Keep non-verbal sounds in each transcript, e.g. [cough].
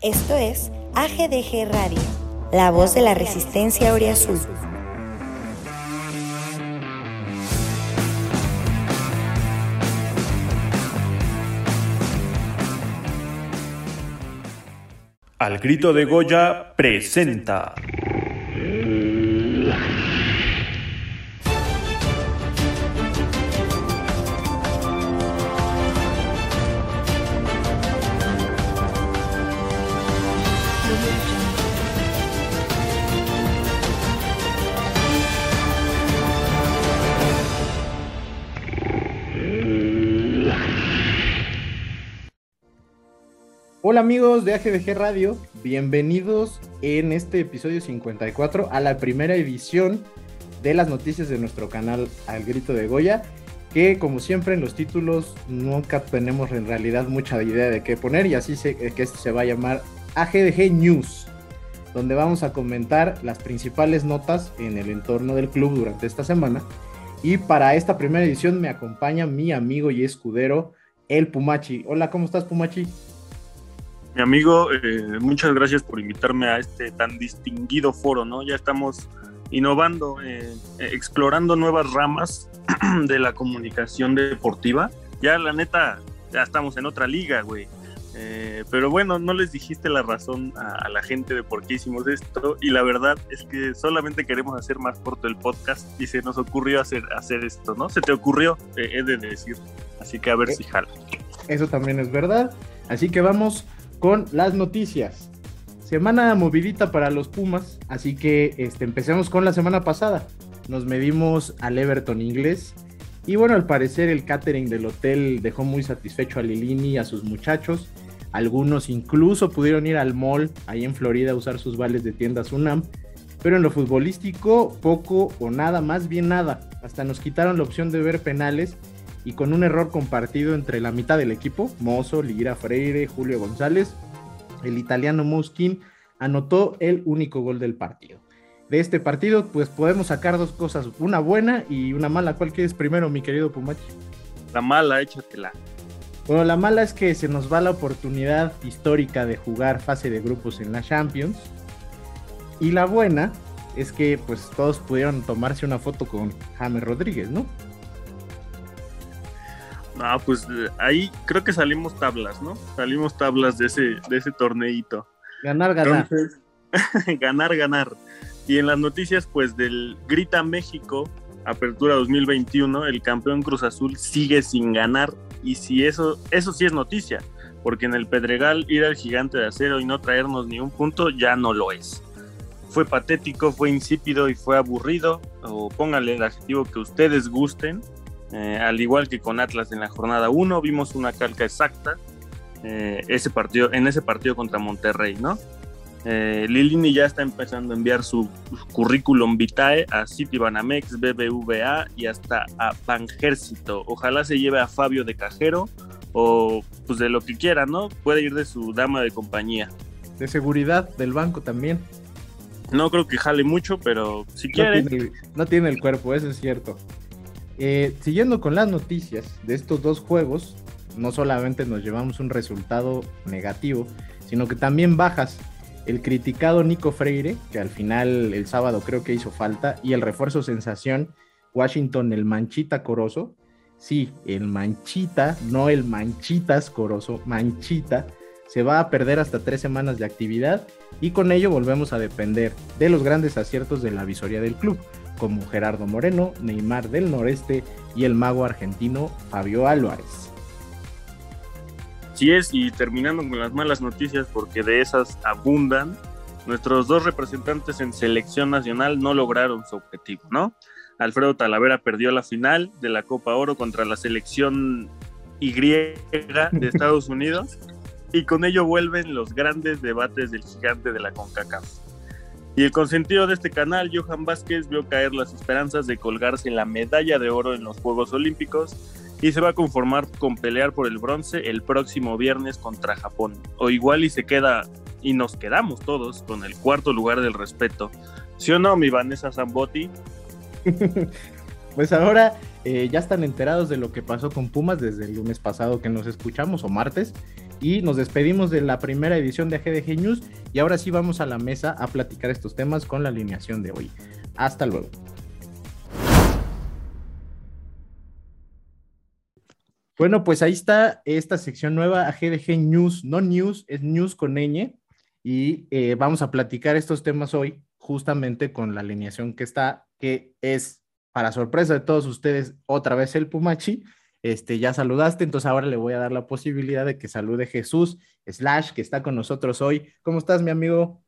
Esto es AGDG Radio, la voz de la resistencia Oriazul. Al grito de Goya presenta. Amigos de AGDG Radio, bienvenidos en este episodio 54 a la primera edición de las noticias de nuestro canal Al Grito de Goya, que como siempre en los títulos nunca tenemos en realidad mucha idea de qué poner y así se, que esto se va a llamar AGDG News, donde vamos a comentar las principales notas en el entorno del club durante esta semana. Y para esta primera edición me acompaña mi amigo y escudero, el Pumachi. Hola, ¿cómo estás Pumachi? Mi amigo, eh, muchas gracias por invitarme a este tan distinguido foro, ¿no? Ya estamos innovando, eh, eh, explorando nuevas ramas [clears throat] de la comunicación deportiva. Ya la neta, ya estamos en otra liga, güey. pero bueno, no les dijiste la razón a, la gente de por qué hicimos esto y la verdad es que solamente queremos hacer más corto el podcast y se nos ocurrió hacer, hacer esto, ¿no? Se te ocurrió, he de decir. Así que a ver si jala. Eso también es verdad. Así que vamos con las noticias. Semana movidita para los Pumas, así que este, empecemos con la semana pasada. Nos medimos al Everton inglés y bueno, al parecer el catering del hotel dejó muy satisfecho a Lilini y a sus muchachos. Algunos incluso pudieron ir al mall ahí en Florida a usar sus vales de tiendas UNAM. Pero en lo futbolístico, poco o nada, más bien nada. Hasta nos quitaron la opción de ver penales y con un error compartido entre la mitad del equipo, Mozo, Lira Freire, Julio González, el italiano Muskin anotó el único gol del partido. De este partido, pues podemos sacar dos cosas, una buena y una mala. ¿Cuál quieres primero, mi querido Pumachi? La mala, échatela. Bueno, la mala es que se nos va la oportunidad histórica de jugar fase de grupos en la Champions. Y la buena es que pues todos pudieron tomarse una foto con James Rodríguez, ¿no? Ah, pues eh, ahí creo que salimos tablas, ¿no? Salimos tablas de ese, de ese torneito. Ganar, ganar. [laughs] ganar, ganar. Y en las noticias, pues del Grita México, Apertura 2021, el campeón Cruz Azul sigue sin ganar. Y si eso, eso sí es noticia, porque en el Pedregal ir al gigante de acero y no traernos ni un punto ya no lo es. Fue patético, fue insípido y fue aburrido, o pónganle el adjetivo que ustedes gusten eh, al igual que con Atlas en la jornada 1, vimos una calca exacta eh, ese partido, en ese partido contra Monterrey, ¿no? Eh, Lilini ya está empezando a enviar su currículum vitae a Citibanamex, BBVA y hasta a Banjército. Ojalá se lleve a Fabio de cajero o pues de lo que quiera, ¿no? Puede ir de su dama de compañía. De seguridad del banco también. No creo que jale mucho, pero si quiere. no tiene el cuerpo, eso es cierto. Eh, siguiendo con las noticias de estos dos juegos, no solamente nos llevamos un resultado negativo, sino que también bajas. El criticado Nico Freire, que al final el sábado creo que hizo falta, y el refuerzo sensación Washington, el Manchita Corozo. Sí, el Manchita, no el Manchitas Corozo, Manchita, se va a perder hasta tres semanas de actividad y con ello volvemos a depender de los grandes aciertos de la visoría del club como Gerardo Moreno, Neymar del Noreste y el mago argentino Fabio Álvarez. Sí es, y terminando con las malas noticias, porque de esas abundan, nuestros dos representantes en selección nacional no lograron su objetivo, ¿no? Alfredo Talavera perdió la final de la Copa Oro contra la selección Y de Estados Unidos [laughs] y con ello vuelven los grandes debates del gigante de la CONCACAF. Y el consentido de este canal, Johan Vázquez, vio caer las esperanzas de colgarse la medalla de oro en los Juegos Olímpicos y se va a conformar con pelear por el bronce el próximo viernes contra Japón. O igual y se queda y nos quedamos todos con el cuarto lugar del respeto. ¿Sí o no, mi Vanessa Zambotti? [laughs] pues ahora eh, ya están enterados de lo que pasó con Pumas desde el lunes pasado que nos escuchamos o martes. Y nos despedimos de la primera edición de AGDG News y ahora sí vamos a la mesa a platicar estos temas con la alineación de hoy. Hasta luego. Bueno, pues ahí está esta sección nueva, AGDG News, no News, es News con ñ, y eh, vamos a platicar estos temas hoy justamente con la alineación que está, que es, para sorpresa de todos ustedes, otra vez el Pumachi, este, ya saludaste, entonces ahora le voy a dar la posibilidad de que salude Jesús, Slash, que está con nosotros hoy. ¿Cómo estás, mi amigo?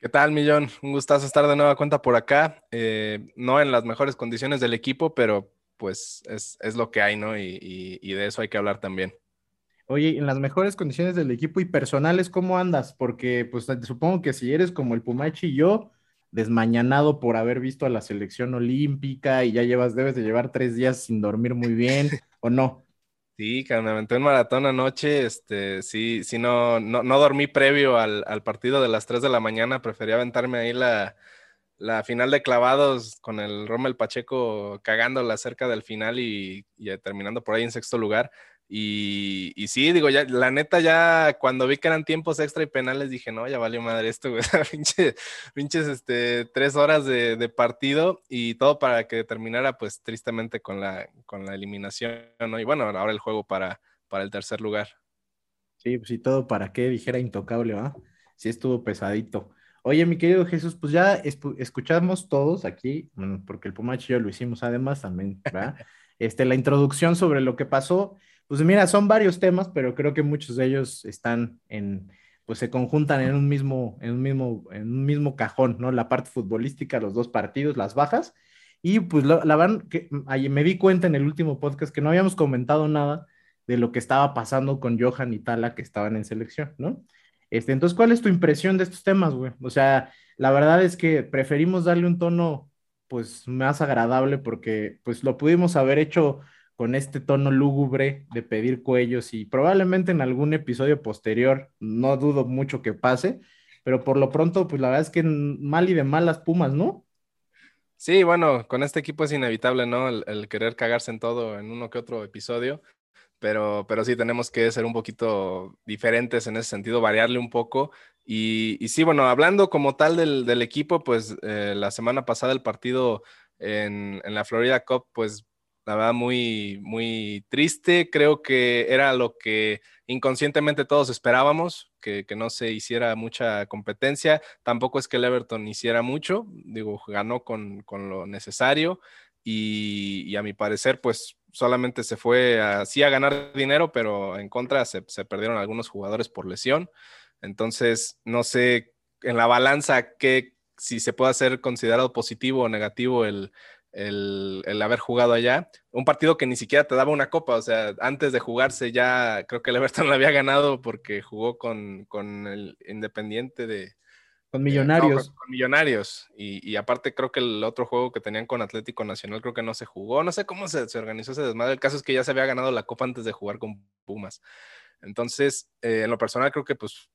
¿Qué tal, Millón? Un gustazo estar de nueva cuenta por acá. Eh, no en las mejores condiciones del equipo, pero pues es, lo que hay, ¿no? Y, de eso hay que hablar también. Oye, en las mejores condiciones del equipo y personales, ¿cómo andas? Porque pues supongo que si eres como el Pumachi y yo, desmañanado por haber visto a la selección olímpica y ya llevas, debes de llevar tres días sin dormir muy bien, [laughs] ¿o no? Sí, que me aventé un maratón anoche, este, sí, sí, no, no, no dormí previo al, partido de las 3 de la mañana, preferí aventarme ahí la, la final de clavados con el Rommel Pacheco cagándola cerca del final y, terminando por ahí en sexto lugar. Y, y, sí, digo, ya, la neta, ya cuando vi que eran tiempos extra y penales, dije, no, ya valió madre esto, güey. [laughs] pinches este, tres horas de, partido y todo para que terminara, pues tristemente con la, con la eliminación, ¿no? Y bueno, ahora el juego para, para el tercer lugar. Sí, pues y todo para que dijera intocable, ¿va? Sí estuvo pesadito. Oye, mi querido Jesús, pues ya escuchamos todos aquí, porque el Pumachi y yo lo hicimos además también, ¿verdad? [laughs] Este, la introducción sobre lo que pasó, pues mira, son varios temas, pero creo que muchos de ellos están en, pues se conjuntan en un mismo, en un mismo, en un mismo cajón, ¿no? La parte futbolística, los dos partidos, las bajas, y pues la, la verdad que me di cuenta en el último podcast que no habíamos comentado nada de lo que estaba pasando con Johan y Tala que estaban en selección, ¿no? Este, entonces, ¿cuál es tu impresión de estos temas, güey? O sea, la verdad es que preferimos darle un tono, pues, más agradable porque, pues, lo pudimos haber hecho con este tono lúgubre de pedir cuellos y probablemente en algún episodio posterior, no dudo mucho que pase, pero por lo pronto, pues, la verdad es que mal y de mal las Pumas, ¿no? Sí, bueno, con este equipo es inevitable, ¿no? el querer cagarse en todo en uno que otro episodio pero, pero sí tenemos que ser un poquito diferentes en ese sentido, variarle un poco. Y, sí, bueno, hablando como tal del, equipo, pues eh, la semana pasada el partido en, la Florida Cup, pues la verdad muy, muy triste. Creo que era lo que inconscientemente todos esperábamos, que, no se hiciera mucha competencia. Tampoco es que el Everton hiciera mucho, digo, ganó con, lo necesario. Y, y, a mi parecer, pues solamente se fue así a ganar dinero, pero en contra se, perdieron algunos jugadores por lesión. Entonces, no sé en la balanza que si se puede hacer considerado positivo o negativo el, haber jugado allá. Un partido que ni siquiera te daba una copa, o sea, antes de jugarse ya creo que el Everton lo había ganado porque jugó con, con el Independiente de, con Millonarios. con, Millonarios. Y, aparte creo que el otro juego que tenían con Atlético Nacional creo que no se jugó. No sé cómo se, organizó ese desmadre. El caso es que ya se había ganado la Copa antes de jugar con Pumas. Entonces, eh, en lo personal creo que pues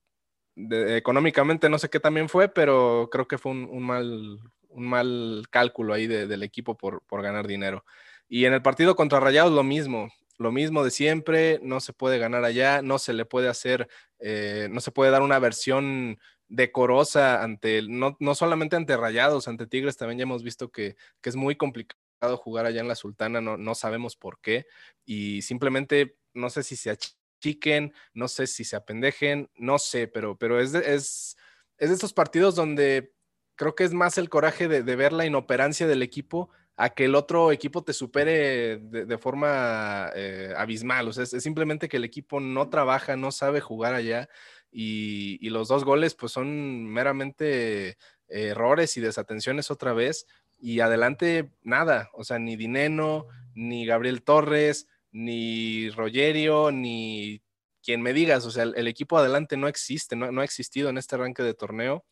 económicamente no sé qué también fue, pero creo que fue un, mal, un mal cálculo ahí del equipo por, por ganar dinero. Y en el partido contra Rayados lo mismo lo mismo de siempre, no se puede ganar allá, no se le puede hacer, eh, no se puede dar una versión decorosa ante, no, no solamente ante Rayados, ante Tigres también ya hemos visto que, es muy complicado jugar allá en la Sultana, no, no sabemos por qué, y simplemente no sé si se achiquen, no sé si se apendejen, no sé, pero, pero es, de, es, es de estos partidos donde creo que es más el coraje de, ver la inoperancia del equipo a que el otro equipo te supere de, forma eh, abismal. O sea, es, simplemente que el equipo no trabaja, no sabe jugar allá y, los dos goles pues son meramente errores y desatenciones otra vez. Y adelante nada, o sea, ni Dineno, ni Gabriel Torres, ni Rogerio, ni quien me digas, o sea, el, equipo adelante no existe, no, ha existido en este arranque de torneo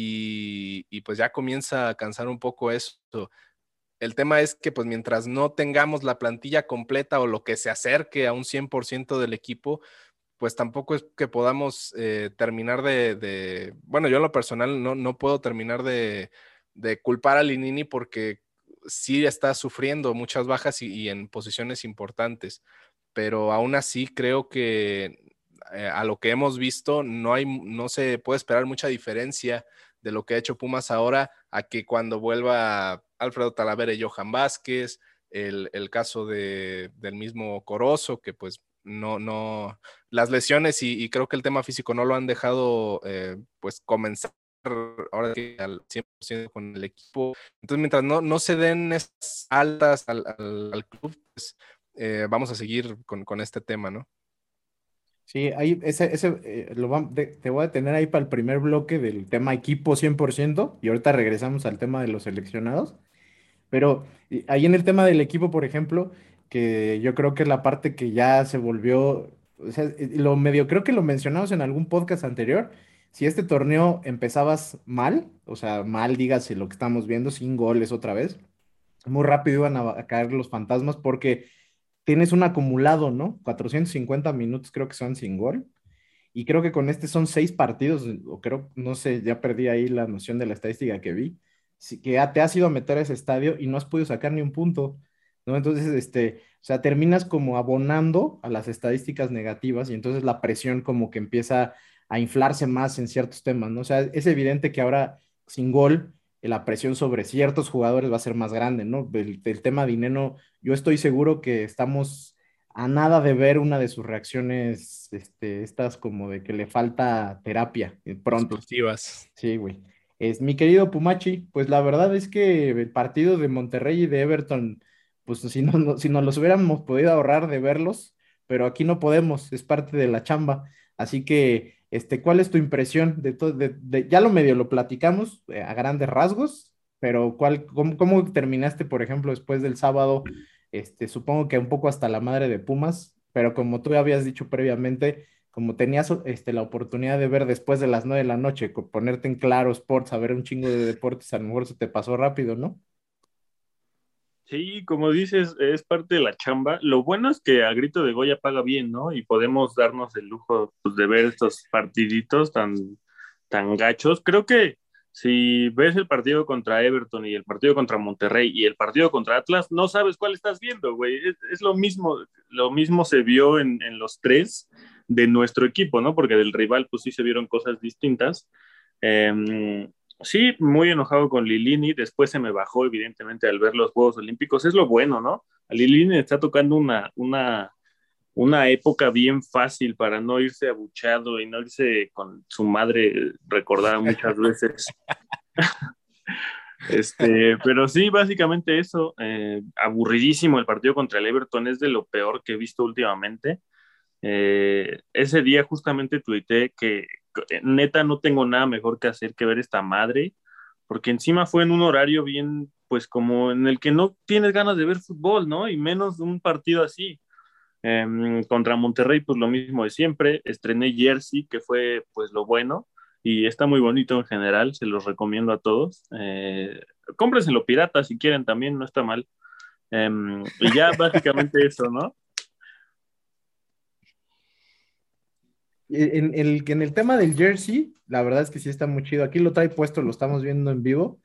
y, y, pues ya comienza a cansar un poco eso. El tema es que pues mientras no tengamos la plantilla completa o lo que se acerque a un 100% del equipo, pues tampoco es que podamos eh, terminar de, bueno, yo en lo personal no, no puedo terminar de, culpar a Linini porque sí está sufriendo muchas bajas y, en posiciones importantes, pero aún así creo que eh, a lo que hemos visto, no, hay, no se puede esperar mucha diferencia de lo que ha hecho Pumas ahora a que cuando vuelva Alfredo Talavera y Johan Vázquez, el, caso de, del mismo Corozo, que pues no, no, las lesiones y, creo que el tema físico no lo han dejado eh, pues comenzar ahora al 100% con el equipo. Entonces, mientras no, no se den esas altas al, club, pues eh, vamos a seguir con, con, este tema, ¿no? Sí, ahí ese, ese eh, lo te voy a tener ahí para el primer bloque del tema equipo 100% y ahorita regresamos al tema de los seleccionados. Pero ahí en el tema del equipo, por ejemplo, que yo creo que es la parte que ya se volvió, o sea, lo medio, creo que lo mencionamos en algún podcast anterior, si este torneo empezabas mal, o sea, mal, dígase lo que estamos viendo, sin goles otra vez, muy rápido iban a, caer los fantasmas porque tienes un acumulado, ¿no? 450 minutos creo que son sin gol. Y creo que con este son seis partidos, o creo, no sé, ya perdí ahí la noción de la estadística que vi, que te has ido a meter a ese estadio y no has podido sacar ni un punto, ¿no? Entonces, este, o sea, terminas como abonando a las estadísticas negativas y entonces la presión como que empieza a inflarse más en ciertos temas, ¿no? O sea, es evidente que ahora sin gol la presión sobre ciertos jugadores va a ser más grande, ¿no? El, tema de Dineno, yo estoy seguro que estamos a nada de ver una de sus reacciones, este, estas como de que le falta terapia eh, pronto. Sí, güey. Es, mi querido Pumachi, pues la verdad es que el partido de Monterrey y de Everton, pues si no, si nos los hubiéramos podido ahorrar de verlos, pero aquí no podemos, es parte de la chamba. Así que este, ¿cuál es tu impresión de todo? Ya lo medio lo platicamos eh, a grandes rasgos, pero ¿cuál, cómo, terminaste, por ejemplo, después del sábado? Este, supongo que un poco hasta la madre de Pumas, pero como tú habías dicho previamente, como tenías este, la oportunidad de ver después de las nueve de la noche, ponerte en claro sports, a ver un chingo de deportes, a lo mejor se te pasó rápido, ¿no? Sí, como dices, es parte de la chamba. Lo bueno es que a grito de Goya paga bien, ¿no? Y podemos darnos el lujo pues, de ver estos partiditos tan, tan gachos. Creo que si ves el partido contra Everton y el partido contra Monterrey y el partido contra Atlas, no sabes cuál estás viendo, güey. Es, lo mismo, lo mismo se vio en, en, los tres de nuestro equipo, ¿no? Porque del rival, pues sí se vieron cosas distintas. Eh, sí, muy enojado con Lilini, después se me bajó evidentemente al ver los Juegos Olímpicos, es lo bueno, ¿no? A Lilini está tocando una, una, una época bien fácil para no irse abuchado y no irse con su madre recordada muchas [laughs] veces. [laughs] Este, pero sí, básicamente eso, eh, aburridísimo el partido contra el Everton, es de lo peor que he visto últimamente. Eh, ese día justamente tuité que neta no tengo nada mejor que hacer que ver esta madre, porque encima fue en un horario bien, pues como en el que no tienes ganas de ver fútbol, ¿no? Y menos un partido así. Em, contra Monterrey, pues lo mismo de siempre. Estrené Jersey, que fue pues lo bueno, y está muy bonito en general, se los recomiendo a todos. Eh, lo pirata si quieren también, no está mal. Em, y ya [laughs] básicamente eso, ¿no? En el, en el tema del jersey, la verdad es que sí está muy chido. Aquí lo trae puesto, lo estamos viendo en vivo.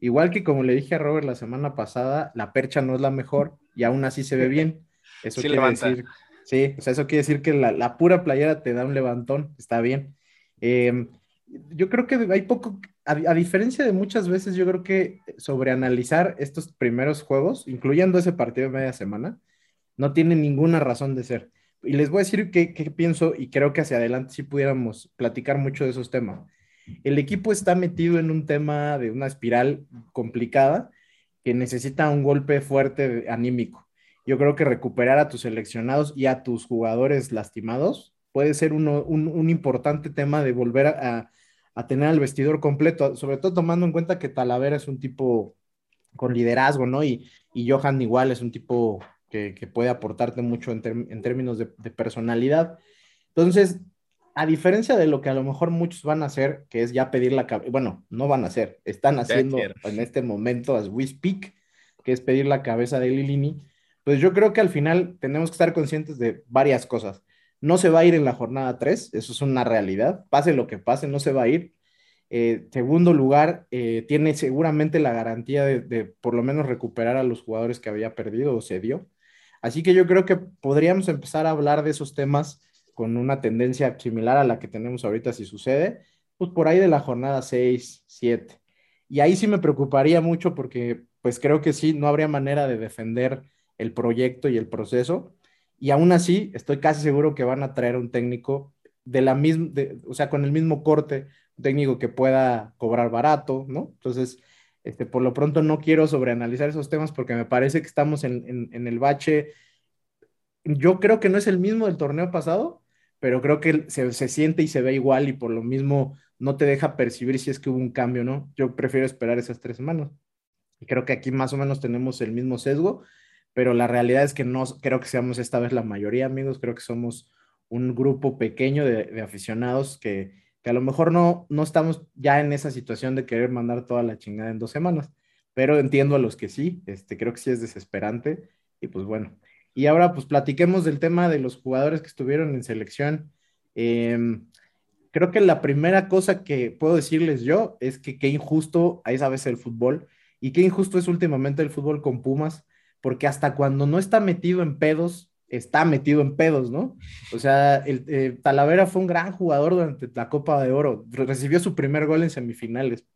Igual que como le dije a Robert la semana pasada, la percha no es la mejor y aún así se ve bien. Eso quiere decir, sí, o sea, eso quiere decir que la, pura playera te da un levantón, está bien. Em, yo creo que hay poco, a, a, diferencia de muchas veces, yo creo que sobre analizar estos primeros juegos, incluyendo ese partido de media semana, no tiene ninguna razón de ser. Y les voy a decir qué, pienso y creo que hacia adelante sí pudiéramos platicar mucho de esos temas. El equipo está metido en un tema de una espiral complicada que necesita un golpe fuerte anímico. Yo creo que recuperar a tus seleccionados y a tus jugadores lastimados puede ser un, importante tema de volver a, tener al vestidor completo, sobre todo tomando en cuenta que Talavera es un tipo con liderazgo, ¿no? Y, y Johan igual es un tipo que, puede aportarte mucho en, términos de, personalidad. Entonces, a diferencia de lo que a lo mejor muchos van a hacer, que es ya pedir la cabeza, bueno, no van a hacer, están haciendo en este momento, as we speak, que es pedir la cabeza de Lilini, pues yo creo que al final tenemos que estar conscientes de varias cosas. No se va a ir en la jornada 3, eso es una realidad, pase lo que pase, no se va a ir. Eh, segundo lugar, eh, tiene seguramente la garantía de, de, por lo menos recuperar a los jugadores que había perdido o se dio. Así que yo creo que podríamos empezar a hablar de esos temas con una tendencia similar a la que tenemos ahorita si sucede, pues por ahí de la jornada 6, 7. Y ahí sí me preocuparía mucho porque pues creo que sí, no habría manera de defender el proyecto y el proceso. Y aún así, estoy casi seguro que van a traer un técnico de la misma, o sea, con el mismo corte, un técnico que pueda cobrar barato, ¿no? Entonces, este, por lo pronto no quiero sobreanalizar esos temas porque me parece que estamos en, el bache. Yo creo que no es el mismo del torneo pasado, pero creo que se, se, siente y se ve igual y por lo mismo no te deja percibir si es que hubo un cambio, ¿no? Yo prefiero esperar esas tres semanas. Y creo que aquí más o menos tenemos el mismo sesgo, pero la realidad es que no creo que seamos esta vez la mayoría, amigos. Creo que somos un grupo pequeño de, aficionados que, que, a lo mejor no, no estamos ya en esa situación de querer mandar toda la chingada en dos semanas, pero entiendo a los que sí, este, creo que sí es desesperante y pues bueno. Y ahora pues platiquemos del tema de los jugadores que estuvieron en selección. Em, creo que la primera cosa que puedo decirles yo es que qué injusto es a veces el fútbol y qué injusto es últimamente el fútbol con Pumas, porque hasta cuando no está metido en pedos, está metido en pedos, ¿no? O sea, el, eh, Talavera fue un gran jugador durante la Copa de Oro, recibió su primer gol en semifinales.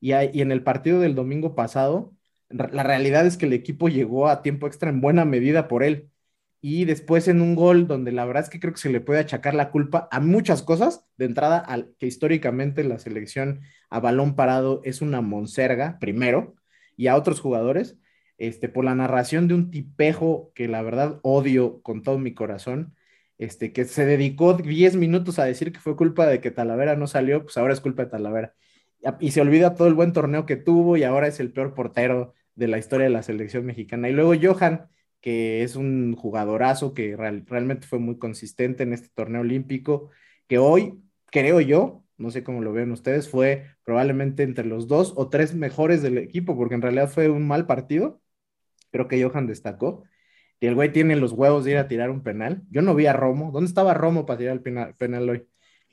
Y, y en el partido del domingo pasado, la realidad es que el equipo llegó a tiempo extra en buena medida por él. Y después en un gol donde la verdad es que creo que se le puede achacar la culpa a muchas cosas, de entrada al que históricamente la selección a balón parado es una monserga, primero, y a otros jugadores, este, por la narración de un tipejo que la verdad odio con todo mi corazón, este, que se dedicó 10 minutos a decir que fue culpa de que Talavera no salió, pues ahora es culpa de Talavera. Y se olvida todo el buen torneo que tuvo y ahora es el peor portero de la historia de la selección mexicana. Y luego Johan, que es un jugadorazo que realmente fue muy consistente en este torneo olímpico, que hoy, creo yo, no sé cómo lo ven ustedes, fue probablemente entre los dos o tres mejores del equipo, porque en realidad fue un mal partido. Creo que Johan destacó. Y el güey tiene los huevos de ir a tirar un penal. Yo no vi a Romo. ¿Dónde estaba Romo para tirar el penal, hoy?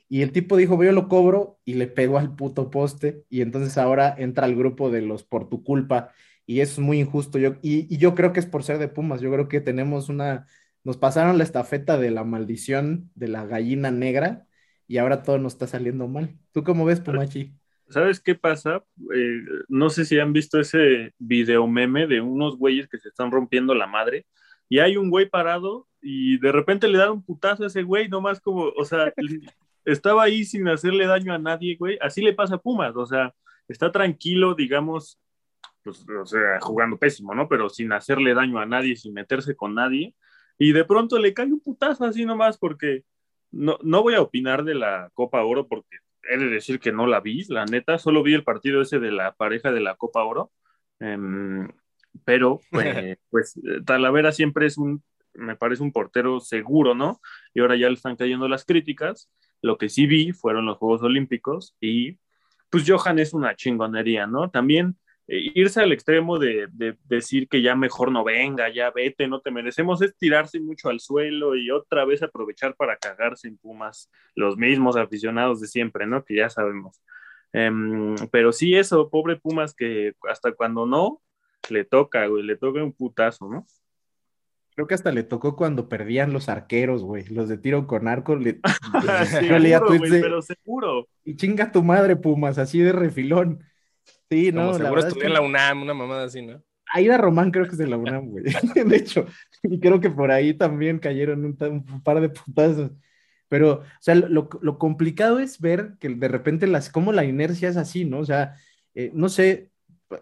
Y el tipo dijo, yo lo cobro y le pegó al puto poste. Y entonces ahora entra al grupo de los por tu culpa. Y eso es muy injusto. Yo, y, y yo creo que es por ser de Pumas. Yo creo que tenemos una... Nos pasaron la estafeta de la maldición de la gallina negra y ahora todo nos está saliendo mal. ¿Tú cómo ves, Pumachi? ¿Sabes qué pasa? Eh, no sé si han visto ese video meme de unos güeyes que se están rompiendo la madre y hay un güey parado y de repente le dan un putazo a ese güey, nomás como, o sea, [laughs] estaba ahí sin hacerle daño a nadie, güey. Así le pasa a Pumas, o sea, está tranquilo, digamos, pues, o sea, jugando pésimo, ¿no? Pero sin hacerle daño a nadie, sin meterse con nadie. Y de pronto le cae un putazo así nomás porque no, no voy a opinar de la Copa Oro porque he de decir que no la vi, la neta, solo vi el partido ese de la pareja de la Copa Oro, em, pero pues, [laughs] pues Talavera siempre es un, me parece un portero seguro, ¿no? Y ahora ya le están cayendo las críticas, lo que sí vi fueron los Juegos Olímpicos y pues Johan es una chingonería, ¿no? También eh, irse al extremo de, decir que ya mejor no venga, ya vete, no te merecemos, es tirarse mucho al suelo y otra vez aprovechar para cagarse en Pumas, los mismos aficionados de siempre, ¿no? Que ya sabemos. Em, pero sí, eso, pobre Pumas, que hasta cuando no, le toca, güey, le toca un putazo, ¿no? Creo que hasta le tocó cuando perdían los arqueros, güey. Los de tiro con arco. Le, [laughs] [laughs] seguro, pero seguro. Y chinga tu madre, Pumas, así de refilón. Sí, no. seguro estudió en la UNAM, una mamada así, ¿no? Aida Román creo que es de la UNAM, güey. [laughs] [laughs] de hecho, y creo que por ahí también cayeron un, par de putazos. Pero, o sea, lo, lo, complicado es ver que de repente las, cómo la inercia es así, ¿no? O sea, eh, no sé,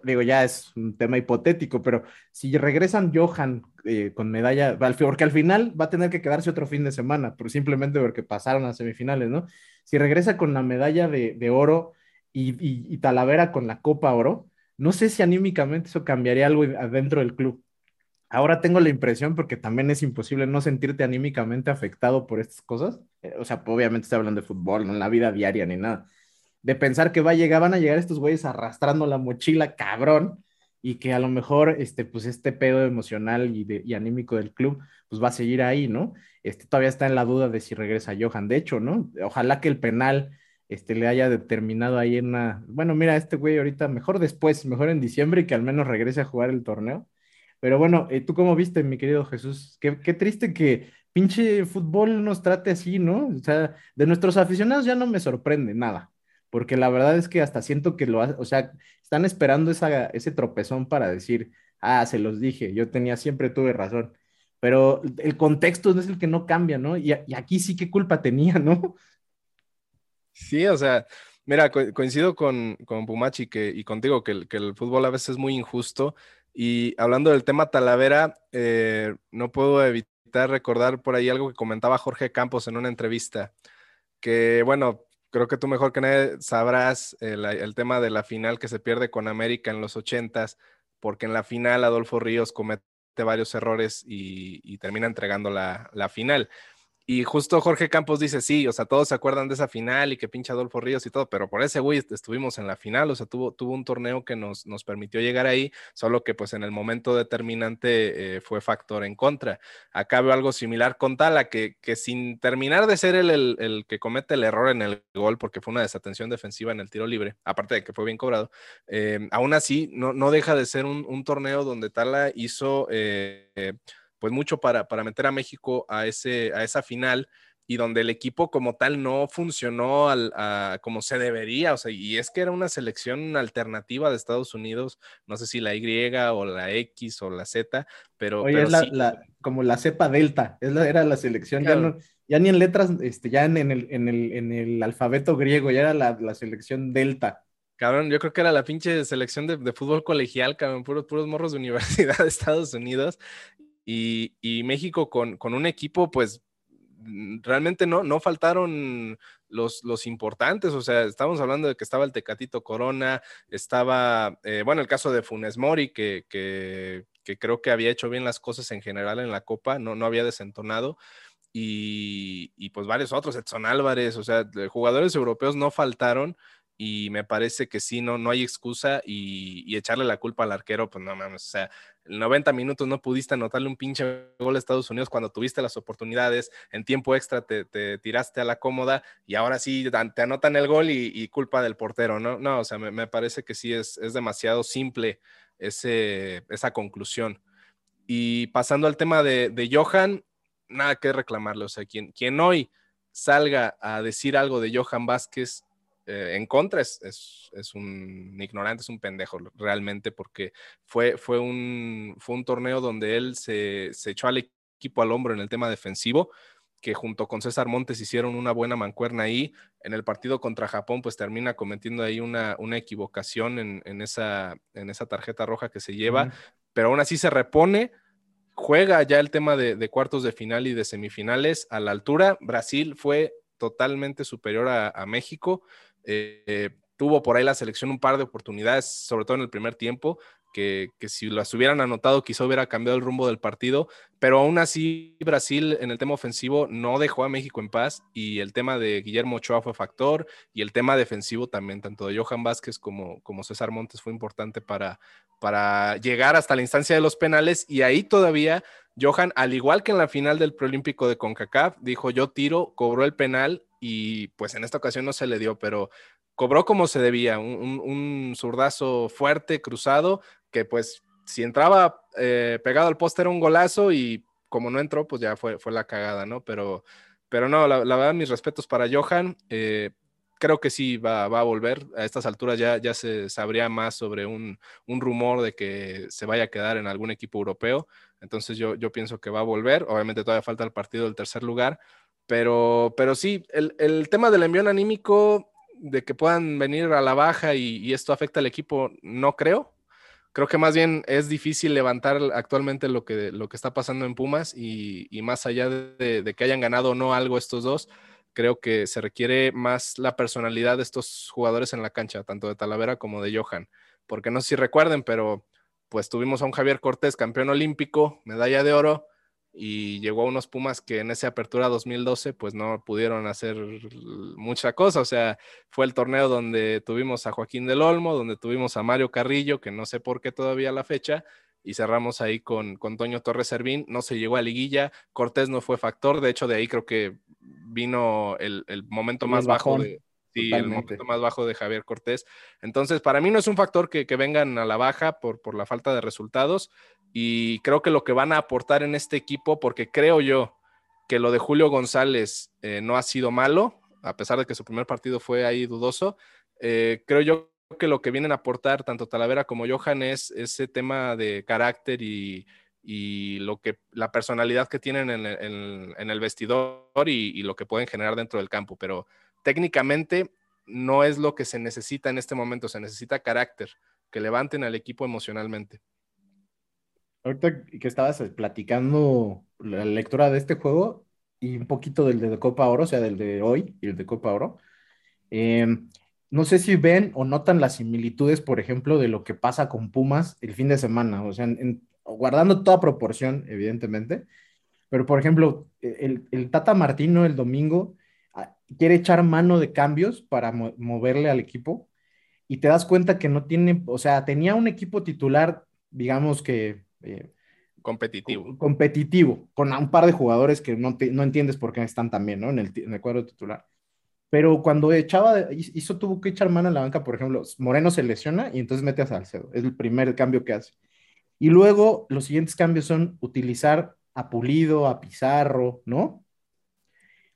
digo, ya es un tema hipotético, pero si regresan Johan eh, con medalla, porque al final va a tener que quedarse otro fin de semana, pero simplemente porque pasaron a semifinales, ¿no? Si regresa con la medalla de, de oro, y, Talavera con la Copa Oro, no sé si anímicamente eso cambiaría algo adentro del club. Ahora tengo la impresión, porque también es imposible no sentirte anímicamente afectado por estas cosas. Eh, o sea, obviamente estoy hablando de fútbol, no en la vida diaria ni nada. De pensar que va a llegar, van a llegar estos güeyes arrastrando la mochila, cabrón, y que a lo mejor este, pues este pedo emocional y, y anímico del club, pues va a seguir ahí, ¿no? Este, todavía está en la duda de si regresa Johan. De hecho, ¿no? Ojalá que el penal este, le haya determinado ahí en una, bueno, mira, este güey ahorita mejor después, mejor en diciembre y que al menos regrese a jugar el torneo. Pero bueno, eh, ¿tú cómo viste, mi querido Jesús? Qué, triste que pinche fútbol nos trate así, ¿no? O sea, de nuestros aficionados ya no me sorprende nada, porque la verdad es que hasta siento que lo, o sea, están esperando esa, ese tropezón para decir, ah, se los dije, yo tenía, siempre tuve razón. Pero el contexto es el que no cambia, ¿no? Y, aquí sí qué culpa tenía, [laughs] ¿no? Sí, o sea, mira, coincido con, con Pumachi y contigo que el, que el fútbol a veces es muy injusto. Y hablando del tema Talavera, eh, no puedo evitar recordar por ahí algo que comentaba Jorge Campos en una entrevista, que bueno, creo que tú mejor que nadie sabrás el, el tema de la final que se pierde con América en los ochentas, porque en la final Adolfo Ríos comete varios errores y, termina entregando la, la, final. Y justo Jorge Campos dice, sí, o sea, todos se acuerdan de esa final y que pinche Adolfo Ríos y todo, pero por ese güey estuvimos en la final, o sea, tuvo, tuvo un torneo que nos, nos permitió llegar ahí, solo que pues en el momento determinante eh, fue factor en contra. Acá veo algo similar con Tala, que, que sin terminar de ser el, el, que comete el error en el gol, porque fue una desatención defensiva en el tiro libre, aparte de que fue bien cobrado, eh, aún así no, no deja de ser un, un torneo donde Tala hizo... Eh, pues mucho para, para meter a México a, ese, a esa final y donde el equipo como tal no funcionó al, como se debería, o sea, y es que era una selección alternativa de Estados Unidos, no sé si la Y o la X o la Z, pero... Oye, es la, como la cepa delta, es la, era la selección, ya, no, ya ni en letras, este, ya en, el, en, el, en el alfabeto griego, ya era la, la selección delta. Cabrón, yo creo que era la pinche selección de, de fútbol colegial, cabrón, puros, puros morros de universidad de Estados Unidos. Y, México con, un equipo, pues mm, realmente no, no faltaron los, los importantes, o sea, estamos hablando de que estaba el Tecatito Corona, estaba, eh, bueno, el caso de Funes Mori, que, que, creo que había hecho bien las cosas en general en la Copa, no, no había desentonado, y, y pues varios otros, Edson Álvarez, o sea, jugadores europeos no faltaron, y me parece que sí, no, no hay excusa y, echarle la culpa al arquero, pues no mames, o sea, en 90 minutos no pudiste anotarle un pinche gol a Estados Unidos cuando tuviste las oportunidades, en tiempo extra te, tiraste a la cómoda y ahora sí te anotan el gol y, culpa del portero, ¿no? No, o sea, me, parece que sí es, es demasiado simple ese, esa conclusión. Y pasando al tema de, de Johan, nada que reclamarle, o sea, quien, quien hoy salga a decir algo de Johan Vázquez eh, en contra es, es, un ignorante, es un pendejo realmente, porque fue, fue, un, fue un torneo donde él se, se, echó al equipo al hombro en el tema defensivo, que junto con César Montes hicieron una buena mancuerna ahí. En el partido contra Japón, pues termina cometiendo ahí una, una equivocación en, en, esa, en esa tarjeta roja que se lleva, pero aún así se repone juega ya el tema de, de, cuartos de final y de semifinales a la altura. Brasil fue totalmente superior a, a México. Eh, tuvo por ahí la selección un par de oportunidades, sobre todo en el primer tiempo, que, si las hubieran anotado quizá hubiera cambiado el rumbo del partido, pero aún así Brasil en el tema ofensivo no dejó a México en paz y el tema de Guillermo Ochoa fue factor y el tema defensivo también, tanto de Johan Vázquez como, como César Montes fue importante para, llegar hasta la instancia de los penales y ahí todavía Johan, al igual que en la final del preolímpico de CONCACAF, dijo yo tiro, cobró el penal y pues en esta ocasión no se le dio, pero cobró como se debía, un, zurdazo fuerte, cruzado, que pues si entraba eh, pegado al poste un golazo y como no entró, pues ya fue, fue la cagada, ¿no? Pero, pero no, la, verdad, mis respetos para Johan. Eh, creo que sí va, a volver. A estas alturas ya, ya se sabría más sobre un, rumor de que se vaya a quedar en algún equipo europeo. Entonces yo, yo pienso que va a volver. Obviamente todavía falta el partido del tercer lugar, pero, pero sí, el, tema del envío anímico, de que puedan venir a la baja y, esto afecta al equipo, no creo. Creo que más bien es difícil levantar actualmente lo que, lo que está pasando en Pumas y, más allá de, que hayan ganado o no algo estos dos, creo que se requiere más la personalidad de estos jugadores en la cancha, tanto de Talavera como de Johan. Porque no sé si recuerden, pero pues tuvimos a un Javier Cortés, campeón olímpico, medalla de oro, y llegó a unos Pumas que en esa apertura 2012 pues no pudieron hacer mucha cosa, o sea, fue el torneo donde tuvimos a Joaquín del Olmo, donde tuvimos a Mario Carrillo, que no sé por qué todavía la fecha, y cerramos ahí con, con Toño Torres Servín, no se llegó a liguilla, Cortés no fue factor, de hecho de ahí creo que vino el, momento más bajo de, Sí, el momento más bajo de Javier Cortés. Entonces, para mí no es un factor que, vengan a la baja por, por, la falta de resultados y creo que lo que van a aportar en este equipo, porque creo yo que lo de Julio González eh, no ha sido malo, a pesar de que su primer partido fue ahí dudoso. Eh, creo yo que lo que vienen a aportar tanto Talavera como Johan es ese tema de carácter y, lo que la personalidad que tienen en, el vestidor y, lo que pueden generar dentro del campo. Pero técnicamente no es lo que se necesita en este momento, se necesita carácter, que levanten al equipo emocionalmente. Ahorita que estabas platicando la lectura de este juego y un poquito del de Copa Oro, o sea, del de hoy y el de Copa Oro, em, no sé si ven o notan las similitudes, por ejemplo, de lo que pasa con Pumas el fin de semana, o sea, guardando toda proporción, evidentemente, pero por ejemplo, el, el Tata Martino el domingo quiere echar mano de cambios para moverle al equipo y te das cuenta que no tiene, o sea, tenía un equipo titular, digamos que eh, competitivo. Competitivo, con un par de jugadores que no, no entiendes por qué están también, ¿no? En el, cuadro titular. Pero cuando echaba, hizo, tuvo que echar mano en la banca, por ejemplo, Moreno se lesiona y entonces mete a Salcedo. Es el primer cambio que hace. Y luego los siguientes cambios son utilizar a Pulido, a Pizarro, ¿no?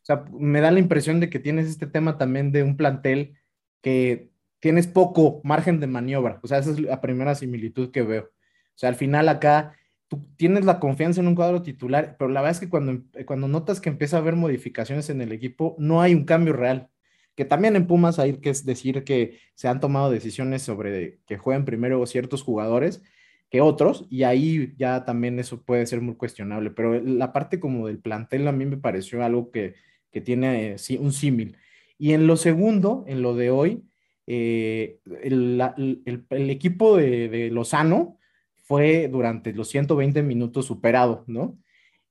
Sea, me da la impresión de que tienes este tema también de un plantel que tienes poco margen de maniobra. O sea, esa es la primera similitud que veo. O sea, al final acá tú tienes la confianza en un cuadro titular, pero la verdad es que cuando, cuando notas que empieza a haber modificaciones en el equipo, no hay un cambio real. Que también en Pumas hay que decir que se han tomado decisiones sobre que jueguen primero ciertos jugadores que otros, y ahí ya también eso puede ser muy cuestionable, pero la parte como del plantel a mí me pareció algo que, que tiene eh, un símil. Y en lo segundo, en lo de hoy, eh, el, el, equipo de, Lozano, fue durante los 120 minutos superado, ¿no?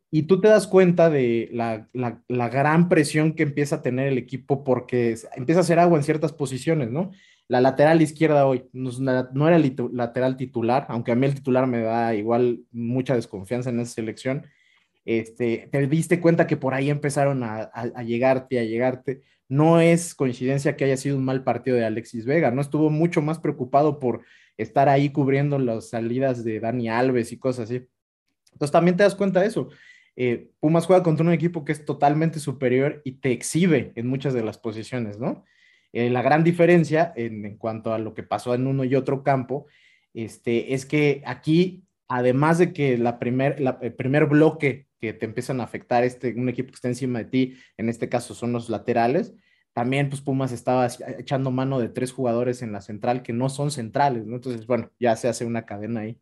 Y tú te das cuenta de la, gran presión que empieza a tener el equipo porque empieza a hacer agua en ciertas posiciones, ¿no? La lateral izquierda hoy no, era el lateral titular, aunque a mí el titular me da igual mucha desconfianza en esa selección. Este, te diste cuenta que por ahí empezaron a, a llegarte, a llegarte. No es coincidencia que haya sido un mal partido de Alexis Vega, ¿no? Estuvo mucho más preocupado por estar ahí cubriendo las salidas de Dani Alves y cosas así. Entonces también te das cuenta de eso. Eh, Pumas juega contra un equipo que es totalmente superior y te exhibe en muchas de las posiciones, ¿no? Eh, la gran diferencia en, cuanto a lo que pasó en uno y otro campo este, es que aquí, además de que la primer, el primer bloque que te empiezan a afectar, este, un equipo que está encima de ti, en este caso son los laterales, también, pues Pumas estaba echando mano de tres jugadores en la central que no son centrales, ¿no? Entonces, bueno, ya se hace una cadena ahí.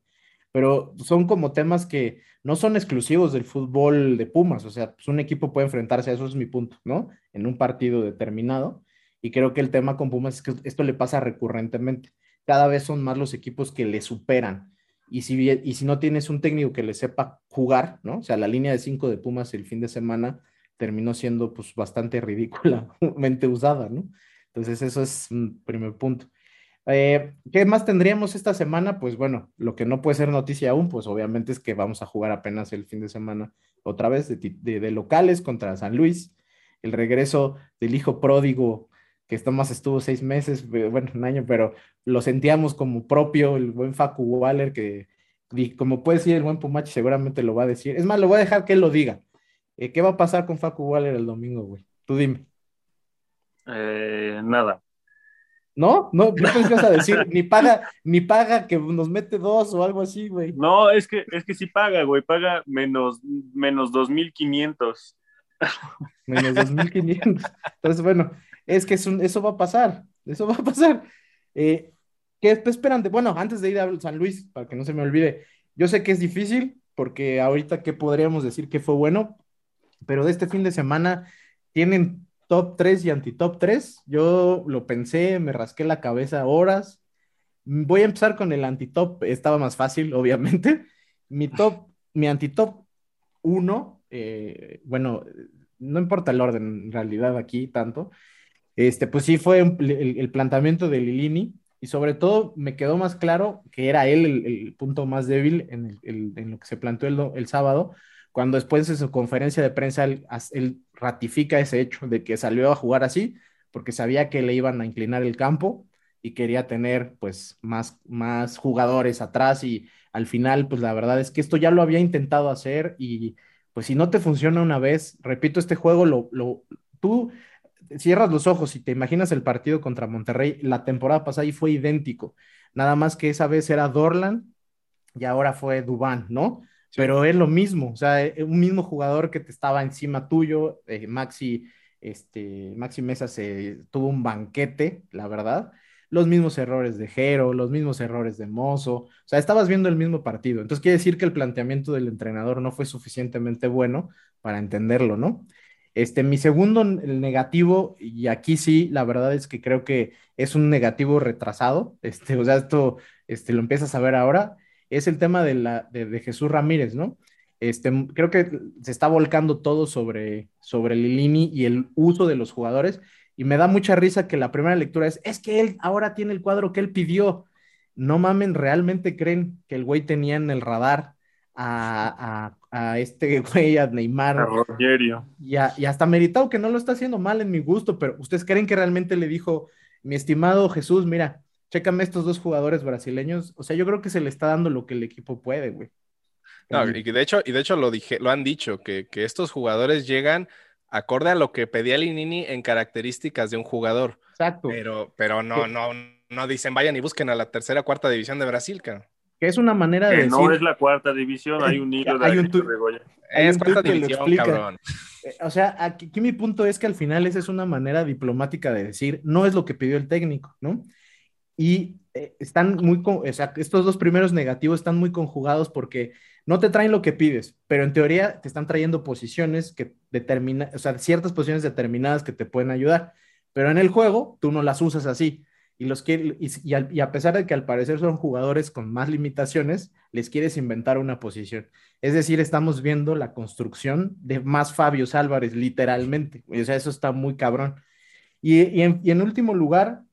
Pero son como temas que no son exclusivos del fútbol de Pumas, o sea, pues un equipo puede enfrentarse a eso, es mi punto, ¿no? En un partido determinado. Y creo que el tema con Pumas es que esto le pasa recurrentemente. Cada vez son más los equipos que le superan. Y si, y si no tienes un técnico que le sepa jugar, ¿no? O sea, la línea de cinco de Pumas el fin de semana terminó siendo pues bastante ridículamente [laughs] usada, ¿no? Entonces eso es un primer punto. Eh, ¿Qué más tendríamos esta semana? Pues bueno, lo que no puede ser noticia aún, pues obviamente es que vamos a jugar apenas el fin de semana otra vez de, locales contra San Luis, el regreso del hijo pródigo que más estuvo seis meses, bueno, un año, pero lo sentíamos como propio, el buen Facu Waller, que como puede decir el buen Pumachi seguramente lo va a decir. Es más, lo voy a dejar que él lo diga. Eh, ¿Qué va a pasar con Facu Waller el domingo, güey? Tú dime. Eh, nada. ¿No? No, no pensé a decir, ni paga, ni paga que nos mete dos o algo así, güey. No, es que, es que sí paga, güey, paga menos, menos 2.500. Menos 2.500. Entonces, bueno, es que eso va a pasar, eso va a pasar. Eh, ¿Qué esperan? Bueno, antes de ir a San Luis, para que no se me olvide, yo sé que es difícil, porque ahorita, ¿qué podríamos decir que fue bueno? pero de este fin de semana tienen top 3 y anti-top 3. Yo lo pensé, me rasqué la cabeza horas. Voy a empezar con el anti-top, estaba más fácil, [laughs] obviamente. Mi top, mi anti-top 1, eh, bueno, no importa el orden en realidad aquí tanto. Este, pues sí fue el, planteamiento de Lilini y sobre todo me quedó más claro que era él el, punto más débil en, en, lo que se planteó el, el sábado, cuando después de su conferencia de prensa él, ratifica ese hecho de que salió a jugar así, porque sabía que le iban a inclinar el campo y quería tener pues más, más jugadores atrás y al final pues la verdad es que esto ya lo había intentado hacer y pues si no te funciona una vez, repito, este juego lo, lo tú cierras los ojos y te imaginas el partido contra Monterrey, la temporada pasada y fue idéntico. Nada más que esa vez era Dorlan y ahora fue Dubán, ¿no? Pero es lo mismo, o sea, eh, un mismo jugador que te estaba encima tuyo, eh, Maxi, este, Maxi Mesa se tuvo un banquete, la verdad. Los mismos errores de Jero, los mismos errores de Mozo, o sea, estabas viendo el mismo partido. Entonces quiere decir que el planteamiento del entrenador no fue suficientemente bueno para entenderlo, ¿no? Este, mi segundo negativo, y aquí sí, la verdad es que creo que es un negativo retrasado, este, o sea, esto este, lo empiezas a ver ahora, es el tema de, la, de, Jesús Ramírez, ¿no? Este, creo que se está volcando todo sobre, sobre Lilini y el uso de los jugadores, y me da mucha risa que la primera lectura es, es que él ahora tiene el cuadro que él pidió. No mamen, ¿realmente creen que el güey tenía en el radar a, a, este [laughs] güey, a Neymar. A Rogerio. Y, y, hasta meritado que no lo está haciendo mal en mi gusto, pero ¿ustedes creen que realmente le dijo, mi estimado Jesús, mira, chécame estos dos jugadores brasileños? O sea, yo creo que se le está dando lo que el equipo puede, güey. No, y de hecho, y de hecho lo, dije, lo han dicho, que, que estos jugadores llegan acorde a lo que pedía Linini en características de un jugador. Exacto. Pero, pero no, no, no dicen vayan y busquen a la tercera cuarta división de Brasil, cara que es una manera de no es la cuarta división, hay un hilo de, hay un. Es cuarta división, cabrón. Eh, o sea, aquí, mi punto es que al final esa es una manera diplomática de decir, no es lo que pidió el técnico, ¿no? Y eh, están muy, o sea, estos dos primeros negativos están muy conjugados porque no te traen lo que pides, pero en teoría te están trayendo posiciones que determinan, o sea, ciertas posiciones determinadas que te pueden ayudar, pero en el juego tú no las usas así y, los que, y, a, pesar de que al parecer son jugadores con más limitaciones, les quieres inventar una posición. Es decir, estamos viendo la construcción de más Fabio Álvarez, literalmente. O sea, eso está muy cabrón. Y, en, último lugar,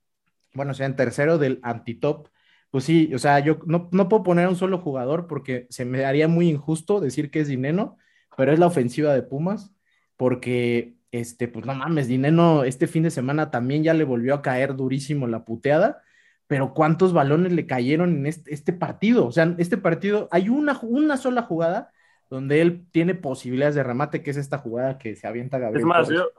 bueno, o sea, en tercero del antitop, pues sí, o sea, yo no, no puedo poner a un solo jugador porque se me haría muy injusto decir que es Dineno, pero es la ofensiva de Pumas, porque este, pues no mames, Dineno este fin de semana también ya le volvió a caer durísimo la puteada, pero ¿cuántos balones le cayeron en este, este partido? O sea, este partido, hay una, una sola jugada donde él tiene posibilidades de remate, que es esta jugada que se avienta Gabriel. Es más, yo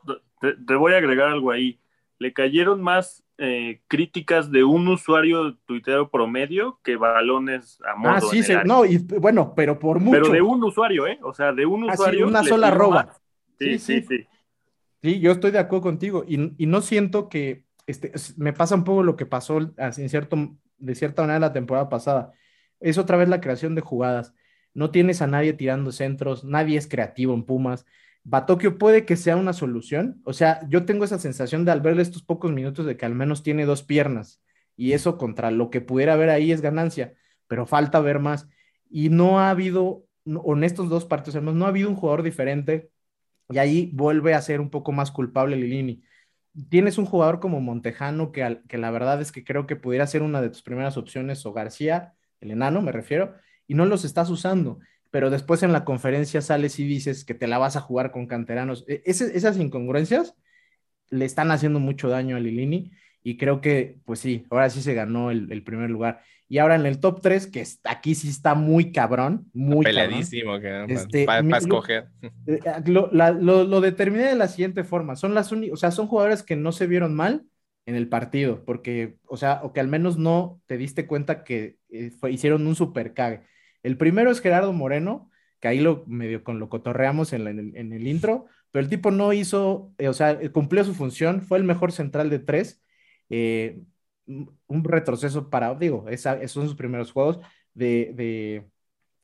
te, voy a agregar algo ahí. Le cayeron más eh, críticas de un usuario tuitero promedio que balones a modo. Ah, sí, sí no, y bueno, pero por mucho. Pero de un usuario, ¿eh? O sea, de un ah, usuario. una sola roba. sí, sí. sí. Sí, yo estoy de acuerdo contigo y, no siento que este, me pasa un poco lo que pasó en cierto, de cierta manera la temporada pasada. Es otra vez la creación de jugadas. No tienes a nadie tirando centros, nadie es creativo en Pumas. Batokio puede que sea una solución. O sea, yo tengo esa sensación de al verle estos pocos minutos de que al menos tiene dos piernas y eso contra lo que pudiera haber ahí es ganancia, pero falta ver más. Y no ha habido, en estos dos partidos, no ha habido un jugador diferente y ahí vuelve a ser un poco más culpable Lilini. Tienes un jugador como Montejano que, que la verdad es que creo que pudiera ser una de tus primeras opciones, o García, el enano me refiero, y no los estás usando, pero después en la conferencia sales y dices que te la vas a jugar con canteranos. E, esas incongruencias le están haciendo mucho daño a Lilini y creo que, pues sí, ahora sí se ganó el primer lugar. Y ahora en el top 3, que aquí sí está muy cabrón, muy Peleadísimo, que este, para, escoger. [laughs] Eh, ah, lo, lo, determiné de la siguiente forma. Son las o sea, son jugadores que no se vieron mal en el partido, porque, o sea, o que al menos no te diste cuenta que eh, hicieron un super cague. El primero es Gerardo Moreno, que ahí lo medio con lo cotorreamos en, en, el, intro, pero el tipo no hizo, eh, o sea, cumplió su función, fue el mejor central de tres. Eh, un retroceso para, digo, esos son sus primeros juegos de,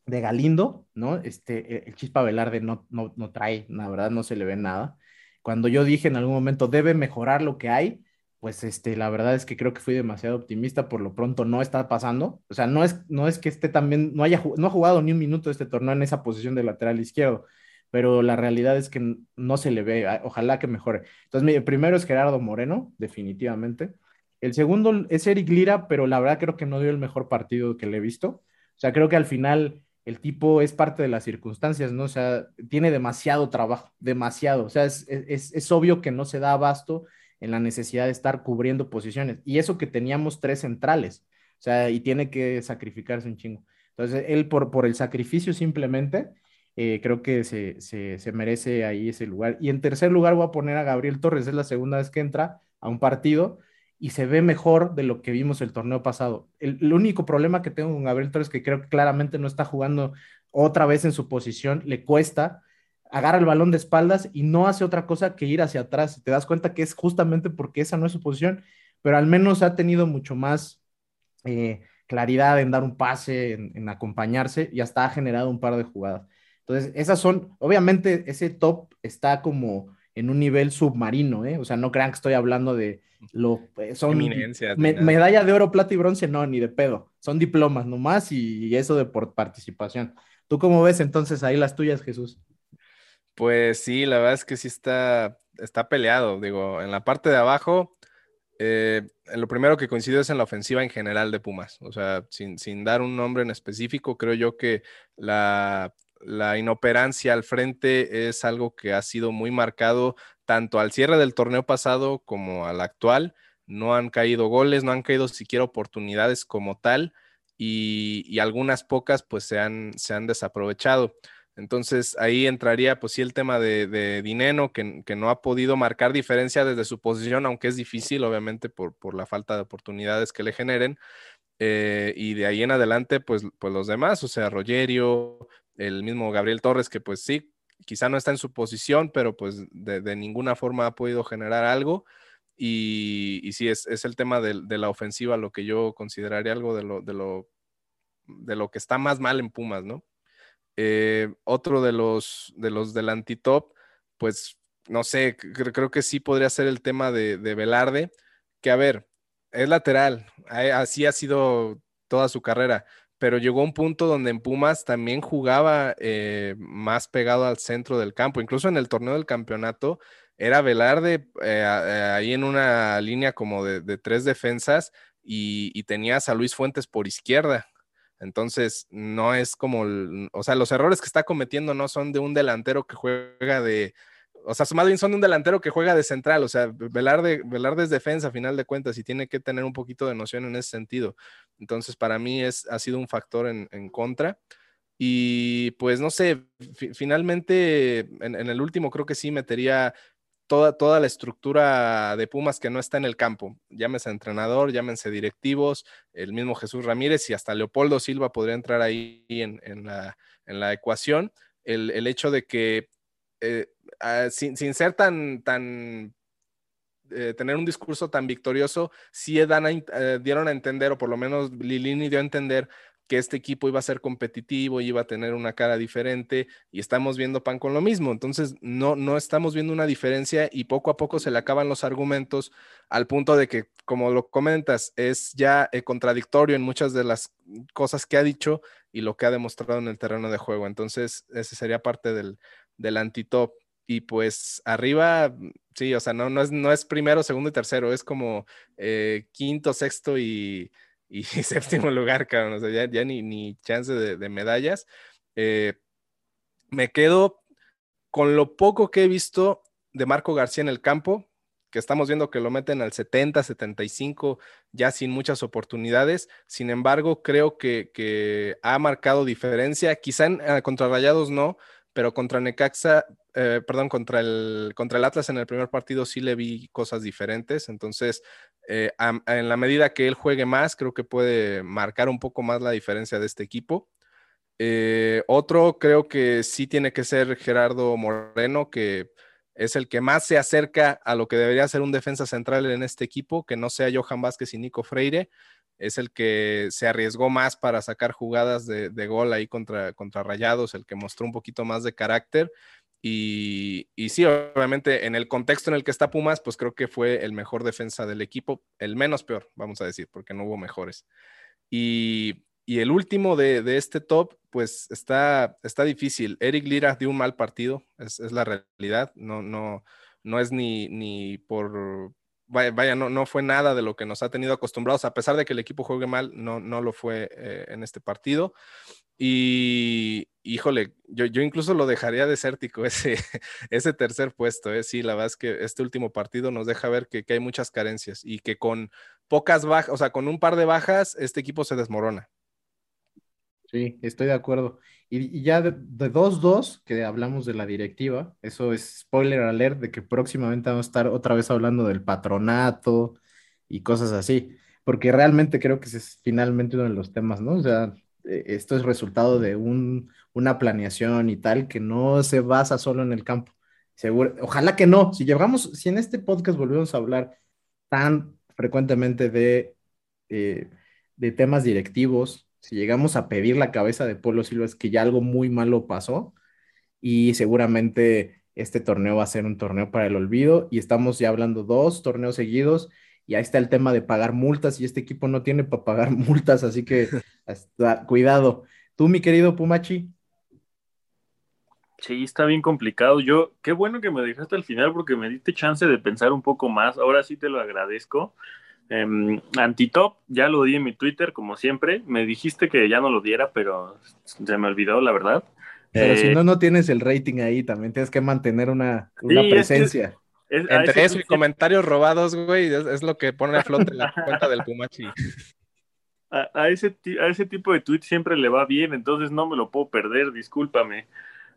de, Galindo, ¿no? Este, el Chispa Velarde no, no, no, trae, la verdad no se le ve nada. Cuando yo dije en algún momento debe mejorar lo que hay, pues este, la verdad es que creo que fui demasiado optimista, por lo pronto no está pasando, o sea, no es, no es que esté también, no haya, no ha jugado ni un minuto este torneo en esa posición de lateral izquierdo, pero la realidad es que no se le ve, ojalá que mejore. Entonces, mi primero es Gerardo Moreno, definitivamente. El segundo es Eric Lira, pero la verdad creo que no dio el mejor partido que le he visto. O sea, creo que al final el tipo es parte de las circunstancias, ¿no? O sea, tiene demasiado trabajo, demasiado. O sea, es, es, obvio que no se da abasto en la necesidad de estar cubriendo posiciones. Y eso que teníamos tres centrales. O sea, y tiene que sacrificarse un chingo. Entonces, él por, por el sacrificio simplemente Eh, creo que se, se, merece ahí ese lugar. Y en tercer lugar voy a poner a Gabriel Torres, es la segunda vez que entra a un partido y se ve mejor de lo que vimos el torneo pasado. El, único problema que tengo con Gabriel Torres, que creo que claramente no está jugando otra vez en su posición, le cuesta, agarra el balón de espaldas y no hace otra cosa que ir hacia atrás. Te das cuenta que es justamente porque esa no es su posición, pero al menos ha tenido mucho más eh, claridad en dar un pase, en, acompañarse y hasta ha generado un par de jugadas. Entonces, esas son, obviamente, ese top está como en un nivel submarino, ¿eh? O sea, no crean que estoy hablando de lo eh, son medalla de oro, plata y bronce, no, ni de pedo. Son diplomas nomás y, y eso de por participación. ¿Tú cómo ves entonces ahí las tuyas, Jesús? Pues sí, la verdad es que sí está, está peleado. Digo, en la parte de abajo, eh, lo primero que coincido es en la ofensiva en general de Pumas. O sea, sin, dar un nombre en específico, creo yo que la, la, inoperancia al frente es algo que ha sido muy marcado tanto al cierre del torneo pasado como al actual. No han caído goles, no han caído siquiera oportunidades como tal y, algunas pocas pues se han, se han desaprovechado. Entonces ahí entraría pues sí el tema de, Dineno, que, no ha podido marcar diferencia desde su posición, aunque es difícil obviamente por, la falta de oportunidades que le generen. Eh, y de ahí en adelante pues, pues los demás, o sea, Rogerio, el mismo Gabriel Torres, que pues sí, quizá no está en su posición, pero pues de, ninguna forma ha podido generar algo. Y, sí, es, el tema de, de, la ofensiva lo que yo consideraría algo de lo, de lo, de lo que está más mal en Pumas, ¿no? Eh, otro de los, de los del antitop, pues no sé, creo que sí podría ser el tema de, Velarde, que a ver, es lateral, así ha sido toda su carrera, pero llegó un punto donde en Pumas también jugaba eh, más pegado al centro del campo, incluso en el torneo del campeonato era Velarde eh, ahí en una línea como de, tres defensas y, y, tenías a Luis Fuentes por izquierda. Entonces, no es como, o sea, los errores que está cometiendo no son de un delantero que juega de, o sea, más bien son un delantero que juega de central, o sea, Velarde, Velarde es defensa a final de cuentas y tiene que tener un poquito de noción en ese sentido. Entonces, para mí es, ha sido un factor en, contra. Y pues no sé, finalmente en, en, el último creo que sí metería toda, la estructura de Pumas que no está en el campo. Llámese entrenador, llámense directivos, el mismo Jesús Ramírez y hasta Leopoldo Silva podría entrar ahí en, la, ecuación. El, hecho de que eh, ah, sin, ser tan, tan eh, tener un discurso tan victorioso, sí eh, dieron a entender, o por lo menos Lilini dio a entender que este equipo iba a ser competitivo, iba a tener una cara diferente y estamos viendo pan con lo mismo. Entonces, no, no estamos viendo una diferencia y poco a poco se le acaban los argumentos al punto de que, como lo comentas, es ya contradictorio en muchas de las cosas que ha dicho y lo que ha demostrado en el terreno de juego. Entonces, ese sería parte del, del antitop. Y pues arriba, sí, o sea, no, no, es, no es primero, segundo y tercero, es como eh, quinto, sexto y [laughs] y séptimo lugar, cabrón. O sea, ya, ni, ni, chance de, medallas. Eh, me quedo con lo poco que he visto de Marco García en el campo, que estamos viendo que lo meten al 70, 75, ya sin muchas oportunidades. Sin embargo, creo que, ha marcado diferencia. Quizá en, contra Rayados no, pero contra Necaxa, eh, perdón, contra el, contra el Atlas en el primer partido sí le vi cosas diferentes. Entonces, eh, en la medida que él juegue más, creo que puede marcar un poco más la diferencia de este equipo. Eh, otro creo que sí tiene que ser Gerardo Moreno, que es el que más se acerca a lo que debería ser un defensa central en este equipo, que no sea Johan Vázquez y Nico Freire es el que se arriesgó más para sacar jugadas de, gol ahí contra, contra Rayados, el que mostró un poquito más de carácter. Y, y, sí, obviamente en el contexto en el que está Pumas, pues creo que fue el mejor defensa del equipo, el menos peor, vamos a decir, porque no hubo mejores. Y, y el último de, de, este top, pues está, está difícil. Eric Lira dio un mal partido, es, es la realidad, no, no, no es ni, ni por, vaya, no, no, fue nada de lo que nos ha tenido acostumbrados, a pesar de que el equipo juegue mal, no, no lo fue eh, en este partido. Y híjole, yo, yo, incluso lo dejaría desértico [laughs] ese, ese tercer puesto. ¿eh? Sí, la verdad es que este último partido nos deja ver que, que hay muchas carencias y que con pocas bajas, o sea, con un par de bajas, este equipo se desmorona. Sí, estoy de acuerdo. Y, ya de 2-2, que hablamos de la directiva, eso es spoiler alert de que próximamente vamos a estar otra vez hablando del patronato y cosas así, porque realmente creo que ese es finalmente uno de los temas, ¿no? O sea, e, esto es resultado de un, una planeación y tal que no se basa solo en el campo. Seguro, ojalá que no. Si llegamos, si en este podcast volvemos a hablar tan frecuentemente de, eh, de temas directivos, si llegamos a pedir la cabeza de Polo Silva es que ya algo muy malo pasó y seguramente este torneo va a ser un torneo para el olvido y estamos ya hablando dos torneos seguidos y ahí está el tema de pagar multas y este equipo no tiene para pagar [laughs] multas, así que [laughs] hasta, cuidado. Tú, mi querido Pumachi. Sí, está bien complicado. Yo, qué bueno que me dejaste al final porque me diste chance de pensar un poco más. Ahora sí te lo agradezco. Eh, Antitop, ya lo di en mi Twitter, como siempre. Me dijiste que ya no lo diera, pero se me olvidó, la verdad. Pero si eh, no, no tienes el rating ahí, también tienes que mantener una, presencia. Entre eso y comentarios robados, güey, es, lo que pone a flote la [laughs] cuenta del Pumachi. A, ese, a ese tipo de tweet siempre le va bien, entonces no me lo puedo perder, discúlpame.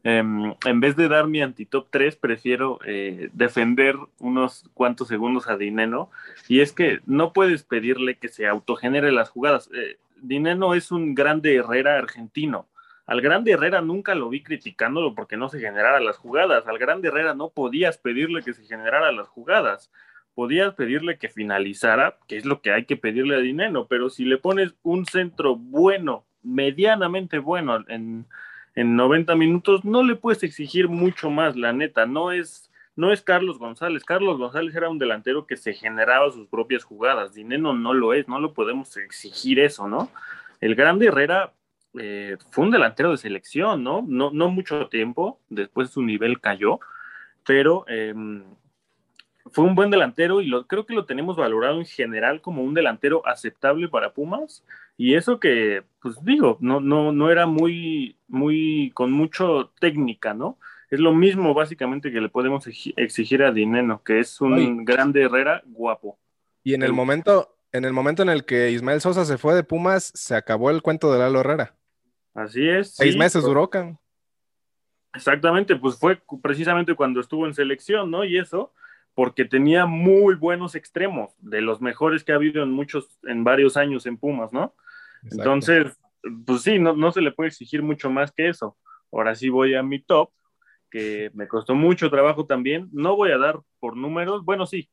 Em, en vez de dar mi antitop 3, prefiero eh, defender unos cuantos segundos a Dineno. Y es que no puedes pedirle que se autogenere las jugadas. Eh, Dineno es un grande Herrera argentino. Al grande Herrera nunca lo vi criticándolo porque no se generara las jugadas. Al grande Herrera no podías pedirle que se generara las jugadas. Podías pedirle que finalizara, que es lo que hay que pedirle a Dineno. Pero si le pones un centro bueno, medianamente bueno en en 90 minutos, no le puedes exigir mucho más, la neta, no es, no es Carlos González. Carlos González era un delantero que se generaba sus propias jugadas, Dineno no lo es, no lo podemos exigir eso, ¿no? El grande Herrera eh, fue un delantero de selección, ¿no? ¿no? No mucho tiempo, después su nivel cayó, pero em, fue un buen delantero y lo, creo que lo tenemos valorado en general como un delantero aceptable para Pumas. Y eso que, pues digo, no, no, no era muy, muy, con mucho técnica, ¿no? Es lo mismo básicamente que le podemos exigir a Dineno, que es un grande Herrera guapo. Y en el momento, en el momento en el que Ismael Sosa se fue de Pumas, se acabó el cuento de Lalo Herrera. Así es. Seis meses duró, Exactamente, pues fue precisamente cuando estuvo en selección, ¿no? Y eso, porque tenía muy buenos extremos, de los mejores que ha habido en muchos, en varios años en Pumas, ¿no? Entonces, pues sí, no, no se le puede exigir mucho más que eso. Ahora sí voy a mi top, que [laughs] me costó mucho trabajo también. No voy a dar por números, bueno, sí,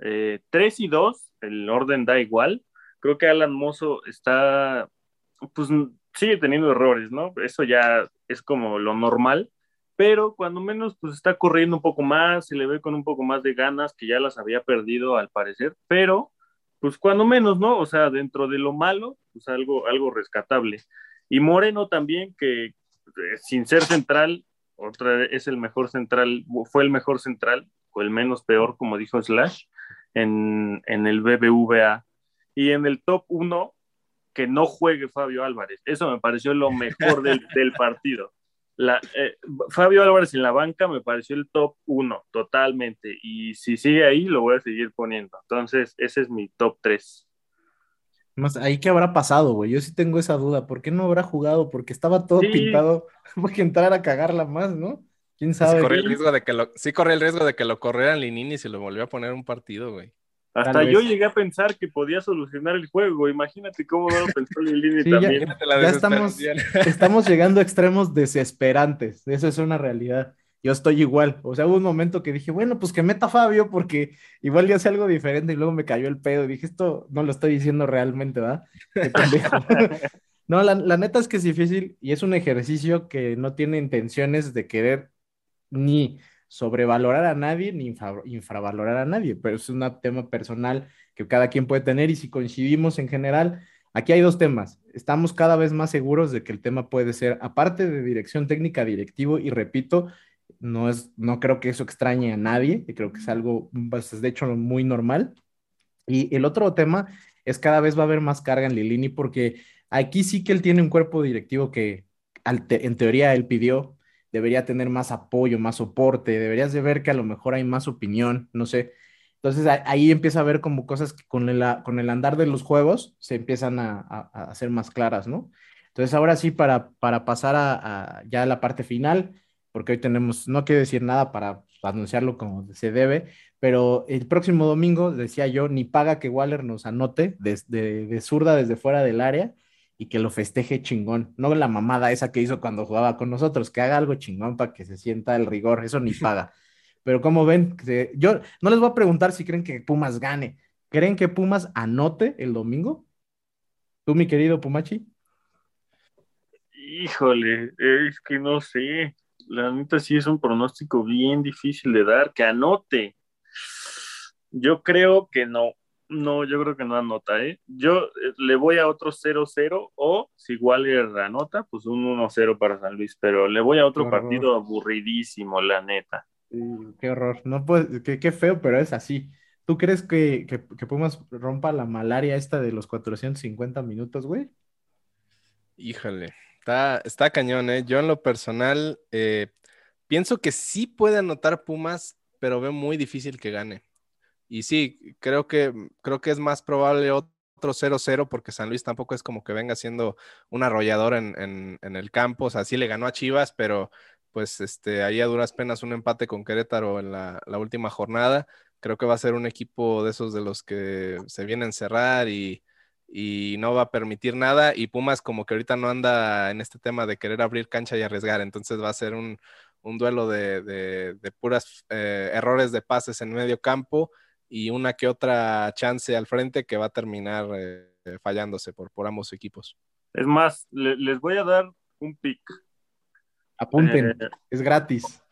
eh, 3 y 2, el orden da igual. Creo que Alan Mozo está, pues sigue teniendo errores, ¿no? Eso ya es como lo normal, pero cuando menos pues está corriendo un poco más, se le ve con un poco más de ganas, que ya las había perdido al parecer, pero pues cuando menos, ¿no? O sea, dentro de lo malo, pues algo, algo rescatable. Y Moreno también, que eh, sin ser central, otra es el mejor central, fue el mejor central, o el menos peor, como dijo Slash, en, en el BBVA. Y en el top 1, que no juegue Fabio Álvarez. Eso me pareció lo mejor del, del partido. La, eh, Fabio Álvarez en la banca me pareció el top uno totalmente y si sigue ahí lo voy a seguir poniendo. Entonces, ese es mi top 3. Más, ¿ahí qué habrá pasado, güey? Yo sí tengo esa duda. ¿Por qué no habrá jugado? Porque estaba todo pintado. [laughs] Porque entrar a cagarla más, ¿no? ¿Quién sabe? Sí corría el riesgo de que lo, sí el riesgo de que lo corrieran Linini y se lo volvió a poner un partido, güey. Hasta yo llegué a pensar que podía solucionar el juego. Imagínate cómo no lo pensó Lilini también. Ya, estamos, [laughs] [laughs] estamos llegando a extremos desesperantes. Eso es una realidad. Yo estoy igual. O sea, hubo un momento que dije, bueno, pues que meta Fabio porque igual ya hace algo diferente y luego me cayó el pedo y dije, esto no lo estoy diciendo realmente, ¿verdad? [laughs] no, la, la neta es que es difícil y es un ejercicio que no tiene intenciones de querer ni sobrevalorar a nadie ni infravalorar a nadie, pero es un tema personal que cada quien puede tener y si coincidimos en general, aquí hay dos temas. Estamos cada vez más seguros de que el tema puede ser, aparte de dirección técnica, directivo, y repito, no, es, no creo que eso extrañe a nadie, creo que es algo, pues, de hecho, muy normal. Y el otro tema es cada vez va a haber más carga en Lilini porque aquí sí que él tiene un cuerpo directivo que en teoría él pidió, debería tener más apoyo, más soporte, deberías de ver que a lo mejor hay más opinión, no sé. Entonces ahí empieza a ver como cosas que con el, con el andar de los juegos se empiezan a, hacer más claras, ¿no? Entonces, ahora sí, para, para pasar a, a ya a la parte final, porque hoy tenemos, no quiero decir nada para anunciarlo como se debe, pero el próximo domingo, decía yo, ni paga que Waller nos anote desde de zurda desde fuera del área y que lo festeje chingón. No la mamada esa que hizo cuando jugaba con nosotros, que haga algo chingón para que se sienta el rigor, eso ni [laughs] paga. Pero como ven, yo no les voy a preguntar si creen que Pumas gane. ¿Creen que Pumas anote el domingo? ¿Tú, mi querido Pumachi? Híjole, es que no sé. La neta sí es un pronóstico bien difícil de dar, que anote. Yo creo que no. No, yo creo que no anota, ¿eh? Yo eh, le voy a otro 0-0 o si Waller anota, pues un 1-0 para San Luis, pero le voy a otro partido aburridísimo, la neta. qué horror, no puede, qué, qué, feo, pero es así. ¿Tú crees que, que, que Pumas rompa la malaria esta de los 450 minutos, güey? Híjole, está, está cañón, ¿eh? Yo en lo personal eh, pienso que sí puede anotar Pumas, pero veo muy difícil que gane. Y sí, creo que, creo que es más probable otro 0-0 porque San Luis tampoco es como que venga siendo un arrollador en, el campo. O sea, sí le ganó a Chivas, pero pues este, ahí a duras penas un empate con Querétaro en la, última jornada. Creo que va a ser un equipo de esos de los que se viene a encerrar y, no va a permitir nada. Y Pumas como que ahorita no anda en este tema de querer abrir cancha y arriesgar. Entonces va a ser un, duelo de, de, puras eh, errores de pases en medio campo y una que otra chance al frente que va a terminar eh, fallándose por, por ambos equipos. Es más, les voy a dar un pick. Apunten, eh, es gratis.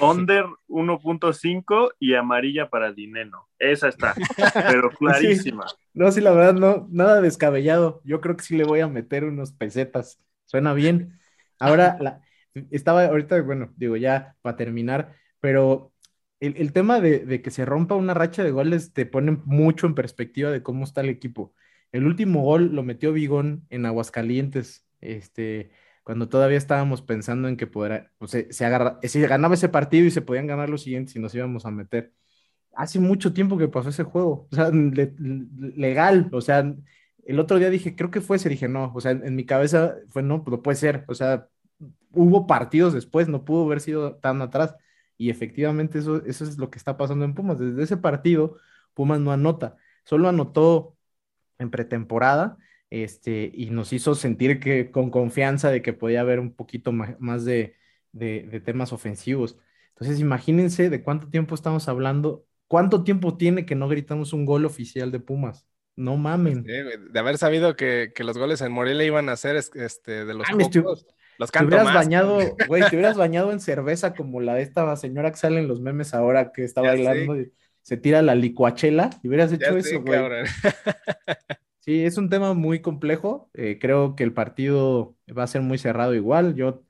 Under 1.5 y amarilla para Dineno. Esa está, [laughs] pero clarísima. No, sí, la verdad, no, nada descabellado. Yo creo que sí le voy a meter unos pesetas. Suena bien. Ahora, la, estaba ahorita, bueno, digo ya para terminar, pero el, tema de, que se rompa una racha de goles te pone mucho en perspectiva de cómo está el equipo. El último gol lo metió Vigón en Aguascalientes, este, cuando todavía estábamos pensando en que podrá, se, agarra, se ganaba ese partido y se podían ganar los siguientes y nos íbamos a meter. Hace mucho tiempo que pasó ese juego, o sea, legal, o sea, el otro día dije, creo que fue ese, dije, no, o sea, en, mi cabeza fue, no, no puede ser, o sea, hubo partidos después, no pudo haber sido tan atrás. Y efectivamente eso, eso es lo que está pasando en Pumas. Desde ese partido, Pumas no anota. Solo anotó en pretemporada este, y nos hizo sentir que con confianza de que podía haber un poquito más de, temas ofensivos. Entonces, imagínense de cuánto tiempo estamos hablando, cuánto tiempo tiene que no gritamos un gol oficial de Pumas. No mamen. de haber sabido que, los goles en Morelia iban a ser este, de los ah, pocos. Los te hubieras bañado, [laughs] güey, te hubieras bañado en cerveza como la de esta señora que sale en los memes ahora que está bailando y se tira la licuachela y hubieras hecho eso, güey. [laughs] Sí, es un tema muy complejo. Eh, creo que el partido va a ser muy cerrado igual. Yo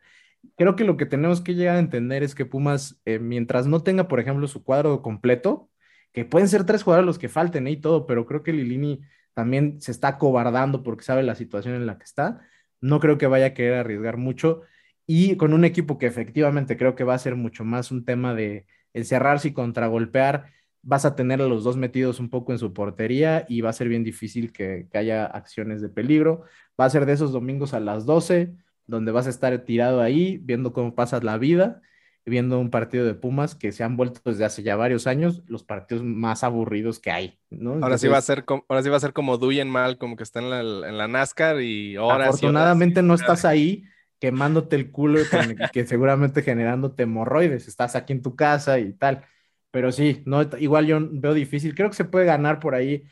creo que lo que tenemos que llegar a entender es que Pumas, eh, mientras no tenga, por ejemplo, su cuadro completo, que pueden ser tres jugadores los que falten y todo, pero creo que Lilini también se está cobardando porque sabe la situación en la que está no creo que vaya a querer arriesgar mucho y con un equipo que efectivamente creo que va a ser mucho más un tema de encerrarse y contragolpear, vas a tener a los dos metidos un poco en su portería y va a ser bien difícil que, haya acciones de peligro. Va a ser de esos domingos a las 12, donde vas a estar tirado ahí viendo cómo pasas la vida viendo un partido de Pumas que se han vuelto desde hace ya varios años los partidos más aburridos que hay, ¿no? ahora sí va a ser como, ahora sí va a ser como Duyen mal, como que está en la, en la NASCAR y ahora Afortunadamente no estás ahí quemándote el culo y [laughs] que seguramente generándote hemorroides, estás aquí en tu casa y tal. Pero sí, no, igual yo veo difícil. Creo que se puede ganar por ahí.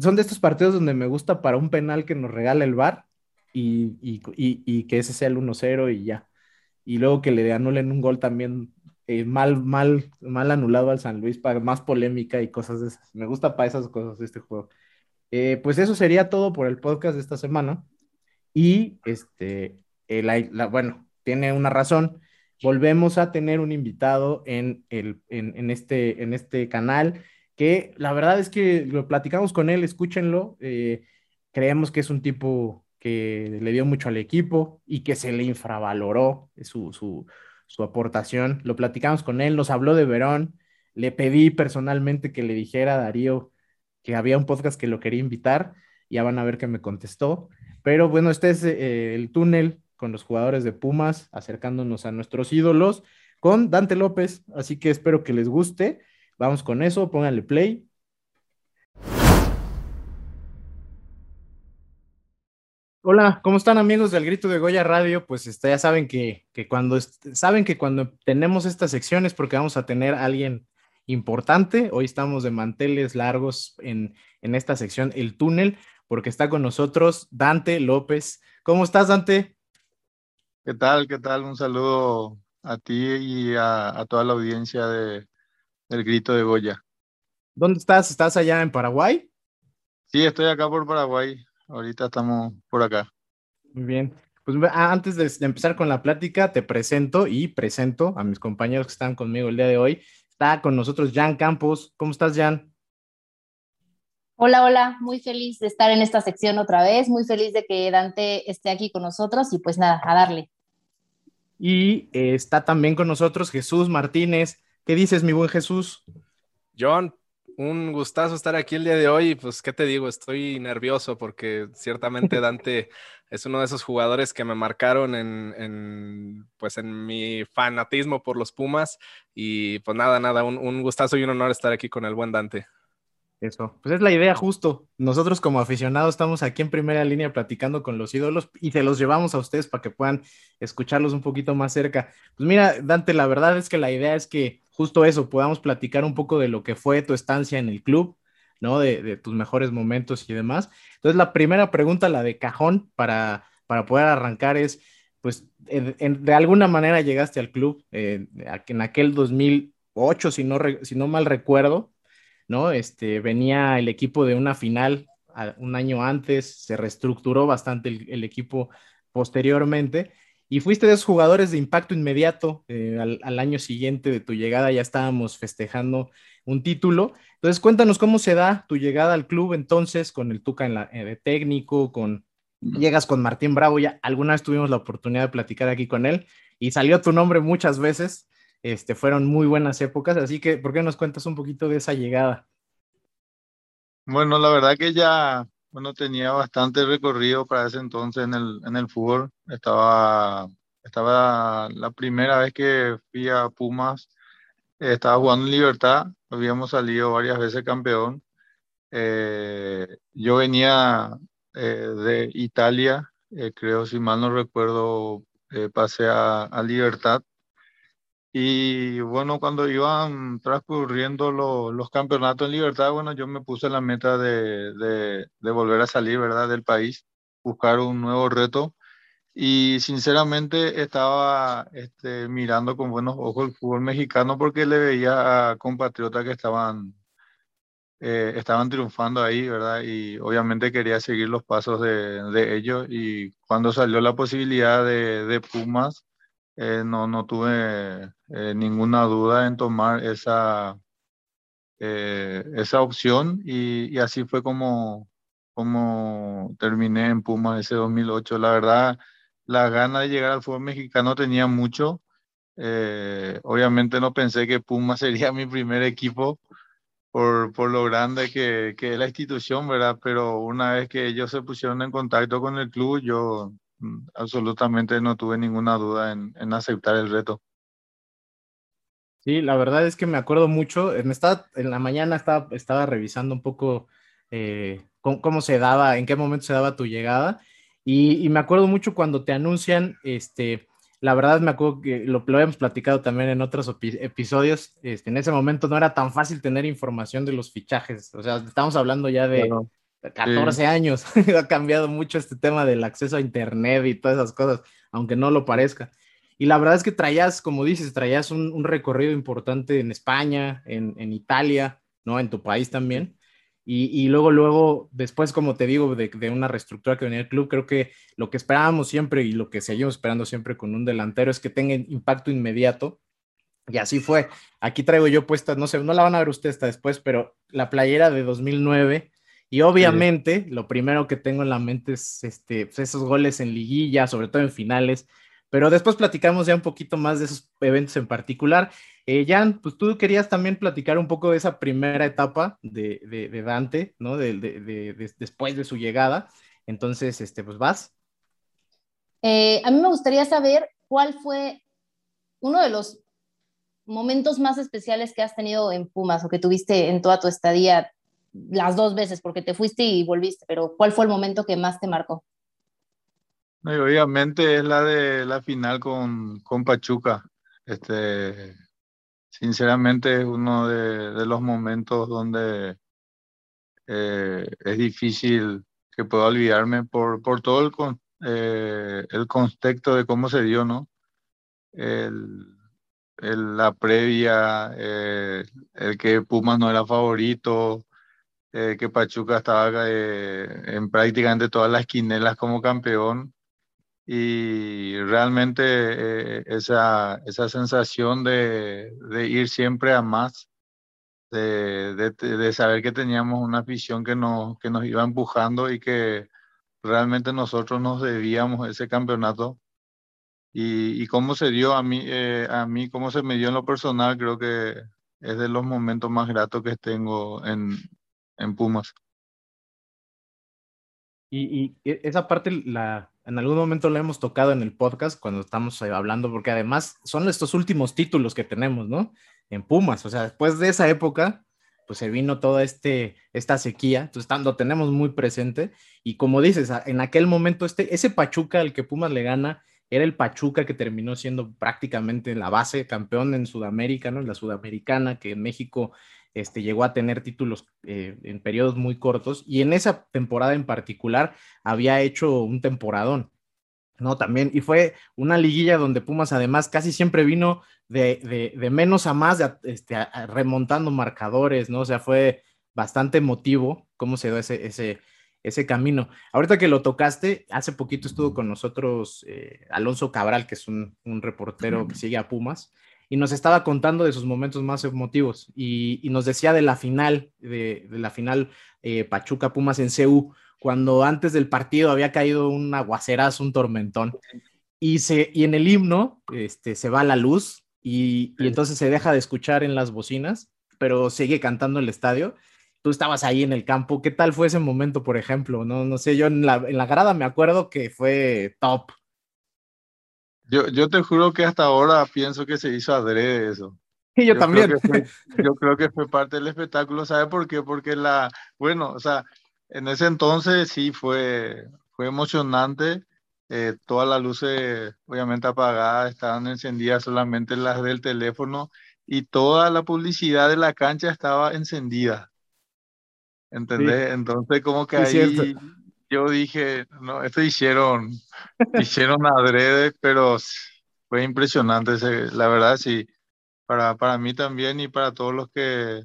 Son de estos partidos donde me gusta para un penal que nos regala el VAR y, y, y que ese sea el 1-0 y ya y luego que le anulen un gol también eh, mal, mal, mal anulado al San Luis para más polémica y cosas de esas. Me gusta para esas cosas este juego. Eh, pues eso sería todo por el podcast de esta semana. Y este, eh, bueno, tiene una razón. Volvemos a tener un invitado en, el, en, este, en este canal que la verdad es que lo platicamos con él, escúchenlo. creemos que es un tipo que le dio mucho al equipo y que se le infravaloró su, su, su aportación. Lo platicamos con él, nos habló de Verón, le pedí personalmente que le dijera a Darío que había un podcast que lo quería invitar Ya van a ver que me contestó. Pero bueno, este es eh, el túnel con los jugadores de Pumas, acercándonos a nuestros ídolos con Dante López. Así que espero que les guste. Vamos con eso, pónganle play. Hola, ¿cómo están amigos del Grito de Goya Radio? Pues este, ya saben que, cuando saben que cuando tenemos estas secciones porque vamos a tener a alguien importante. Hoy estamos de manteles largos en, en esta sección, el túnel, porque está con nosotros Dante López. ¿Cómo estás, Dante? ¿Qué tal? ¿Qué tal? Un saludo a ti y a, toda la audiencia de, del Grito de Goya. ¿Dónde estás? ¿Estás allá en Paraguay? Sí, estoy acá por Paraguay. Ahorita estamos por acá. Muy bien. Pues antes de, empezar con la plática, te presento y presento a mis compañeros que están conmigo el día de hoy. Está con nosotros Jan Campos. ¿Cómo estás, Jan? Hola, hola, muy feliz de estar en esta sección otra vez, muy feliz de que Dante esté aquí con nosotros y pues nada, a darle. Y eh, está también con nosotros Jesús Martínez. ¿Qué dices, mi buen Jesús? John, un gustazo estar aquí el día de hoy. Pues, ¿qué te digo? Estoy nervioso porque ciertamente Dante es uno de esos jugadores que me marcaron en, pues, en mi fanatismo por los Pumas. Y pues nada, nada, un, un gustazo y un honor estar aquí con el buen Dante. Eso, pues es la idea justo. Nosotros como aficionados estamos aquí en primera línea platicando con los ídolos y se los llevamos a ustedes para que puedan escucharlos un poquito más cerca. Pues mira, Dante, la verdad es que la idea es que justo eso, podamos platicar un poco de lo que fue tu estancia en el club, ¿no? De, tus mejores momentos y demás. Entonces, la primera pregunta, la de cajón, para, para poder arrancar es, pues, de alguna manera llegaste al club eh, en aquel 2008, si no, si no mal recuerdo, ¿no? Este, venía el equipo de una final un año antes, se reestructuró bastante el, equipo posteriormente y fuiste de esos jugadores de impacto inmediato. Eh, al, año siguiente de tu llegada ya estábamos festejando un título. Entonces, cuéntanos cómo se da tu llegada al club entonces con el Tuca en la, eh, de técnico, con llegas con Martín Bravo, ya alguna vez tuvimos la oportunidad de platicar aquí con él y salió tu nombre muchas veces. Este, fueron muy buenas épocas, así que ¿por qué nos cuentas un poquito de esa llegada? Bueno, la verdad que ya, bueno, tenía bastante recorrido para ese entonces en el, en el fútbol. Estaba, estaba la primera vez que fui a Pumas, estaba jugando en Libertad, habíamos salido varias veces campeón. Eh, yo venía eh, de Italia, eh, creo, si mal no recuerdo, pasé a, a Libertad y bueno, cuando iban transcurriendo los campeonatos en libertad, bueno, yo me puse la meta de, de, volver a salir, ¿verdad?, del país, buscar un nuevo reto. Y sinceramente estaba este, mirando con buenos ojos el fútbol mexicano porque le veía a compatriotas que estaban, eh, estaban triunfando ahí, ¿verdad? Y obviamente quería seguir los pasos de, de ellos. Y cuando salió la posibilidad de, de Pumas, eh, no, no tuve eh, ninguna duda en tomar esa, eh, esa opción y, y, así fue como, como terminé en Puma ese 2008. La verdad, la gana de llegar al fútbol mexicano tenía mucho. obviamente no pensé que Puma [laughs] sería mi primer equipo por, por lo grande que, que es la institución, ¿verdad? Pero una vez que ellos se pusieron en contacto con el club, yo absolutamente no tuve ninguna duda en, aceptar el reto. Sí, la verdad es que me acuerdo mucho. En, en la mañana estaba, estaba revisando un poco eh, cómo, se daba, en qué momento se daba tu llegada. Y, me acuerdo mucho cuando te anuncian, este, la verdad me acuerdo que lo, lo habíamos platicado también en otros episodios. Este, en ese momento no era tan fácil tener información de los fichajes. O sea, estamos hablando ya de, 14 años. [laughs] ha cambiado mucho este tema del acceso a Internet y todas esas cosas, aunque no lo parezca. Y la verdad es que traías, como dices, traías un, recorrido importante en España, en, Italia, ¿no? En tu país también. Y, luego, luego, después, como te digo, de, una reestructura que venía el club, creo que lo que esperábamos siempre y lo que seguimos esperando siempre con un delantero es que tenga impacto inmediato. Y así fue. Aquí traigo yo puesta, no sé, no la van a ver ustedes hasta después, pero la playera de 2009 y obviamente, lo primero que tengo en la mente es este, pues, esos goles en liguilla, sobre todo en finales, Pero después platicamos ya un poquito más de esos eventos en particular. Eh, Jan, pues tú querías también platicar un poco de esa primera etapa de, de, Dante, ¿no? De, después de su llegada. Entonces, este, pues vas. Eh, a mí me gustaría saber cuál fue uno de los momentos más especiales que has tenido en Pumas o que tuviste en toda tu estadía las dos veces, porque te fuiste y volviste, pero ¿cuál fue el momento que más te marcó? obviamente es la de la final con, con Pachuca. Este, sinceramente es uno de, los momentos donde eh, es difícil que pueda olvidarme por, por todo el, eh, el contexto de cómo se dio, ¿no? El, la previa, eh, el que Pumas no era favorito, eh, que Pachuca estaba eh, en prácticamente todas las quinelas como campeón. Y realmente esa, esa sensación de, de, ir siempre a más, de, de, de, saber que teníamos una afición que nos, que nos iba empujando y que realmente nosotros nos debíamos ese campeonato, y, cómo se dio a mí, eh, a mí, cómo se me dio en lo personal, creo que es de los momentos más gratos que tengo en, en Pumas. Y, e, esa parte la, en algún momento la hemos tocado en el podcast cuando estamos eh, hablando, porque además son estos últimos títulos que tenemos, ¿no? En Pumas, o sea, después de esa época, pues se vino toda este, esta sequía, entonces lo tenemos muy presente, y como dices, en aquel momento, este, ese Pachuca al que Pumas le gana, era el Pachuca que terminó siendo prácticamente la base campeón en Sudamérica, ¿no? La Sudamericana, que en México este, llegó a tener títulos eh, en periodos muy cortos y en esa temporada en particular había hecho un temporadón, ¿no? También, y fue una liguilla donde Pumas además casi siempre vino de, menos a más, este, remontando marcadores, ¿no? O sea, fue bastante emotivo cómo se dio ese, ese, camino. Ahorita que lo tocaste, hace poquito estuvo con nosotros eh, Alonso Cabral, que es un, reportero que sigue a Pumas, y nos estaba contando de sus momentos más emotivos y, nos decía de la final, de, la final eh, Pachuca Pumas en CU, cuando antes del partido había caído un aguacerazo, un tormentón, y, se, y en el himno este, se va la luz y, y entonces se deja de escuchar en las bocinas, pero sigue cantando el estadio tú estabas ahí en el campo. ¿Qué tal fue ese momento, por ejemplo? No, no sé, yo en la, en la grada me acuerdo que fue top. Yo, yo te juro que hasta ahora pienso que se hizo adrede eso. Y yo, también. yo creo que fue parte del espectáculo, ¿sabe por qué? Porque la, bueno, o sea, en ese entonces sí fue, fue emocionante. Eh, todas las luces obviamente apagadas, estaban encendidas solamente las del teléfono y toda la publicidad de la cancha estaba encendida. ¿Entendés? Entonces como que ahí yo dije, no, esto hicieron, hicieron adrede, pero fue impresionante, la verdad sí, para, para mí también y para todos los que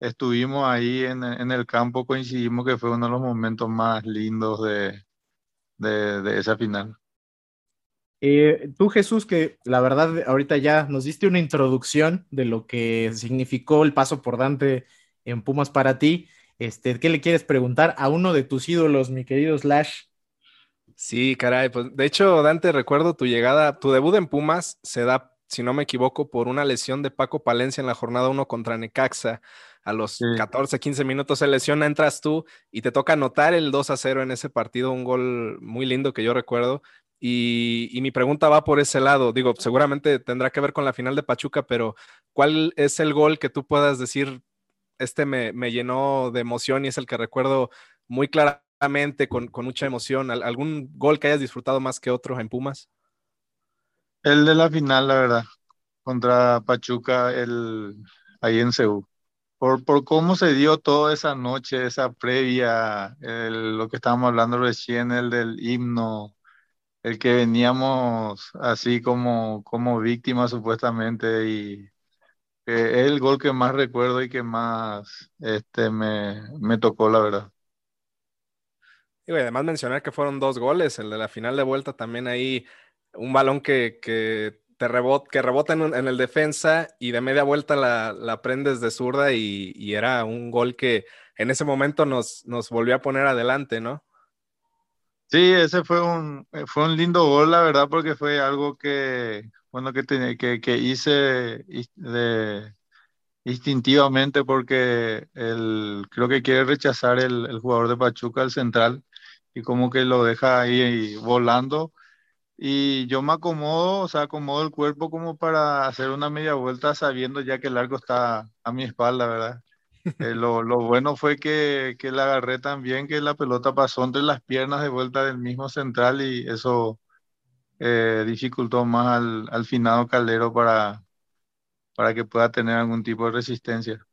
estuvimos ahí en, en el campo coincidimos que fue uno de los momentos más lindos de, de, de esa final. Eh, tú, Jesús, que la verdad ahorita ya nos diste una introducción de lo que significó el paso por Dante en Pumas para ti. Este, ¿Qué le quieres preguntar a uno de tus ídolos, mi querido Slash? Sí, caray, pues de hecho, Dante, recuerdo tu llegada, tu debut en Pumas se da, si no me equivoco, por una lesión de Paco Palencia en la jornada 1 contra Necaxa. A los 14, 15 minutos se lesiona, entras tú y te toca anotar el 2 a 0 en ese partido, un gol muy lindo que yo recuerdo. Y, y, mi pregunta va por ese lado. Digo, seguramente tendrá que ver con la final de Pachuca, pero ¿cuál es el gol que tú puedas decir este me, llenó de emoción y es el que recuerdo muy claramente, con, mucha emoción. ¿Algún gol que hayas disfrutado más que otro en Pumas? El de la final, la verdad, contra Pachuca, el, ahí en Seúl. Por, por cómo se dio toda esa noche, esa previa, lo que estábamos hablando recién, el del himno, el que veníamos así como, como víctimas supuestamente y es el gol que más recuerdo y que más este, me, me tocó, la verdad. Y además mencionar que fueron dos goles, el de la final de vuelta también ahí, un balón que, que te rebota, que rebota en, en, el defensa y de media vuelta la, la prendes de zurda y, y, era un gol que en ese momento nos, nos volvió a poner adelante, ¿no? Sí, ese fue un, fue un lindo gol, la verdad, porque fue algo que, bueno, que, que, que hice de, instintivamente porque el, creo que quiere rechazar el, el jugador de Pachuca, el central, y como que lo deja ahí volando. Y yo me acomodo, o sea, acomodo el cuerpo como para hacer una media vuelta sabiendo ya que el arco está a mi espalda, ¿verdad? Eh, lo, lo, bueno fue que, que la agarré también, que la pelota pasó entre las piernas de vuelta del mismo central y eso eh, dificultó más al, al finado Calero para, para que pueda tener algún tipo de resistencia.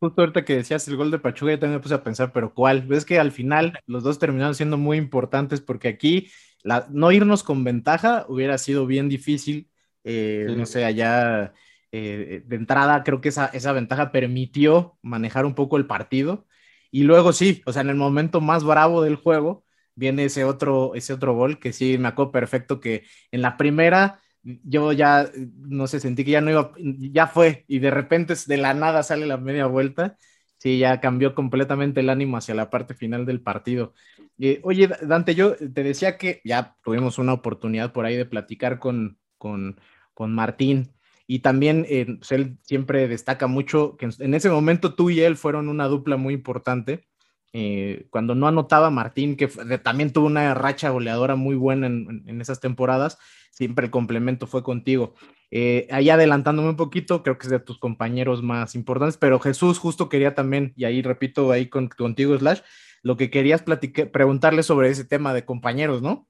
Justo ahorita que decías el gol de Pachuca, yo también me puse a pensar, pero ¿cuál? Ves que al final los dos terminaron siendo muy importantes porque aquí la, no irnos con ventaja hubiera sido bien difícil. Eh, sí. No sé, allá eh, de entrada creo que esa, esa ventaja permitió manejar un poco el partido. Y luego sí, o sea, en el momento más bravo del juego viene ese otro, ese otro gol que sí me acuerdo perfecto que en la primera yo ya, no sé, sentí que ya no iba, ya fue, y de repente de la nada sale la media vuelta, sí, ya cambió completamente el ánimo hacia la parte final del partido. Eh, oye, Dante, yo te decía que ya tuvimos una oportunidad por ahí de platicar con, con, con Martín, y también eh, pues él siempre destaca mucho que en ese momento tú y él fueron una dupla muy importante. Eh, cuando no anotaba Martín, que también tuvo una racha goleadora muy buena en, esas temporadas, siempre el complemento fue contigo. Eh, ahí adelantándome un poquito, creo que es de tus compañeros más importantes, pero Jesús justo quería también, y ahí repito ahí con, contigo, Slash, lo que querías preguntarle sobre ese tema de compañeros, ¿no?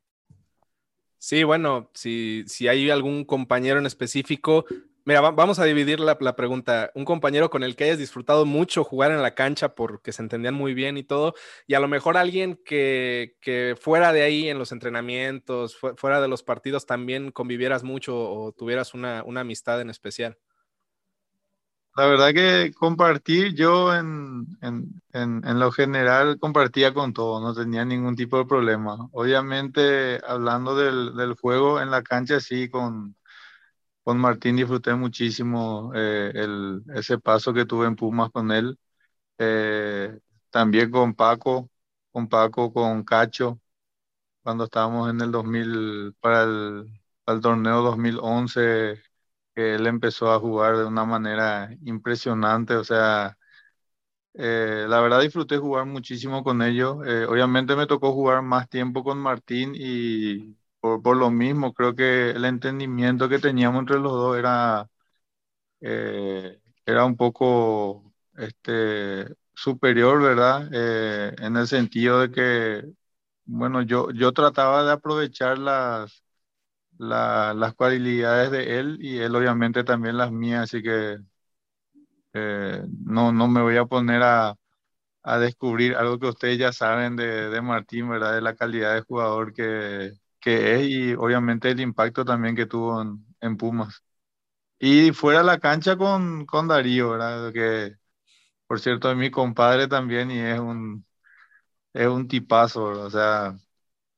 Sí, bueno, si, si hay algún compañero en específico, Mira, vamos a dividir la, pregunta. Un compañero con el que hayas disfrutado mucho jugar en la cancha porque se entendían muy bien y todo, y a lo mejor alguien que, fuera de ahí en los entrenamientos, fu fuera de los partidos, también convivieras mucho o tuvieras una, amistad en especial. La verdad que compartir, yo en, lo general compartía con todo, no tenía ningún tipo de problema. Obviamente, hablando del, del juego en la cancha, sí, con con Martín disfruté muchísimo eh, ese paso que tuve en Pumas con él. Eh, también con Paco, con Paco, con Cacho, cuando estábamos en el 2000, para el, torneo 2011, que él empezó a jugar de una manera impresionante. O sea, eh, la verdad disfruté jugar muchísimo con ellos. Obviamente me tocó jugar más tiempo con Martín y por, por, lo mismo, creo que el entendimiento que teníamos entre los dos era, eh, era un poco este, superior, ¿verdad? Eh, en el sentido de que, bueno, yo, yo trataba de aprovechar las, la, las cualidades de él y él obviamente también las mías, así que eh, no, no me voy a poner a, a descubrir algo que ustedes ya saben de, de Martín, ¿verdad? De la calidad de jugador que que es y obviamente el impacto también que tuvo en, en Pumas. Y fuera la cancha con, con Darío, ¿verdad? Que por cierto es mi compadre también y es un, es un tipazo, ¿verdad? O sea,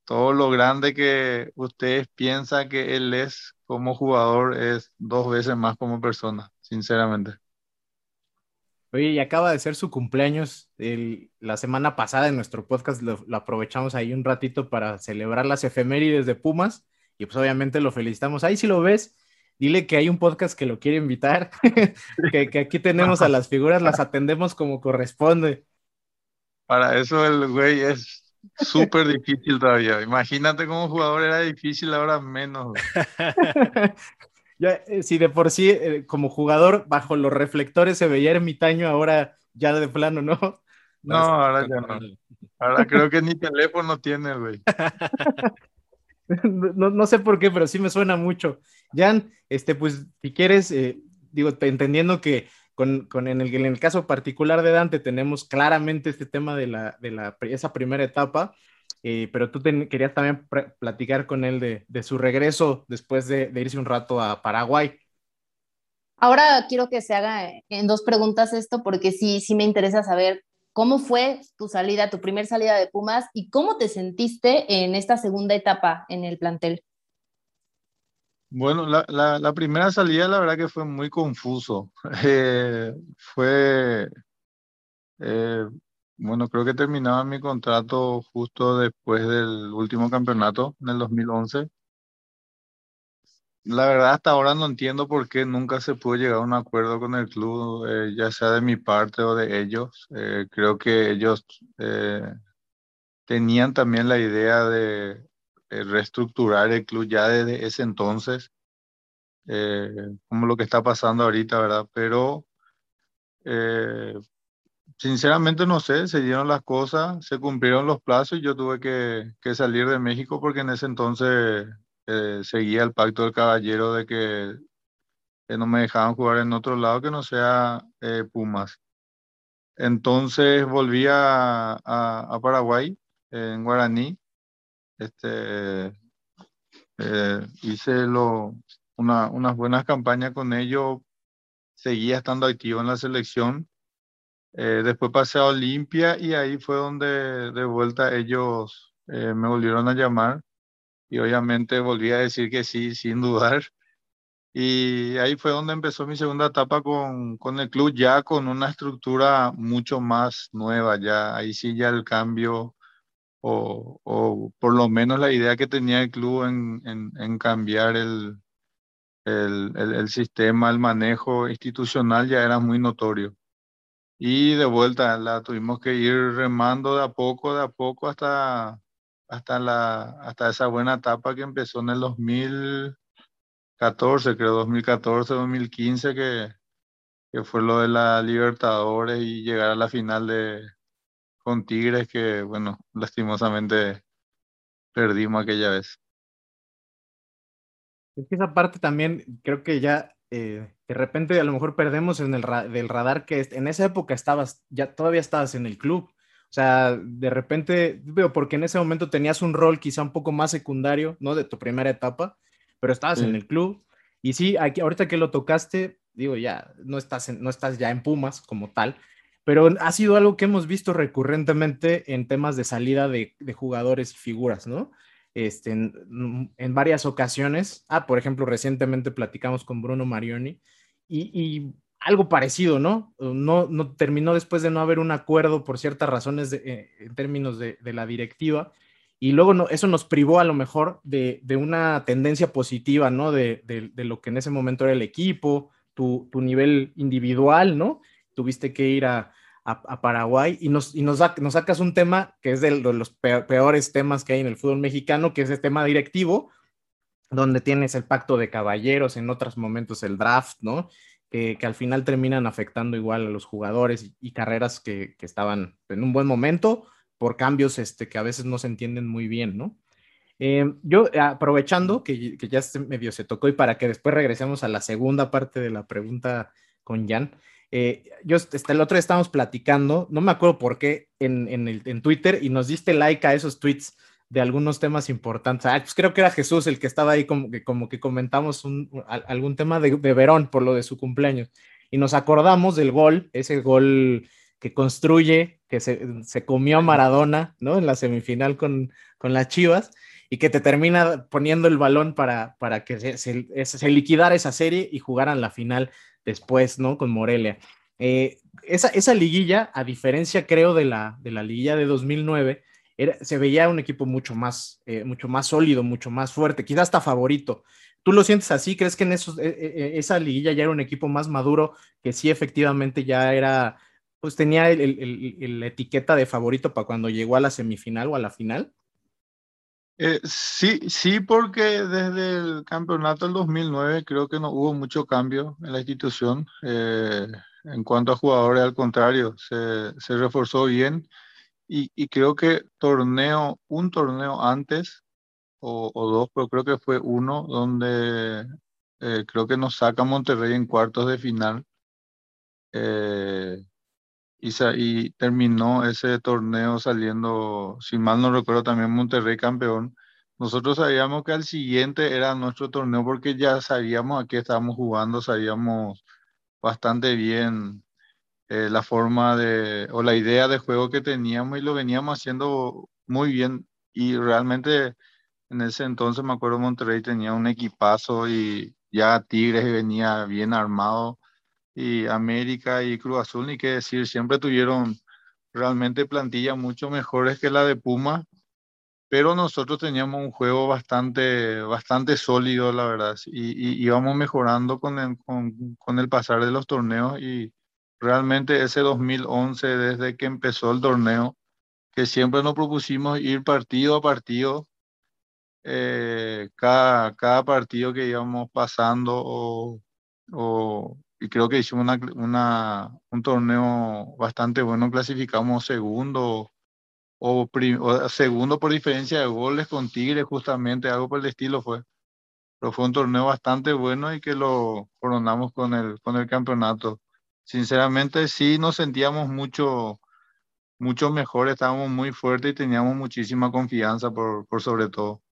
todo lo grande que ustedes piensan que él es como jugador es dos veces más como persona, sinceramente. Oye, y acaba de ser su cumpleaños el, la semana pasada en nuestro podcast, lo, lo, aprovechamos ahí un ratito para celebrar las efemérides de Pumas y pues obviamente lo felicitamos. Ahí si lo ves, dile que hay un podcast que lo quiere invitar, [laughs] que, que, aquí tenemos a las figuras, las atendemos como corresponde. Para eso el güey es súper difícil todavía. Imagínate como jugador era difícil, ahora menos. [laughs] ya, eh, si de por sí eh, como jugador bajo los reflectores se veía ermitaño, ahora ya de plano, ¿no? [laughs] No, ahora ya no. Ahora creo que ni teléfono tiene, güey. [laughs] no, no, sé por qué, pero sí me suena mucho. Jan, este, pues, si quieres, eh, digo, entendiendo que con, con en, el, en, el, caso particular de Dante tenemos claramente este tema de, la, de la, esa primera etapa, eh, pero tú querías también platicar con él de, de su regreso después de, de, irse un rato a Paraguay. Ahora quiero que se haga en dos preguntas esto, porque sí, sí me interesa saber cómo fue tu salida, tu primer salida de Pumas y cómo te sentiste en esta segunda etapa en el plantel. Bueno, la, la, la primera salida la verdad que fue muy confuso. [laughs] Eh, fue, eh, bueno, creo que terminaba mi contrato justo después del último campeonato, en el 2011. La verdad, hasta ahora no entiendo por qué nunca se pudo llegar a un acuerdo con el club, eh, ya sea de mi parte o de ellos. Eh, creo que ellos eh, tenían también la idea de reestructurar el club ya desde ese entonces, como lo que está pasando ahorita, ¿verdad? Pero sinceramente no sé, se dieron las cosas, se cumplieron los plazos y yo tuve que, salir de México porque en ese entonces eh, seguía el pacto del caballero de que, no me dejaban jugar en otro lado que no sea eh, Pumas. Entonces volví a, a, Paraguay, en Guaraní. Este, eh, hice lo, una, unas buenas campañas con ellos, seguía estando activo en la selección. Después pasé a Olimpia y ahí fue donde de vuelta ellos me volvieron a llamar y obviamente volví a decir que sí, sin dudar. Y ahí fue donde empezó mi segunda etapa con, con el club, ya con una estructura mucho más nueva, ya ahí sí ya el cambio, o, o por lo menos la idea que tenía el club en, en, cambiar el, el, el, sistema, el manejo institucional ya era muy notorio. Y de vuelta la tuvimos que ir remando de a poco, de a poco hasta hasta, la, hasta esa buena etapa que empezó en el 2014, creo, 2014, 2015, que, que fue lo de la Libertadores y llegar a la final de, con Tigres, que, bueno, lastimosamente perdimos aquella vez. Es que esa parte también creo que ya eh, de repente a lo mejor perdemos en el del radar que en esa época estabas, ya todavía estabas en el club. O sea, de repente, veo, porque en ese momento tenías un rol quizá un poco más secundario, ¿no? De tu primera etapa, pero estabas en el club. Y sí, aquí, ahorita que lo tocaste, digo, ya, no estás, no estás ya en Pumas como tal, pero ha sido algo que hemos visto recurrentemente en temas de salida de, jugadores y figuras, ¿no? Este, en, en, varias ocasiones. Ah, por ejemplo, recientemente platicamos con Bruno Marioni y, algo parecido, ¿no? ¿no? Terminó después de no haber un acuerdo por ciertas razones eh, en términos de, la directiva. Y luego no, eso nos privó a lo mejor de, una tendencia positiva, ¿no? De, lo que en ese momento era el equipo, tu, nivel individual, ¿no? Tuviste que ir a, Paraguay y, nos, y nos, nos, sacas un tema que es de los peores temas que hay en el fútbol mexicano, que es el tema directivo, donde tienes el pacto de caballeros, en otros momentos el draft, ¿no? que, al final terminan afectando igual a los jugadores y, carreras que, estaban en un buen momento por cambios este, que a veces no se entienden muy bien, ¿no? Eh, yo, aprovechando que, ya medio se tocó y para que después regresemos a la segunda parte de la pregunta con Jan, eh, yo hasta el otro día estábamos platicando, no me acuerdo por qué, en, en, el, en Twitter y nos diste like a esos tweets de algunos temas importantes. Ah, pues creo que era Jesús el que estaba ahí como que, como que comentamos un, algún tema de, Verón por lo de su cumpleaños. Y nos acordamos del gol, ese gol que construye, que se, comió a Maradona, ¿no? En la semifinal con, con las Chivas y que te termina poniendo el balón para, para que se, se, liquidara esa serie y jugaran la final después, ¿no? Con Morelia. Eh, esa, esa liguilla, a diferencia creo de la, de la liguilla de 2009, se veía un equipo mucho más, eh, mucho más sólido, mucho más fuerte, quizás hasta favorito. ¿Tú lo sientes así? ¿Crees que en esos, eh, eh, esa liguilla ya era un equipo más maduro, que sí efectivamente ya era, pues tenía la etiqueta de favorito para cuando llegó a la semifinal o a la final? sí, sí, porque desde el campeonato del 2009 creo que no hubo mucho cambio en la institución. en cuanto a jugadores, al contrario, se, se reforzó bien y, creo que torneo, un torneo antes, o, dos, pero creo que fue uno, donde eh, creo que nos saca Monterrey en cuartos de final. Eh, y, y, terminó ese torneo saliendo, si mal no recuerdo, también Monterrey campeón. Nosotros sabíamos que al siguiente era nuestro torneo porque ya sabíamos a qué estábamos jugando, sabíamos bastante bien eh, la forma de, o la idea de juego que teníamos y lo veníamos haciendo muy bien. Y realmente en ese entonces me acuerdo Monterrey tenía un equipazo y ya Tigres venía bien armado y América y Cruz Azul, ni qué decir, siempre tuvieron realmente plantilla mucho mejores que la de Puma, pero nosotros teníamos un juego bastante, bastante sólido, la verdad, y, íbamos mejorando con el, con, con el pasar de los torneos y realmente ese 2011, desde que empezó el torneo, que siempre nos propusimos ir partido a partido, eh, cada, cada partido que íbamos pasando o, o, y creo que hicimos una, una, un torneo bastante bueno, clasificamos segundo o, segundo por diferencia de goles con Tigre, justamente, algo por el estilo fue. Pero fue un torneo bastante bueno y que lo coronamos con el, con el campeonato. Sinceramente, sí nos sentíamos mucho, mucho mejor, estábamos muy fuertes y teníamos muchísima confianza por, por sobre todo.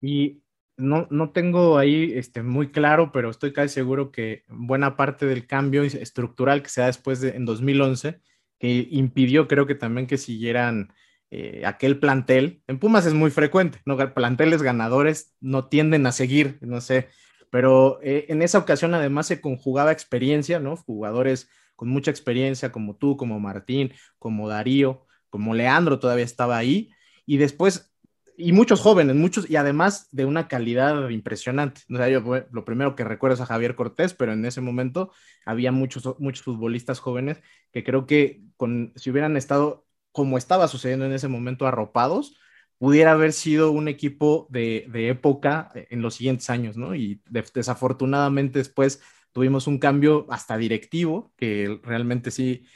Y no, no tengo ahí este, muy claro, pero estoy casi seguro que buena parte del cambio estructural que se da después de en 2011, que impidió creo que también que siguieran eh, aquel plantel, en Pumas es muy frecuente, ¿no? Planteles ganadores no tienden a seguir, no sé, pero eh, en esa ocasión además se conjugaba experiencia, ¿no? Jugadores con mucha experiencia como tú, como Martín, como Darío, como Leandro todavía estaba ahí, y después y muchos jóvenes, muchos, y además de una calidad impresionante. O lo primero que recuerdo es a Javier Cortés, pero en ese momento había muchos, muchos futbolistas jóvenes que creo que con, si hubieran estado como estaba sucediendo en ese momento arropados, pudiera haber sido un equipo de, de época en los siguientes años, ¿no? Y desafortunadamente después tuvimos un cambio hasta directivo que realmente sí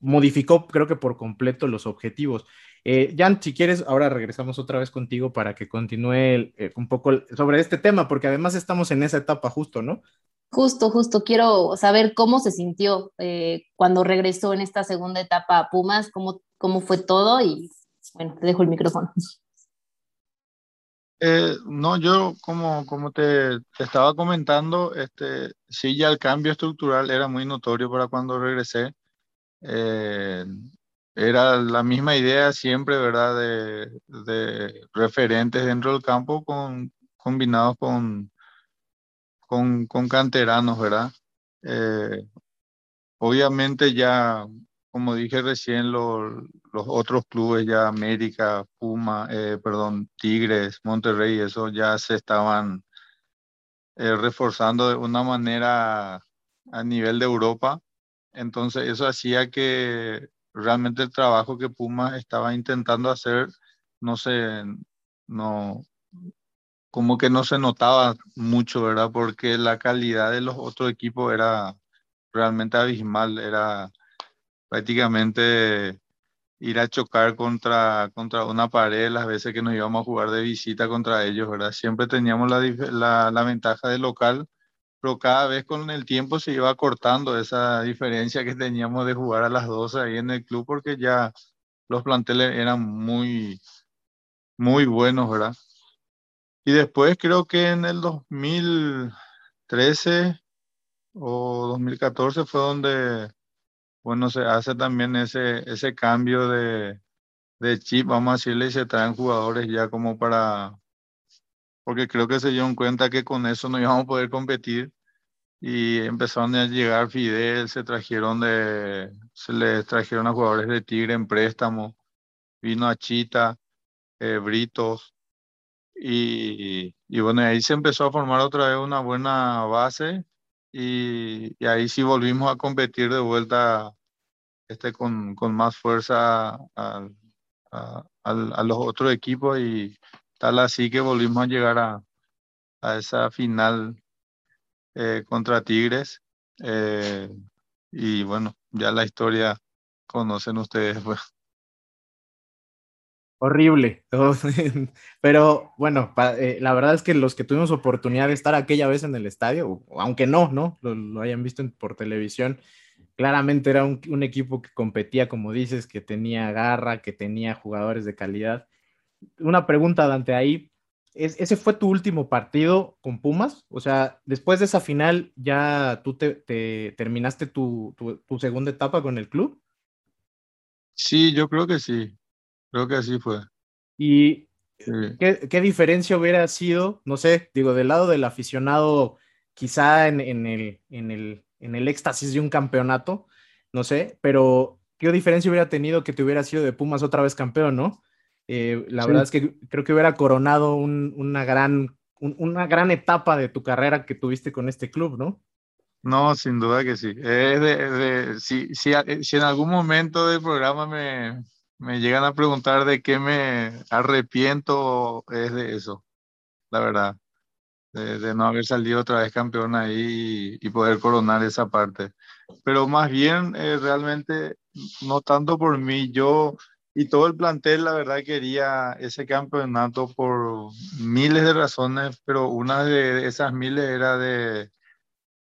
modificó, creo que por completo, los objetivos. Eh, Jan, si quieres, ahora regresamos otra vez contigo para que continúe eh, un poco sobre este tema, porque además estamos en esa etapa justo, ¿no? Justo, justo. Quiero saber cómo se sintió eh, cuando regresó en esta segunda etapa a Pumas, cómo, cómo fue todo y bueno, te dejo el micrófono. no, yo como, como te, estaba comentando, este, sí, ya el cambio estructural era muy notorio para cuando regresé. Eh, era la misma idea siempre, ¿verdad? De, referentes dentro del campo con, combinados con, con, con canteranos, ¿verdad? Eh, obviamente ya, como dije recién, los otros clubes ya, América, Puma, eh, perdón, Tigres, Monterrey, eso ya se estaban eh, reforzando de una manera a nivel de Europa. Entonces eso hacía que realmente el trabajo que Puma estaba intentando hacer, no sé, no, como que no se notaba mucho, ¿verdad? Porque la calidad de los otros equipos era realmente abismal, era prácticamente ir a chocar contra, contra una pared las veces que nos íbamos a jugar de visita contra ellos, ¿verdad? Siempre teníamos la, la, la ventaja de local pero cada vez con el tiempo se iba cortando esa diferencia que teníamos de jugar a las 12 ahí en el club porque ya los planteles eran muy, muy buenos, ¿verdad? Y después creo que en el 2013 o 2014 fue donde, bueno, se hace también ese, ese cambio de, de chip, vamos a decirle, y se traen jugadores ya como para, porque creo que se dieron cuenta que con eso no [laughs] íbamos a poder competir y empezaron a llegar Fidel, se trajeron de, se les trajeron a jugadores de Tigre en préstamo, vino a Chita, eh, Britos, y, y, bueno, ahí se empezó a formar otra vez una buena base y, ahí sí volvimos a competir de vuelta este, con, con más fuerza a, a, a, los otros equipos y tal así que volvimos a llegar a, a esa final eh, contra Tigres. Eh, y bueno, ya la historia conocen ustedes. Pues. Horrible, [laughs] pero bueno, eh, la verdad es que los que tuvimos oportunidad de estar aquella vez en el estadio, aunque no, ¿no? Lo, hayan visto por televisión, claramente era un, equipo que competía, como dices, que tenía garra, que tenía jugadores de calidad. Una pregunta, Dante, ahí, ¿ese fue tu último partido con Pumas? O sea, después de esa final, ¿ya tú te, terminaste tu, segunda etapa con el club? Sí, yo creo que sí. Creo que así fue. ¿Y ¿qué, diferencia hubiera sido, no sé, digo, del lado del aficionado, quizá en, el, en, el, en el éxtasis de un campeonato? no sé, pero ¿qué diferencia hubiera tenido que te hubiera sido de Pumas otra vez campeón, no? Eh, la verdad es que creo que hubiera coronado una, gran, una gran etapa de tu carrera que tuviste con este club, ¿no? No, sin duda que sí. Es de, si, si, si, en algún momento del programa me, me llegan a preguntar de qué me arrepiento, es de eso, la verdad. De, no haber salido otra vez campeón ahí y, poder coronar esa parte. Pero más bien, eh, realmente, no tanto por mí, yo y todo el plantel, la verdad, quería ese campeonato por miles de razones, pero una de esas miles era de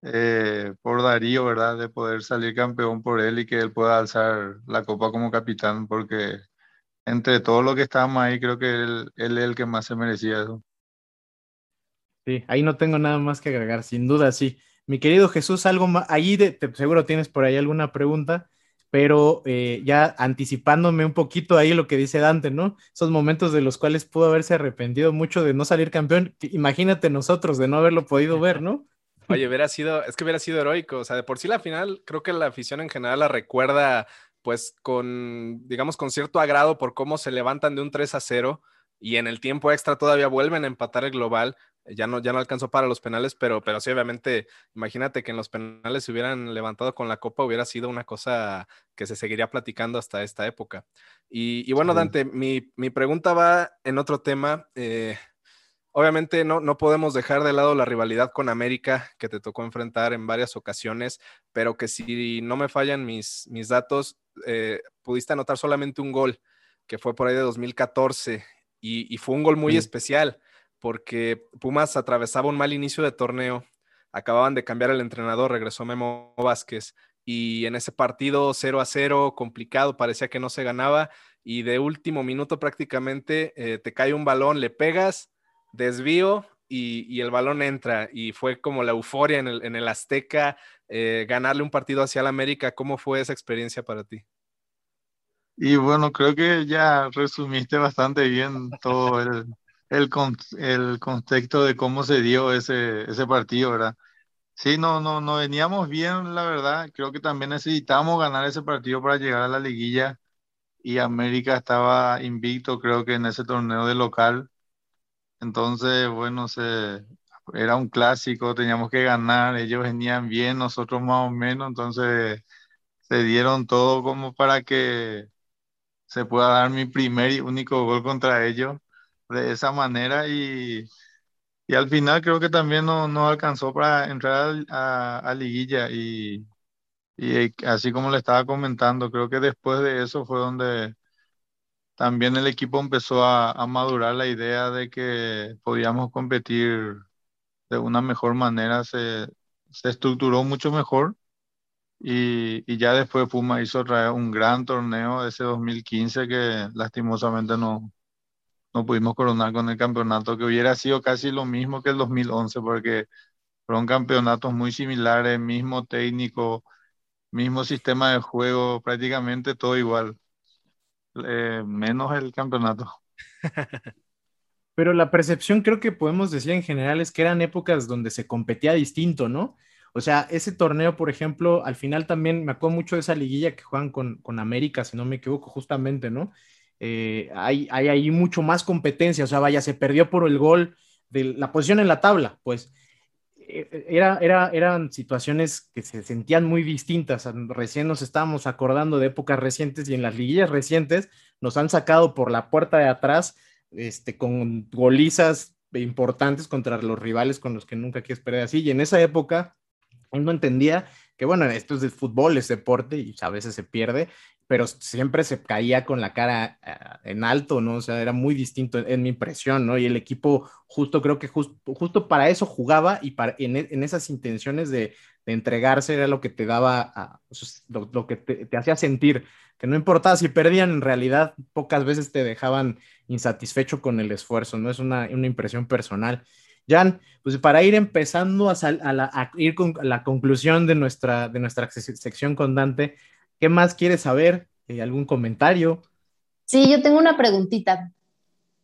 eh, por Darío, ¿verdad? De poder salir campeón por él y que él pueda alzar la copa como capitán, porque entre todos los que estábamos ahí, creo que él, es el que más se merecía eso. Sí, ahí no tengo nada más que agregar, sin duda, sí. Mi querido Jesús, algo más, ahí de, seguro tienes por ahí alguna pregunta pero eh, ya anticipándome un poquito ahí lo que dice Dante, ¿no? Esos momentos de los cuales pudo haberse arrepentido mucho de no salir campeón, imagínate nosotros de no haberlo podido ver, ¿no? Oye, hubiera sido, es que hubiera sido heroico, o sea, de por sí la final, creo que la afición en general la recuerda pues con, digamos, con cierto agrado por cómo se levantan de un 3 a 0 y en el tiempo extra todavía vuelven a empatar el global ya no, ya no alcanzó para los penales, pero, pero sí, obviamente, imagínate que en los penales se hubieran levantado con la copa, hubiera sido una cosa que se seguiría platicando hasta esta época. Y, bueno, Dante, mi, pregunta va en otro tema. Eh, obviamente no, no podemos dejar de lado la rivalidad con América que te tocó enfrentar en varias ocasiones, pero que si no me fallan mis, mis datos, eh, pudiste anotar solamente un gol, que fue por ahí de 2014, y, fue un gol muy especial porque Pumas atravesaba un mal inicio de torneo, acababan de cambiar el entrenador, regresó Memo Vázquez y en ese partido 0 a 0, complicado, parecía que no se ganaba y de último minuto prácticamente eh, te cae un balón, le pegas, desvío y, el balón entra y fue como la euforia en el, Azteca, eh, ganarle un partido hacia el América. ¿Cómo fue esa experiencia para ti? Y bueno, creo que ya resumiste bastante bien todo el, contexto de cómo se dio ese, ese partido, ¿verdad? Sí, no, no, no veníamos bien, la verdad. Creo que también necesitamos ganar ese partido para llegar a la liguilla. Y América estaba invicto, creo que en ese torneo de local. Entonces, bueno, se, era un clásico, teníamos que ganar. Ellos venían bien, nosotros más o menos. Entonces, se dieron todo como para que se pueda dar mi primer y único gol contra ellos de esa manera y, y al final creo que también no, no alcanzó para entrar a, a, liguilla y, y, así como le estaba comentando, creo que después de eso fue donde también el equipo empezó a, madurar la idea de que podíamos competir de una mejor manera, se, estructuró mucho mejor. Y, ya después Puma hizo un gran torneo ese 2015 que lastimosamente no, no pudimos coronar con el campeonato, que hubiera sido casi lo mismo que el 2011, porque fueron campeonatos muy similares, mismo técnico, mismo sistema de juego, prácticamente todo igual, eh, menos el campeonato. [laughs] Pero la percepción creo que podemos decir en general es que eran épocas donde se competía distinto, ¿no? O sea, ese torneo, por ejemplo, al final también me acuerdo mucho de esa liguilla que juegan con, con América, si no me equivoco, justamente, ¿no? Eh, hay, hay, mucho más competencia, o sea, vaya, se perdió por el gol de la posición en la tabla, pues era, era, eran situaciones que se sentían muy distintas. Recién nos estábamos acordando de épocas recientes y en las liguillas recientes nos han sacado por la puerta de atrás este, con golizas importantes contra los rivales con los que nunca quieres perder así. Y en esa época uno entendía que bueno, esto es de fútbol, es deporte y a veces se pierde, pero siempre se caía con la cara ah, en alto, ¿no? O sea, era muy distinto en, mi impresión, ¿no? Y el equipo justo creo que justo para eso jugaba y para, en, en esas intenciones de, de, entregarse era lo que te daba, ah, lo, que te, te, hacía sentir, que no importaba si perdían, en realidad pocas veces te dejaban insatisfecho con el esfuerzo, ¿no? Es una, una impresión personal. Jan, pues para ir empezando a, a, ir con la conclusión de nuestra, de nuestra sección con Dante, ¿Qué más quieres saber? Eh, ¿Algún comentario? Sí, yo tengo una preguntita.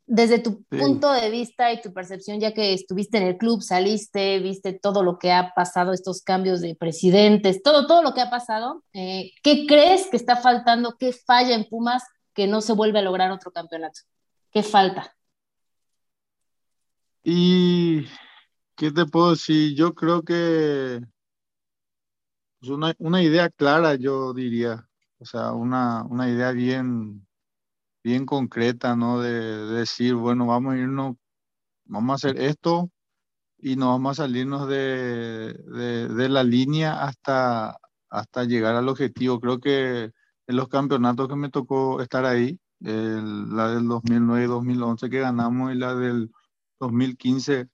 desde tu punto de vista y tu percepción, ya que estuviste en el club, saliste, viste todo lo que ha pasado, estos cambios de presidentes, todo, todo lo que ha pasado, eh, ¿qué crees que está faltando? ¿Qué falla en Pumas que no se vuelve a lograr otro campeonato? ¿Qué falta? Y, ¿qué te puedo decir? Yo creo que pues, una, una idea clara, yo diría, o sea, una, una idea bien bien concreta, ¿no? De, decir, bueno, vamos a irnos, vamos a hacer esto y nos vamos a salirnos de, de, la línea hasta, hasta llegar al objetivo. Creo que en los campeonatos que me tocó estar ahí, la del 2009-2011 que ganamos y la del 2015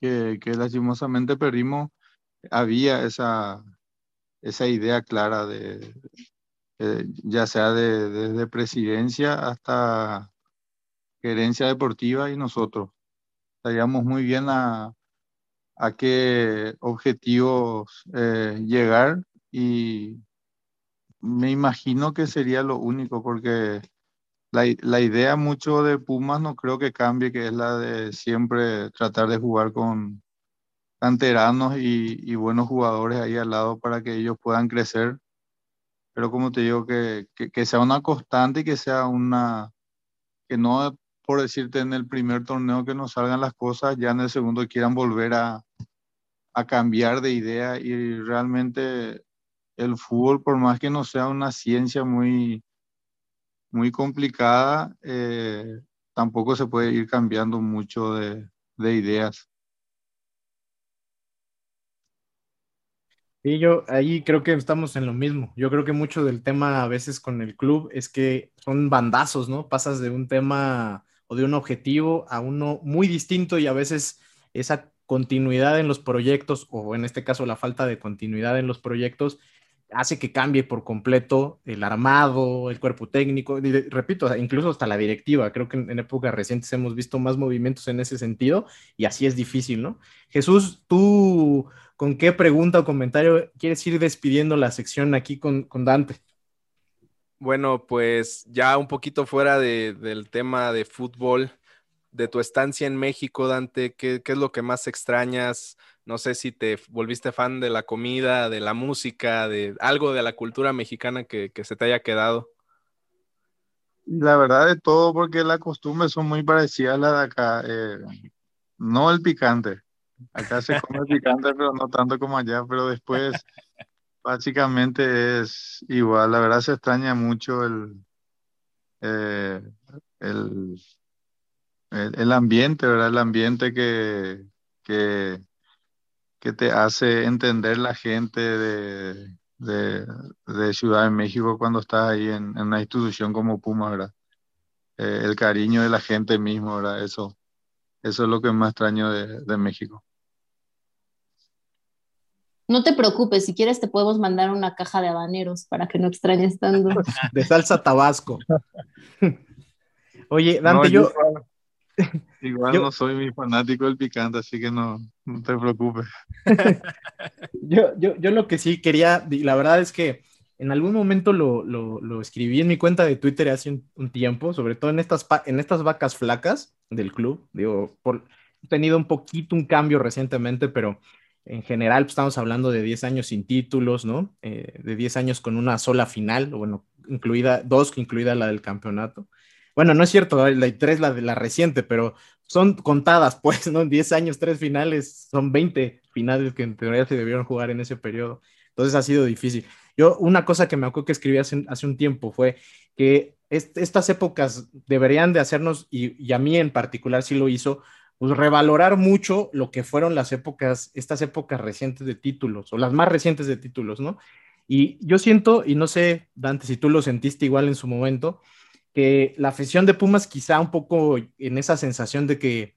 que, que lastimosamente perdimos, había esa, esa idea clara de, ya sea desde de, presidencia hasta gerencia deportiva y nosotros. Sabíamos muy bien a, a qué objetivos eh, llegar y me imagino que sería lo único porque la, la, idea mucho de Pumas no creo que cambie, que es la de siempre tratar de jugar con canteranos y, buenos jugadores ahí al lado para que ellos puedan crecer. Pero como te digo, que, que, sea una constante y que sea una, que no por decirte en el primer torneo que nos salgan las cosas, ya en el segundo quieran volver a, a cambiar de idea y realmente el fútbol, por más que no sea una ciencia muy, muy complicada, eh, tampoco se puede ir cambiando mucho de, de ideas. Sí, yo ahí creo que estamos en lo mismo. Yo creo que mucho del tema a veces con el club es que son bandazos, ¿no? Pasas de un tema o de un objetivo a uno muy distinto y a veces esa continuidad en los proyectos o en este caso la falta de continuidad en los proyectos hace que cambie por completo el armado, el cuerpo técnico, repito, incluso hasta la directiva. Creo que en, en, épocas recientes hemos visto más movimientos en ese sentido y así es difícil, ¿no? Jesús, tú ¿con qué pregunta o comentario quieres ir despidiendo la sección aquí con, Dante? Bueno, pues ya un poquito fuera del tema de fútbol, de tu estancia en México, Dante, ¿qué, es lo que más extrañas? No sé si te volviste fan de la comida, de la música, de algo de la cultura mexicana que, se te haya quedado. La verdad de todo, porque las costumbres son muy parecidas a las de acá. Eh, no el picante, Acá se come picante, pero no tanto como allá, pero después [laughs] básicamente es igual. La verdad se extraña mucho el, eh, el, el, ambiente, ¿verdad? El ambiente que, que, que te hace entender la gente de, de, Ciudad de México cuando estás ahí en, una institución como Puma, ¿verdad? Eh, el cariño de la gente mismo, ¿verdad? Eso, eso es lo que más extraño de, de México. No te preocupes, si quieres te podemos mandar una caja de habaneros para que no extrañes tanto. [laughs] De salsa tabasco. [laughs] Oye, Dante, yo... [laughs] Igual, no soy mi fanático del picante, así que no, no te preocupes. [laughs] yo, yo, yo lo que sí quería, la verdad es que en algún momento lo, lo, lo escribí en mi cuenta de Twitter hace un, tiempo, sobre todo en estas, en estas vacas flacas del club. Digo, por, he tenido un poquito un cambio recientemente, pero en general pues, estamos hablando de 10 años sin títulos, ¿no? Eh, de 10 años con una sola final, bueno, incluida, dos, incluida la del campeonato. Bueno, no es cierto, la tres la de la reciente, pero son contadas, [laughs] pues, ¿no? En 10 años, tres finales, son 20 finales que en teoría se debieron jugar en ese periodo. Entonces ha sido difícil. Yo, una cosa que me acuerdo que escribí hace, hace un tiempo fue que estas épocas deberían de hacernos, y, y a mí en particular sí lo hizo, pues revalorar mucho lo que fueron las épocas, estas épocas recientes de títulos, o las más recientes de títulos, ¿no? Y yo siento, y no sé, Dante, si tú lo sentiste igual en su momento, que la afición de Pumas quizá un poco en esa sensación de que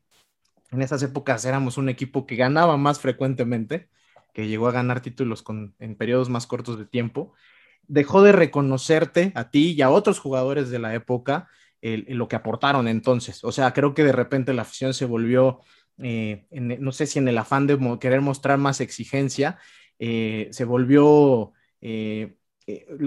en esas épocas éramos un equipo que ganaba más frecuentemente, que llegó a ganar títulos con, en periodos más cortos de tiempo, dejó de reconocerte a ti y a otros jugadores de la época lo que aportaron entonces. O sea, creo que de repente la afición se volvió, eh, no sé si en el afán de querer mostrar más exigencia, eh, se volvió eh,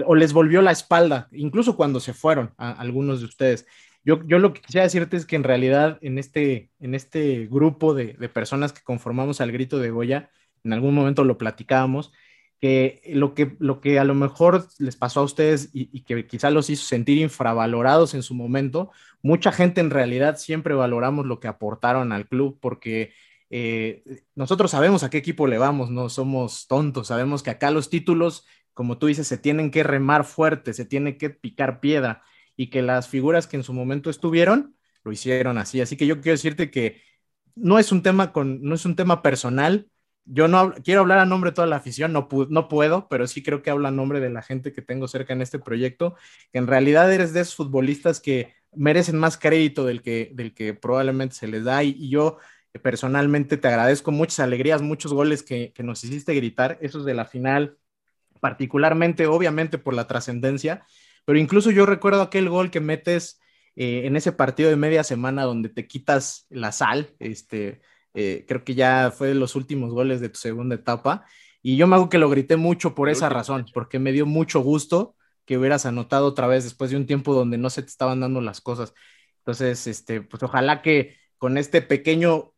o les volvió la espalda, incluso cuando se fueron a, algunos de ustedes. Yo, yo lo que quisiera decirte es que en realidad en este, en este grupo de, de personas que conformamos al grito de Goya, en algún momento lo platicábamos, que lo que, lo que a lo mejor les pasó a ustedes y, que quizá los hizo sentir infravalorados en su momento, mucha gente en realidad siempre valoramos lo que aportaron al club porque eh, nosotros sabemos a qué equipo le vamos, no somos tontos, sabemos que acá los títulos, como tú dices, se tienen que remar fuerte, se tiene que picar piedra y que las figuras que en su momento estuvieron lo hicieron así. Así que yo quiero decirte que no es un tema con, no es un tema personal, yo no quiero hablar a nombre de toda la afición, no, puedo, pero sí creo que habla a nombre de la gente que tengo cerca en este proyecto, que en realidad eres de esos futbolistas que merecen más crédito del que, del que probablemente se les da y, yo eh, personalmente te agradezco muchas alegrías, muchos goles que, que nos hiciste gritar, esos de la final, particularmente, obviamente por la trascendencia, pero incluso yo recuerdo aquel gol que metes eh, en ese partido de media semana donde te quitas la sal, este, eh, creo que ya fue de los últimos goles de tu segunda etapa. Y yo me hago que lo grité mucho por esa razón, porque me dio mucho gusto que hubieras anotado otra vez después de un tiempo donde no se te estaban dando las cosas. Entonces, este, pues ojalá que con este pequeño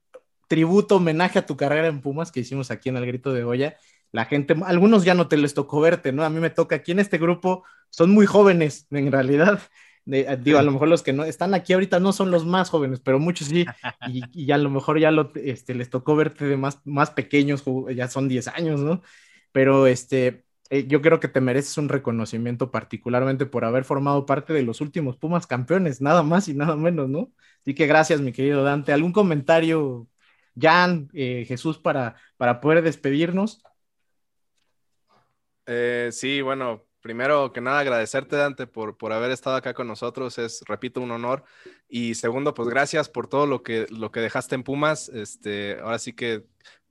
tributo, homenaje a tu carrera en Pumas que hicimos aquí en el Grito de Goya, la gente, algunos ya no te les tocó verte, ¿no? A mí me toca aquí en este grupo, son muy jóvenes [laughs] en realidad, eh, digo, a lo mejor los que no están aquí ahorita no son los más jóvenes, pero muchos sí, y, a lo mejor ya lo, este, les tocó verte de más, más pequeños, ya son 10 años, ¿no? Pero este, eh, yo creo que te mereces un reconocimiento particularmente por haber formado parte de los últimos Pumas campeones, nada más y nada menos, ¿no? Así que gracias, mi querido Dante. ¿Algún comentario, Jan, eh, Jesús, para, para poder despedirnos? Sí, bueno, primero que nada, agradecerte, Dante, por, por haber estado acá con nosotros. Es, repito, un honor. Y segundo, pues gracias por todo lo que, lo que dejaste en Pumas. Este, ahora sí que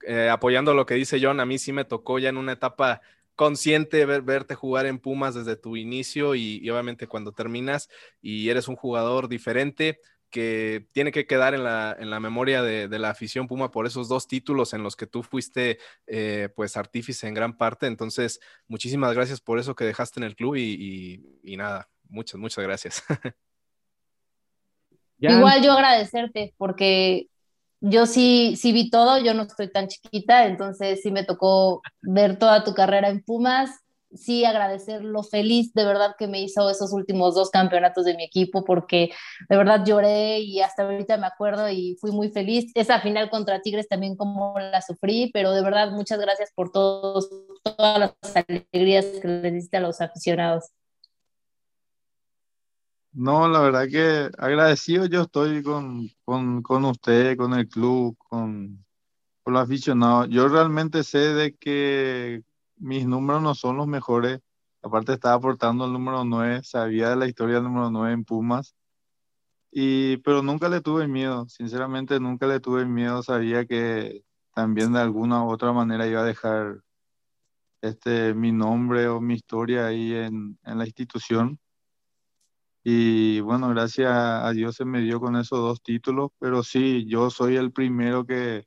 eh, apoyando lo que dice John, a mí sí me tocó ya en una etapa consciente ver, verte jugar en Pumas desde tu inicio y, obviamente cuando terminas y eres un jugador diferente que tiene que quedar en la, en la memoria de, la afición Puma por esos dos títulos en los que tú fuiste eh, pues artífice en gran parte. Entonces, muchísimas gracias por eso que dejaste en el club y, nada, muchas, muchas gracias. [laughs] Igual yo agradecerte porque yo sí, sí vi todo, yo no estoy tan chiquita, entonces sí me tocó ver toda tu carrera en Pumas sí agradecer lo feliz de verdad que me hizo esos últimos dos campeonatos de mi equipo, porque de verdad lloré y hasta ahorita me acuerdo y fui muy feliz. Esa final contra Tigres también como la sufrí, pero de verdad muchas gracias por todos, todas las alegrías que le diste a los aficionados. No, la verdad que agradecido yo estoy con, con, con usted, con el club, con, con los aficionados. Yo realmente sé de que mis números no son los mejores. Aparte estaba aportando el número 9, sabía de la historia del número 9 en Pumas. Y, pero nunca le tuve miedo, sinceramente nunca le tuve miedo, sabía que también de alguna u otra manera iba a dejar este, mi nombre o mi historia ahí en, en la institución. Y bueno, gracias a Dios se me dio con esos dos títulos, pero sí, yo soy el primero que,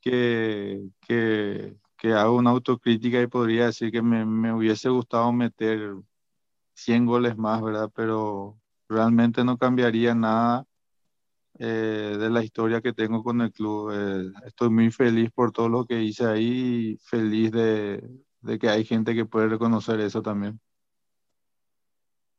que, que, que hago una autocrítica y podría decir que me, me hubiese gustado meter 100 goles más, ¿verdad? Pero realmente no cambiaría nada eh, de la historia que tengo con el club. Eh, estoy muy feliz por todo lo que hice ahí y feliz de, de, que hay gente que puede reconocer eso también.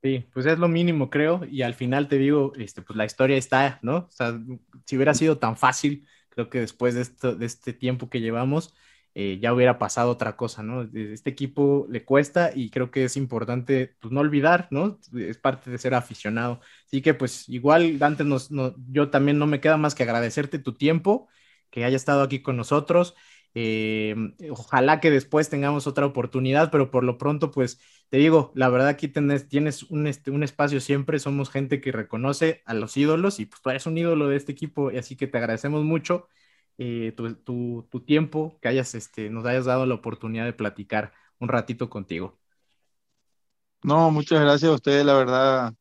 Sí, pues es lo mínimo, creo, y al final te digo, este, pues la historia está, ¿no? O sea, si hubiera sido tan fácil, creo que después de, esto, de este tiempo que llevamos, eh, ya hubiera pasado otra cosa, ¿no? Este equipo le cuesta y creo que es importante, pues, no olvidar, ¿no? Es parte de ser aficionado. Así que, pues, igual, Dante, nos, no, yo también no me queda más que agradecerte tu tiempo, que haya estado aquí con nosotros. Eh, ojalá que después tengamos otra oportunidad, pero por lo pronto, pues, te digo, la verdad aquí tienes, un, este, un espacio siempre, somos gente que reconoce a los ídolos y pues eres un ídolo de este equipo, así que te agradecemos mucho eh, tu, tiempo, que hayas, este, nos hayas dado la oportunidad de platicar un ratito contigo. No, muchas gracias a ustedes, la verdad,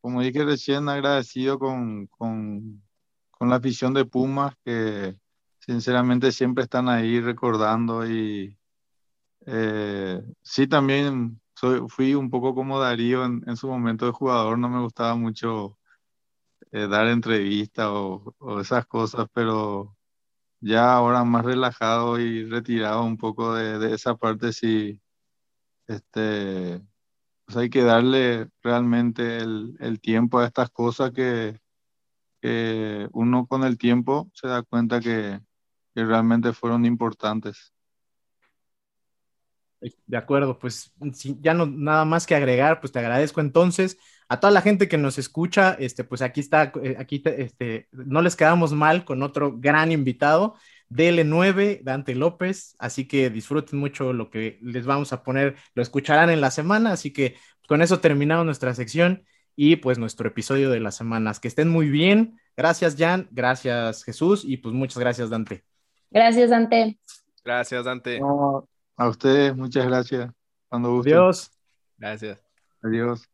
como dije recién, agradecido con, con, con la afición de Pumas, que sinceramente siempre están ahí recordando y eh, sí también soy, fui un poco como Darío en, en su momento de jugador, no me gustaba mucho eh, dar entrevistas o, o esas cosas, pero ya ahora más relajado y retirado un poco de, esa parte, sí, este, pues hay que darle realmente el, tiempo a estas cosas que, uno con el tiempo se da cuenta que, que realmente fueron importantes. De acuerdo, pues ya no nada más que agregar, pues te agradezco entonces a toda la gente que nos escucha, este, pues aquí está, eh, aquí este, no les quedamos mal con otro gran invitado, DL9, Dante López, así que disfruten mucho lo que les vamos a poner, lo escucharán en la semana, así que con eso terminamos nuestra sección y pues nuestro episodio de las semanas. Que estén muy bien. Gracias, Jan. Gracias, Jesús. Y pues muchas gracias, Dante. Gracias, Dante. Gracias, Dante. No, a ustedes, muchas gracias. Cuando gusten. Adiós. Gracias. Adiós.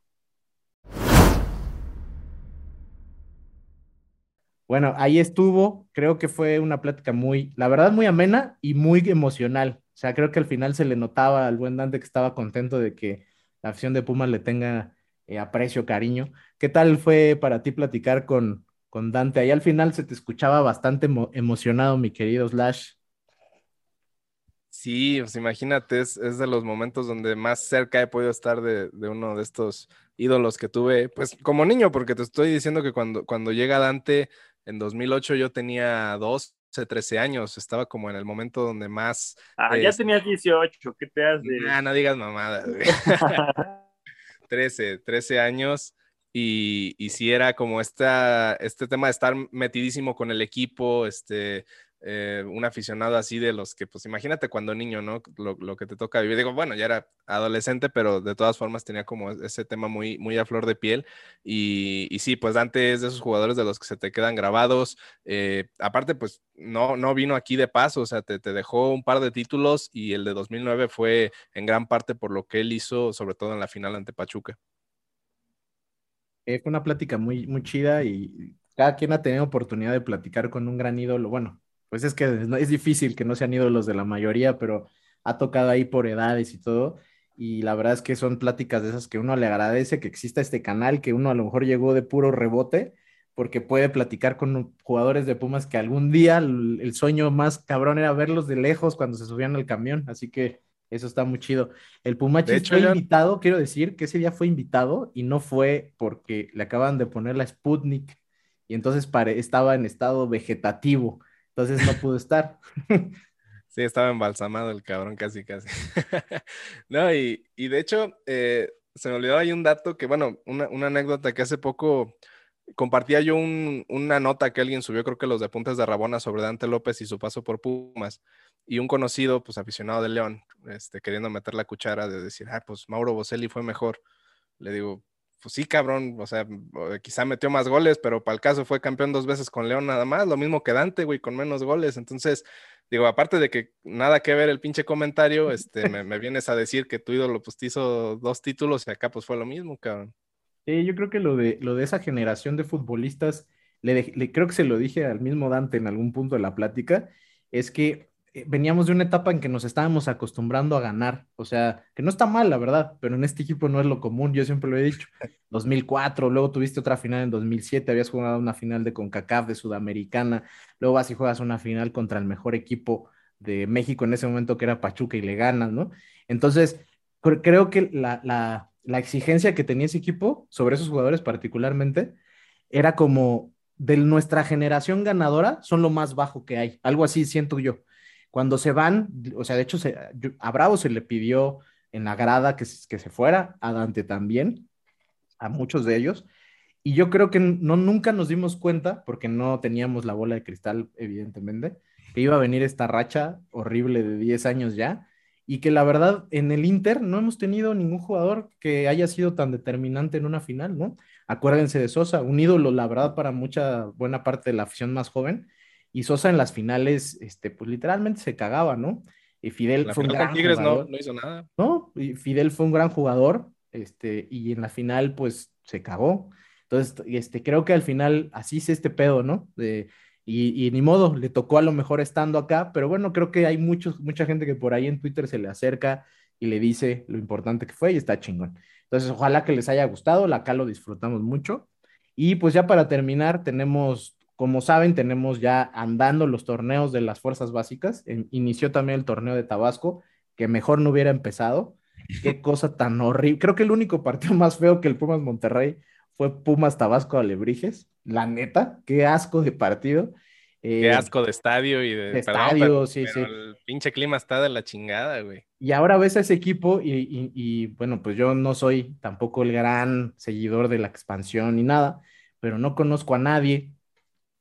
Bueno, ahí estuvo. Creo que fue una plática muy, la verdad, muy amena y muy emocional. O sea, creo que al final se le notaba al buen Dante que estaba contento de que la afición de Pumas le tenga eh, aprecio, cariño. ¿Qué tal fue para ti platicar con, con Dante? Ahí al final se te escuchaba bastante emo emocionado, mi querido Slash. Sí, pues imagínate, es, es, de los momentos donde más cerca he podido estar de, de, uno de estos ídolos que tuve, pues como niño, porque te estoy diciendo que cuando, cuando llega Dante en 2008 yo tenía 12, 13 años, estaba como en el momento donde más... Ah, eh, ya tenías 18, ¿qué te hace? Nah, no digas mamadas, 13, 13 [laughs] [laughs] años. Y, y sí era como esta, este tema de estar metidísimo con el equipo, este, eh, un aficionado así de los que, pues imagínate cuando niño, ¿no? Lo, que te toca vivir. Digo, bueno, ya era adolescente, pero de todas formas tenía como ese tema muy, muy a flor de piel. Y, y sí, pues Dante es de esos jugadores de los que se te quedan grabados. Eh, aparte, pues no, no vino aquí de paso, o sea, te, te, dejó un par de títulos y el de 2009 fue en gran parte por lo que él hizo, sobre todo en la final ante Pachuca. Eh, fue una plática muy, muy chida y cada quien ha tenido oportunidad de platicar con un gran ídolo. Bueno, pues es que es difícil que no sean ídolos de la mayoría, pero ha tocado ahí por edades y todo. Y la verdad es que son pláticas de esas que uno le agradece que exista este canal, que uno a lo mejor llegó de puro rebote, porque puede platicar con jugadores de Pumas que algún día el, el sueño más cabrón era verlos de lejos cuando se subían al camión. Así que eso está muy chido. El Pumachi fue ya... invitado, quiero decir que ese día fue invitado y no fue porque le acaban de poner la Sputnik y entonces pare, estaba en estado vegetativo entonces no pudo estar. [laughs] Sí, estaba embalsamado el cabrón casi, casi. [laughs] no, y, y, de hecho, eh, se me olvidó ahí un dato que, bueno, una, anécdota que hace poco compartía yo un, una nota que alguien subió, creo que los de Puntas de Rabona, sobre Dante López y su paso por Pumas. Y un conocido, pues aficionado de León, este, queriendo meter la cuchara de decir, ah, pues Mauro Boselli fue mejor. Le digo, pues sí, cabrón, o sea, quizá metió más goles, pero para el caso fue campeón dos veces con León nada más, lo mismo que Dante, güey, con menos goles. Entonces, digo, aparte de que nada que ver el pinche comentario, este, me, vienes a decir que tu ídolo pues te hizo dos títulos y acá pues fue lo mismo, cabrón. Sí, yo creo que lo de, lo de esa generación de futbolistas, le, creo que se lo dije al mismo Dante en algún punto de la plática, es que eh, veníamos de una etapa en que nos estábamos acostumbrando a ganar, o sea, que no está mal, la verdad, pero en este equipo no es lo común, yo siempre lo he dicho. [laughs] 2004, luego tuviste otra final en 2007, habías jugado una final de CONCACAF de Sudamericana, luego vas y juegas una final contra el mejor equipo de México en ese momento que era Pachuca y le ganas, ¿no? Entonces, creo que la, la, la exigencia que tenía ese equipo sobre esos jugadores particularmente era como de nuestra generación ganadora son lo más bajo que hay, algo así siento yo cuando se van, o sea, de hecho, se, a Bravo se le pidió en la grada que, se fuera, a Dante también, a muchos de ellos. Y yo creo que no, nunca nos dimos cuenta, porque no teníamos la bola de cristal, evidentemente, que iba a venir esta racha horrible de 10 años ya, y que la verdad en el Inter no hemos tenido ningún jugador que haya sido tan determinante en una final, ¿no? Acuérdense de Sosa, un ídolo, la verdad, para mucha buena parte de la afición más joven, y Sosa en las finales, este, pues literalmente se cagaba, ¿no? Y Fidel la fue un gran Tigres jugador. No, no hizo nada. No, y Fidel fue un gran jugador, este, y en la final, pues, se cagó. Entonces, este, creo que al final así es este pedo, ¿no? De, y, y, ni modo, le tocó a lo mejor estando acá, pero bueno, creo que hay muchos, mucha gente que por ahí en Twitter se le acerca y le dice lo importante que fue y está chingón. Entonces, ojalá que les haya gustado, la acá lo disfrutamos mucho. Y pues ya para terminar, tenemos, como saben, tenemos ya andando los torneos de las fuerzas básicas. inició también el torneo de Tabasco, que mejor no hubiera empezado. Qué cosa tan horrible. Creo que el único partido más feo que el Pumas Monterrey fue Pumas Tabasco Alebrijes. La neta, qué asco de partido. Qué eh, asco de estadio y de, estadio, sí, sí. El pinche clima está de la chingada, güey. Y ahora ves a ese equipo y, bueno, pues yo no soy tampoco el gran seguidor de la expansión ni nada, pero no conozco a nadie.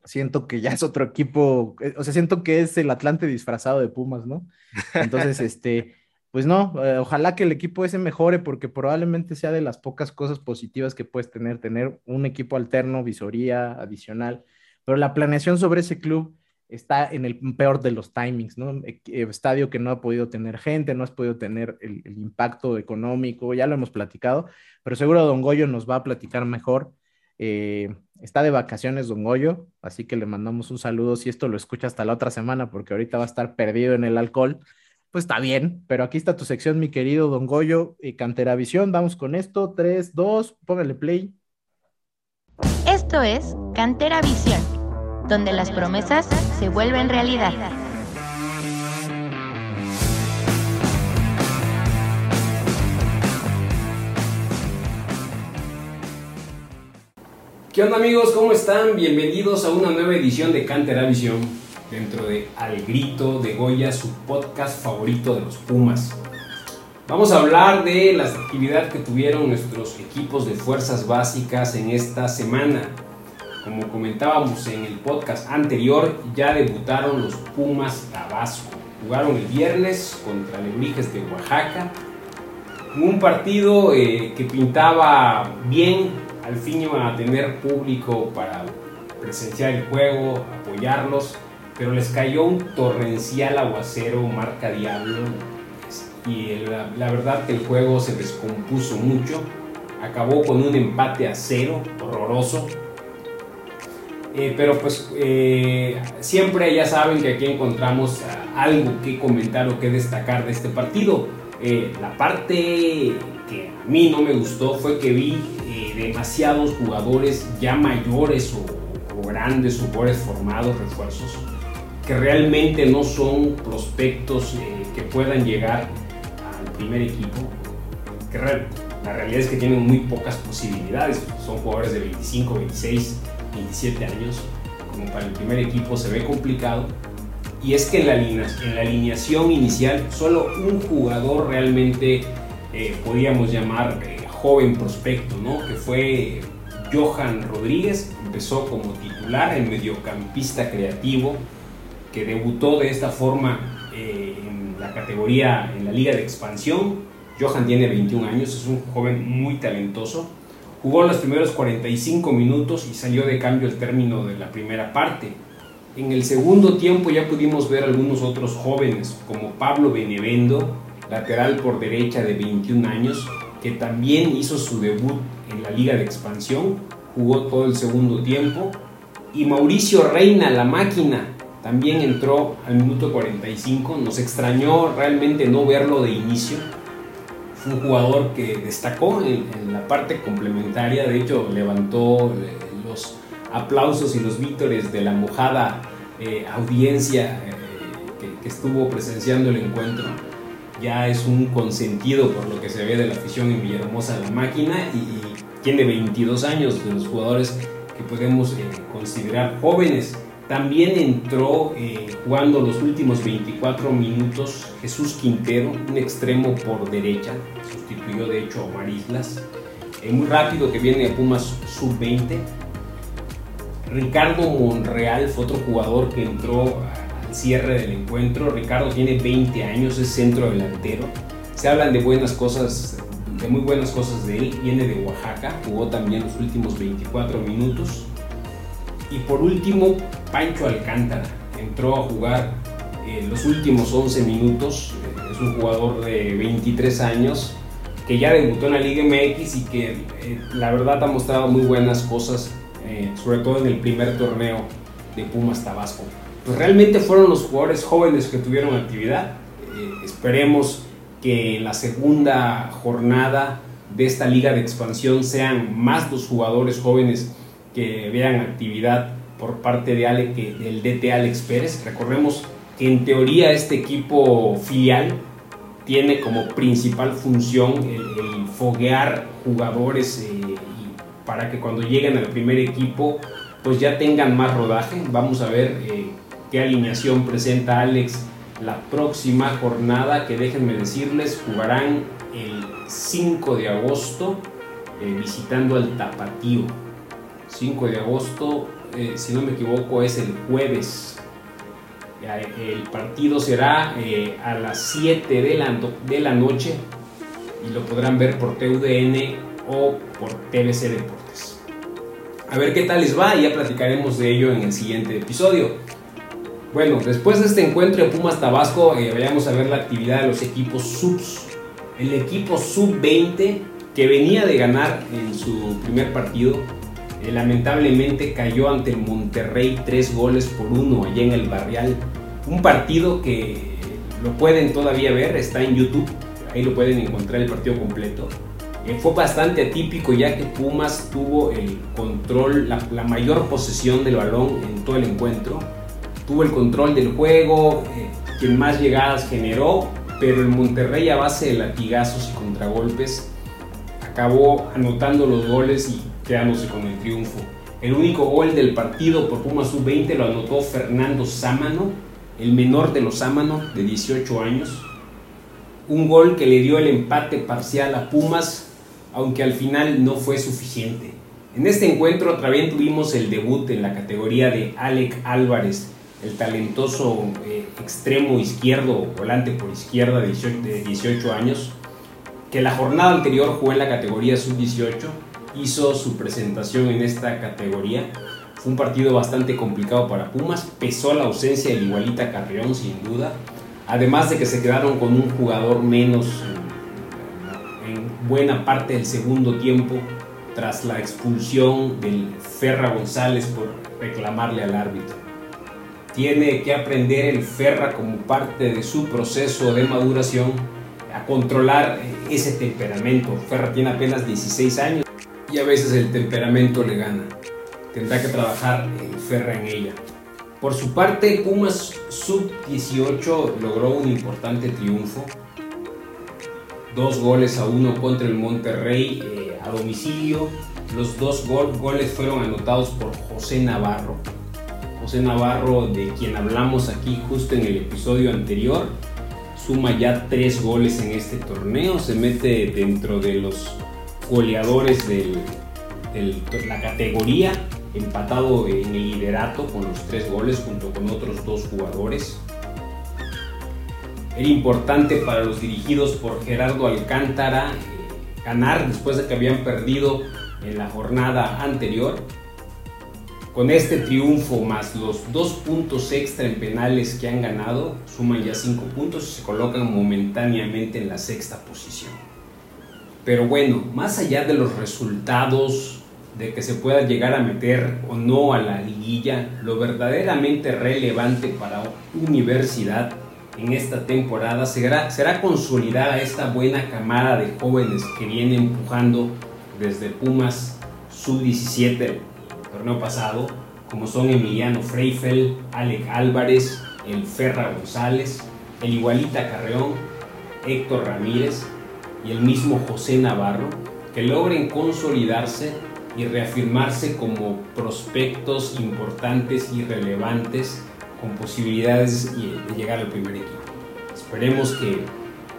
Siento que ya es otro equipo, eh, o sea, siento que es el Atlante disfrazado de Pumas, ¿no? Entonces, [laughs] este, pues no, eh, ojalá que el equipo ese mejore porque probablemente sea de las pocas cosas positivas que puedes tener, tener un equipo alterno, visoría adicional pero la planeación sobre ese club está en el peor de los timings, ¿no? E, eh, estadio que no ha podido tener gente, no has podido tener el, impacto económico, ya lo hemos platicado, pero seguro Don Goyo nos va a platicar mejor. Eh, está de vacaciones Don Goyo, así que le mandamos un saludo si esto lo escucha hasta la otra semana, porque ahorita va a estar perdido en el alcohol. Pues está bien, pero aquí está tu sección, mi querido Don Goyo, y Cantera Visión. Vamos con esto. 3, 2, póngale play. Esto es Cantera Visión, donde las promesas se vuelven realidad. ¿Qué onda amigos? ¿Cómo están? Bienvenidos a una nueva edición de Cantera Visión dentro de Al Grito de Goya, su podcast favorito de los Pumas. Vamos a hablar de las actividades que tuvieron nuestros equipos de fuerzas básicas en esta semana. Como comentábamos en el podcast anterior, ya debutaron los Pumas Tabasco. Jugaron el viernes contra Lebrijes de Oaxaca. Un partido eh, que pintaba bien, al fin iban a tener público para presenciar el juego, apoyarlos, pero les cayó un torrencial aguacero marca Diablo y la, verdad que el juego se descompuso mucho. Acabó con un empate a cero, horroroso. Eh, pero pues eh, siempre ya saben que aquí encontramos algo que comentar o que destacar de este partido. Eh, la parte a mí no me gustó fue que vi demasiados jugadores ya mayores o, o grandes, jugadores formados, refuerzos, que realmente no son prospectos que puedan llegar primer equipo, que la realidad es que tienen muy pocas posibilidades. Son jugadores de 25, 26, 27 años. Como para el primer equipo se ve complicado. Y es que en la, en la alineación inicial solo un jugador realmente eh, podíamos llamar eh, joven prospecto, ¿no? que fue Johan Rodríguez. Empezó como titular, el mediocampista creativo, que debutó de esta forma eh, la categoría en la liga de expansión. Johan tiene 21 años, es un joven muy talentoso. Jugó los primeros 45 minutos y salió de cambio al término de la primera parte. En el segundo tiempo ya pudimos ver algunos otros jóvenes, como Pablo Benevendo, lateral por derecha de 21 años, que también hizo su debut en la liga de expansión, jugó todo el segundo tiempo, y Mauricio Reina, la máquina, también entró al minuto 45, nos extrañó realmente no verlo de inicio. Fue un jugador que destacó en, la parte complementaria, de hecho levantó eh, los aplausos y los vítores de la mojada eh, audiencia eh, que, estuvo presenciando el encuentro. Ya es un consentido por lo que se ve de la afición en Villahermosa la máquina y, tiene 22 años de los jugadores que podemos considerar jóvenes también entró eh, jugando los últimos 24 minutos Jesús Quintero, un extremo por derecha, sustituyó de hecho a Omar Islas. Eh, muy rápido que viene a Pumas sub-20. Ricardo Monreal fue otro jugador que entró cierre del encuentro. Ricardo tiene 20 años, es centro delantero. Se hablan de buenas cosas, de muy buenas cosas de él. Viene de Oaxaca, jugó también los últimos 24 minutos. Y por último, Pancho Alcántara entró a jugar eh, los últimos 11 minutos. Eh, es un jugador de 23 años que ya debutó en la Liga MX y que eh, la verdad ha mostrado muy buenas cosas, sobre todo en el primer torneo de Pumas Tabasco. Pues realmente fueron los jugadores jóvenes que tuvieron actividad. esperemos que en la segunda jornada de esta liga de expansión sean más los jugadores jóvenes que vean actividad por parte de Ale, que, del DT Alex Pérez. Recordemos que en teoría este equipo filial tiene como principal función el, foguear jugadores eh, para que cuando lleguen al primer equipo pues ya tengan más rodaje. Vamos a ver eh, qué alineación presenta Alex la próxima jornada que déjenme decirles jugarán el 5 de agosto eh, visitando al Tapatío. 5 de agosto, eh, si no me equivoco, es el jueves. El partido será eh, a las 7 de la, de la noche y lo podrán ver por TUDN o por TBC Deportes. A ver qué tal les va y ya platicaremos de ello en el siguiente episodio. Bueno, después de este encuentro de Pumas Tabasco, eh, vayamos a ver la actividad de los equipos subs. El equipo sub-20 que venía de ganar en su primer partido, eh, lamentablemente cayó ante el Monterrey tres goles por uno allá en el Barrial. Un partido que lo pueden todavía ver, está en YouTube, ahí lo pueden encontrar el partido completo. Eh, fue bastante atípico ya que Pumas tuvo el control, la mayor posesión del balón en todo el encuentro tuvo el control del juego, eh, quien más llegadas generó, pero el Monterrey a base de latigazos y contragolpes acabó anotando los goles y quedándose con el triunfo. El único gol del partido por Pumas Sub-20 lo anotó Fernando Sámano, el menor de los Sámano, de 18 años. Un gol que le dio el empate parcial a Pumas, aunque al final no fue suficiente. En este encuentro también tuvimos el debut en la categoría de Alec Álvarez, el talentoso eh, extremo izquierdo, volante por izquierda de 18, años, que la jornada anterior jugó en la categoría sub-18, hizo su presentación en esta categoría. Fue un partido bastante complicado para Pumas, pesó la ausencia del igualita Carrión sin duda, además de que se quedaron con un jugador menos en buena parte del segundo tiempo tras la expulsión del Ferra González por reclamarle al árbitro tiene que aprender el Ferra como parte de su proceso de maduración a controlar ese temperamento. Ferra tiene apenas 16 años y a veces el temperamento le gana. Tendrá que trabajar el Ferra en ella. Por su parte, Pumas Sub-18 logró un importante triunfo. Dos goles a uno contra el Monterrey eh, a domicilio. Los dos goles fueron anotados por José Navarro. Navarro, de quien hablamos aquí justo en el episodio anterior, suma ya tres goles en este torneo, se mete dentro de los goleadores de la categoría, empatado en el liderato con los tres goles junto con otros dos jugadores. Era importante para los dirigidos por Gerardo Alcántara eh, ganar después de que habían perdido en la jornada anterior con este triunfo más los dos puntos extra en penales que han ganado, suman ya cinco puntos y se colocan momentáneamente en la sexta posición. Pero bueno, más allá de los resultados, de que se pueda llegar a meter o no a la liguilla, lo verdaderamente relevante para Universidad en esta temporada será, será consolidar a esta buena camada de jóvenes que viene empujando desde Pumas Sub-17 torneo pasado, como son Emiliano Freifel, Alec Álvarez, el Ferra González, el Igualita Carreón, Héctor Ramírez y el mismo José Navarro, que logren consolidarse y reafirmarse como prospectos importantes y relevantes con posibilidades de llegar al primer equipo. Esperemos que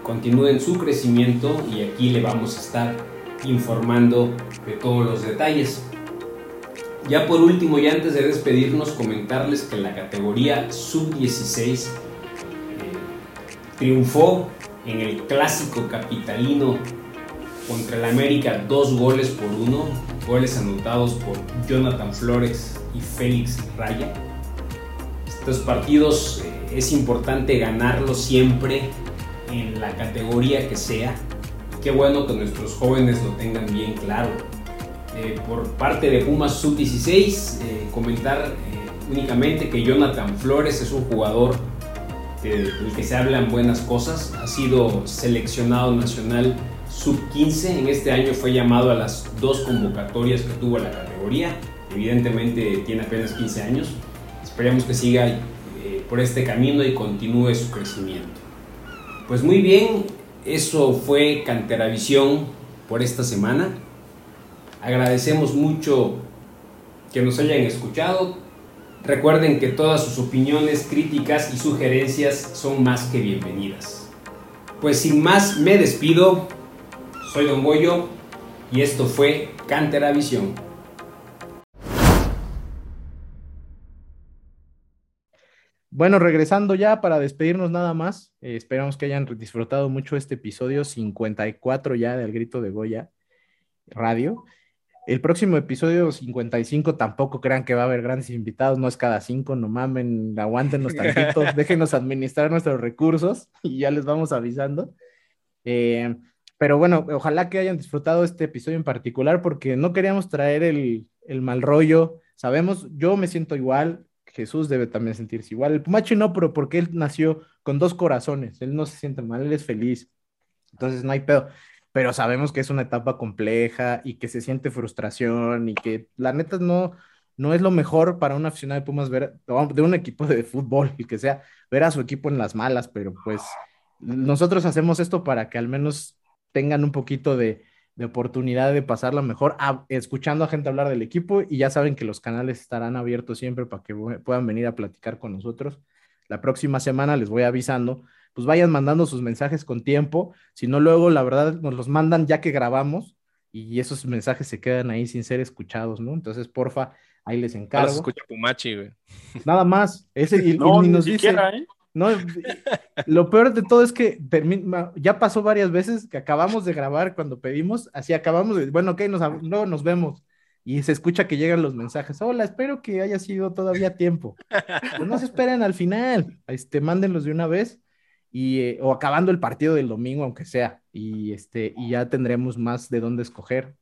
continúen su crecimiento y aquí le vamos a estar informando de todos los detalles. Ya por último, y antes de despedirnos, comentarles que la categoría sub-16 eh, triunfó en el clásico capitalino contra el América dos goles por uno, goles anotados por Jonathan Flores y Félix Raya. Estos partidos eh, es importante ganarlos siempre en la categoría que sea. Qué bueno que nuestros jóvenes lo tengan bien claro eh, por parte de Pumas Sub-16, eh, comentar eh, únicamente que Jonathan Flores es un jugador este, del que se hablan buenas cosas. Ha sido seleccionado nacional sub-15. En este año fue llamado a las dos convocatorias que tuvo la categoría. Evidentemente tiene apenas 15 años. Esperemos que siga eh, por este camino y continúe su crecimiento. Pues muy bien, eso fue Canteravisión por esta semana. Agradecemos mucho que nos hayan escuchado. Recuerden que todas sus opiniones, críticas y sugerencias son más que bienvenidas. Pues sin más, me despido. Soy Don Goyo y esto fue Cantera Visión. Bueno, regresando ya para despedirnos nada más, eh, esperamos que hayan disfrutado mucho este episodio 54 ya del Grito de Goya Radio. El próximo episodio 55 tampoco crean que va a haber grandes invitados, no es cada cinco, no mamen, aguántenos tantito, [laughs] déjenos administrar nuestros recursos y ya les vamos avisando. Eh, pero bueno, ojalá que hayan disfrutado este episodio en particular porque no queríamos traer el, el mal rollo. Sabemos, yo me siento igual, Jesús debe también sentirse igual. El Pumachi no, pero porque él nació con dos corazones, él no se siente mal, él es feliz. Entonces no hay pedo. Pero sabemos que es una etapa compleja y que se siente frustración y que la neta no, no es lo mejor para un aficionado de Pumas ver, de un equipo de fútbol y que sea, ver a su equipo en las malas, pero pues nosotros hacemos esto para que al menos tengan un poquito de, de oportunidad de pasarla mejor escuchando a gente hablar del equipo y ya saben que los canales estarán abiertos siempre para que puedan venir a platicar con nosotros. La próxima semana les voy avisando, pues vayan mandando sus mensajes con tiempo, si no luego la verdad nos los mandan ya que grabamos y esos mensajes se quedan ahí sin ser escuchados, ¿no? Entonces, porfa, ahí les encargo. Ahora escucha Pumachi, güey. Nada más, ese y, No, ni ni nos dice, siquiera, ¿eh? no, lo peor de todo es que termina- ya pasó varias veces que acabamos de grabar cuando pedimos, así acabamos de, bueno, ok, nos, luego nos vemos y se escucha que llegan los mensajes. Hola, espero que haya sido todavía tiempo. Pues no se esperen al final, este, mándenlos de una vez y, eh, o acabando el partido del domingo, aunque sea, y, este, y ya tendremos más de dónde escoger.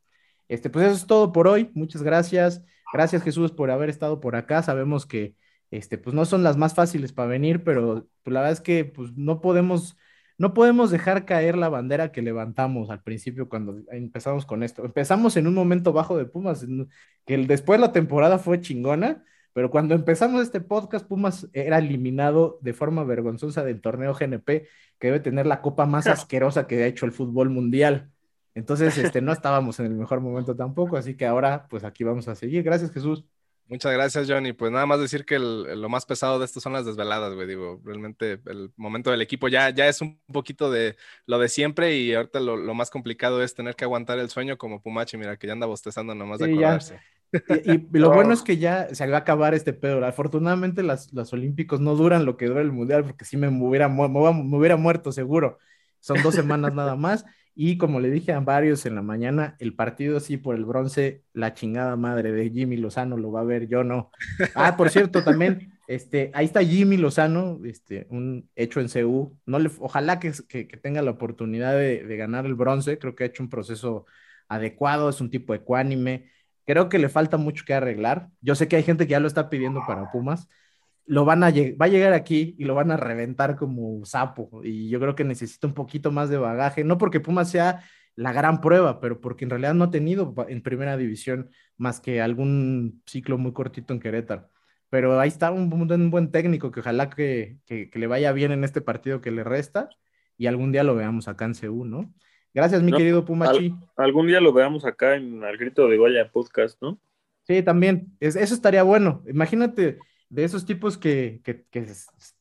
Este, pues eso es todo por hoy. Muchas gracias. Gracias, Jesús, por haber estado por acá. Sabemos que este, pues no son las más fáciles para venir, pero pues, la verdad es que pues, no podemos, no podemos dejar caer la bandera que levantamos al principio cuando empezamos con esto. Empezamos en un momento bajo de Pumas, que después la temporada fue chingona, pero cuando empezamos este podcast, Pumas era eliminado de forma vergonzosa del torneo GNP, que debe tener la copa más [laughs] asquerosa que ha hecho el fútbol mundial. Entonces, este, no estábamos en el mejor momento tampoco, así que ahora, pues aquí vamos a seguir. Gracias, Jesús. Muchas gracias, Johnny. Pues nada más decir que el- lo más pesado de esto son las desveladas, güey. Digo, realmente el momento del equipo ya, ya es un poquito de lo de siempre y ahorita lo, lo más complicado es tener que aguantar el sueño como Pumachi, mira, que ya anda bostezando nomás de Sí, ya. Y, y lo bueno es que ya se va a acabar este pedo. Afortunadamente las, los olímpicos no duran lo que dura el mundial, porque si me hubiera, me me hubiera muerto seguro. Son dos semanas nada más. Y como le dije a varios en la mañana, el partido sí por el bronce, la chingada madre de Jimmy Lozano lo va a ver, yo no. Ah, por cierto, también, este, ahí está Jimmy Lozano, este, un hecho en CU. No le, ojalá que, que, que tenga la oportunidad de, de ganar el bronce. Creo que ha hecho un proceso adecuado, es un tipo ecuánime. Creo que le falta mucho que arreglar. Yo sé que hay gente que ya lo está pidiendo para Pumas. Lo van a va a llegar aquí y lo van a reventar como sapo. Y yo creo que necesita un poquito más de bagaje. No porque Pumas sea la gran prueba, pero porque en realidad no ha tenido en primera división más que algún ciclo muy cortito en Querétaro. Pero ahí está un, buen técnico que ojalá que, le vaya bien en este partido que le resta y algún día lo veamos acá en ¿no? Gracias, mi No, querido Pumachi. Algún día lo veamos acá en Al Grito de Goya Podcast, ¿no? Sí, también. Es- eso estaría bueno. Imagínate de esos tipos que, que,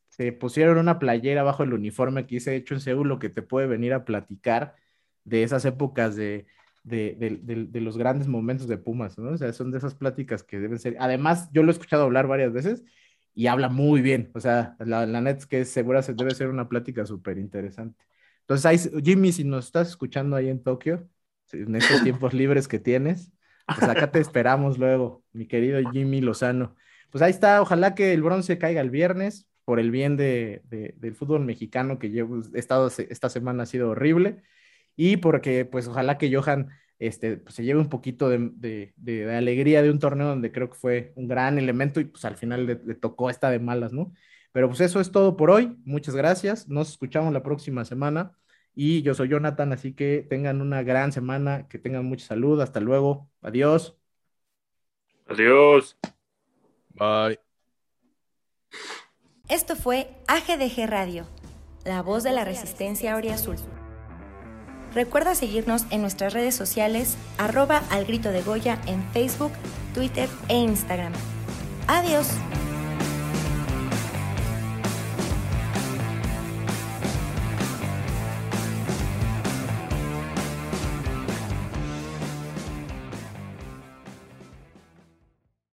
se pusieron una playera bajo el uniforme que hice hecho en Seúl, lo que te puede venir a platicar de esas épocas de, de, de- de- de los grandes momentos de Pumas, ¿no? O sea, son de esas pláticas que deben ser. Además, yo lo he escuchado hablar varias veces y habla muy bien. O sea, la, la neta es que segura se debe ser una plática súper interesante. Entonces, ahí, Jimmy, si nos estás escuchando ahí en Tokio, en estos [laughs] tiempos libres que tienes, pues acá te esperamos luego, mi querido Jimmy Lozano. Pues ahí está, ojalá que el bronce caiga el viernes por el bien de, de- del fútbol mexicano que llevo, he estado, esta semana ha sido horrible y porque pues ojalá que Johan este, pues, se lleve un poquito de, de- de- de alegría de un torneo donde creo que fue un gran elemento y pues al final le, le tocó esta de malas, ¿no? Pero pues eso es todo por hoy. Muchas gracias. Nos escuchamos la próxima semana. Y yo soy Jonathan, así que tengan una gran semana, que tengan mucha salud. Hasta luego. Adiós. Adiós. Bye. Esto fue AGDG Radio, la voz de la resistencia Azul. Recuerda seguirnos en nuestras redes sociales, arroba al grito de Goya en Facebook, Twitter e Instagram. Adiós.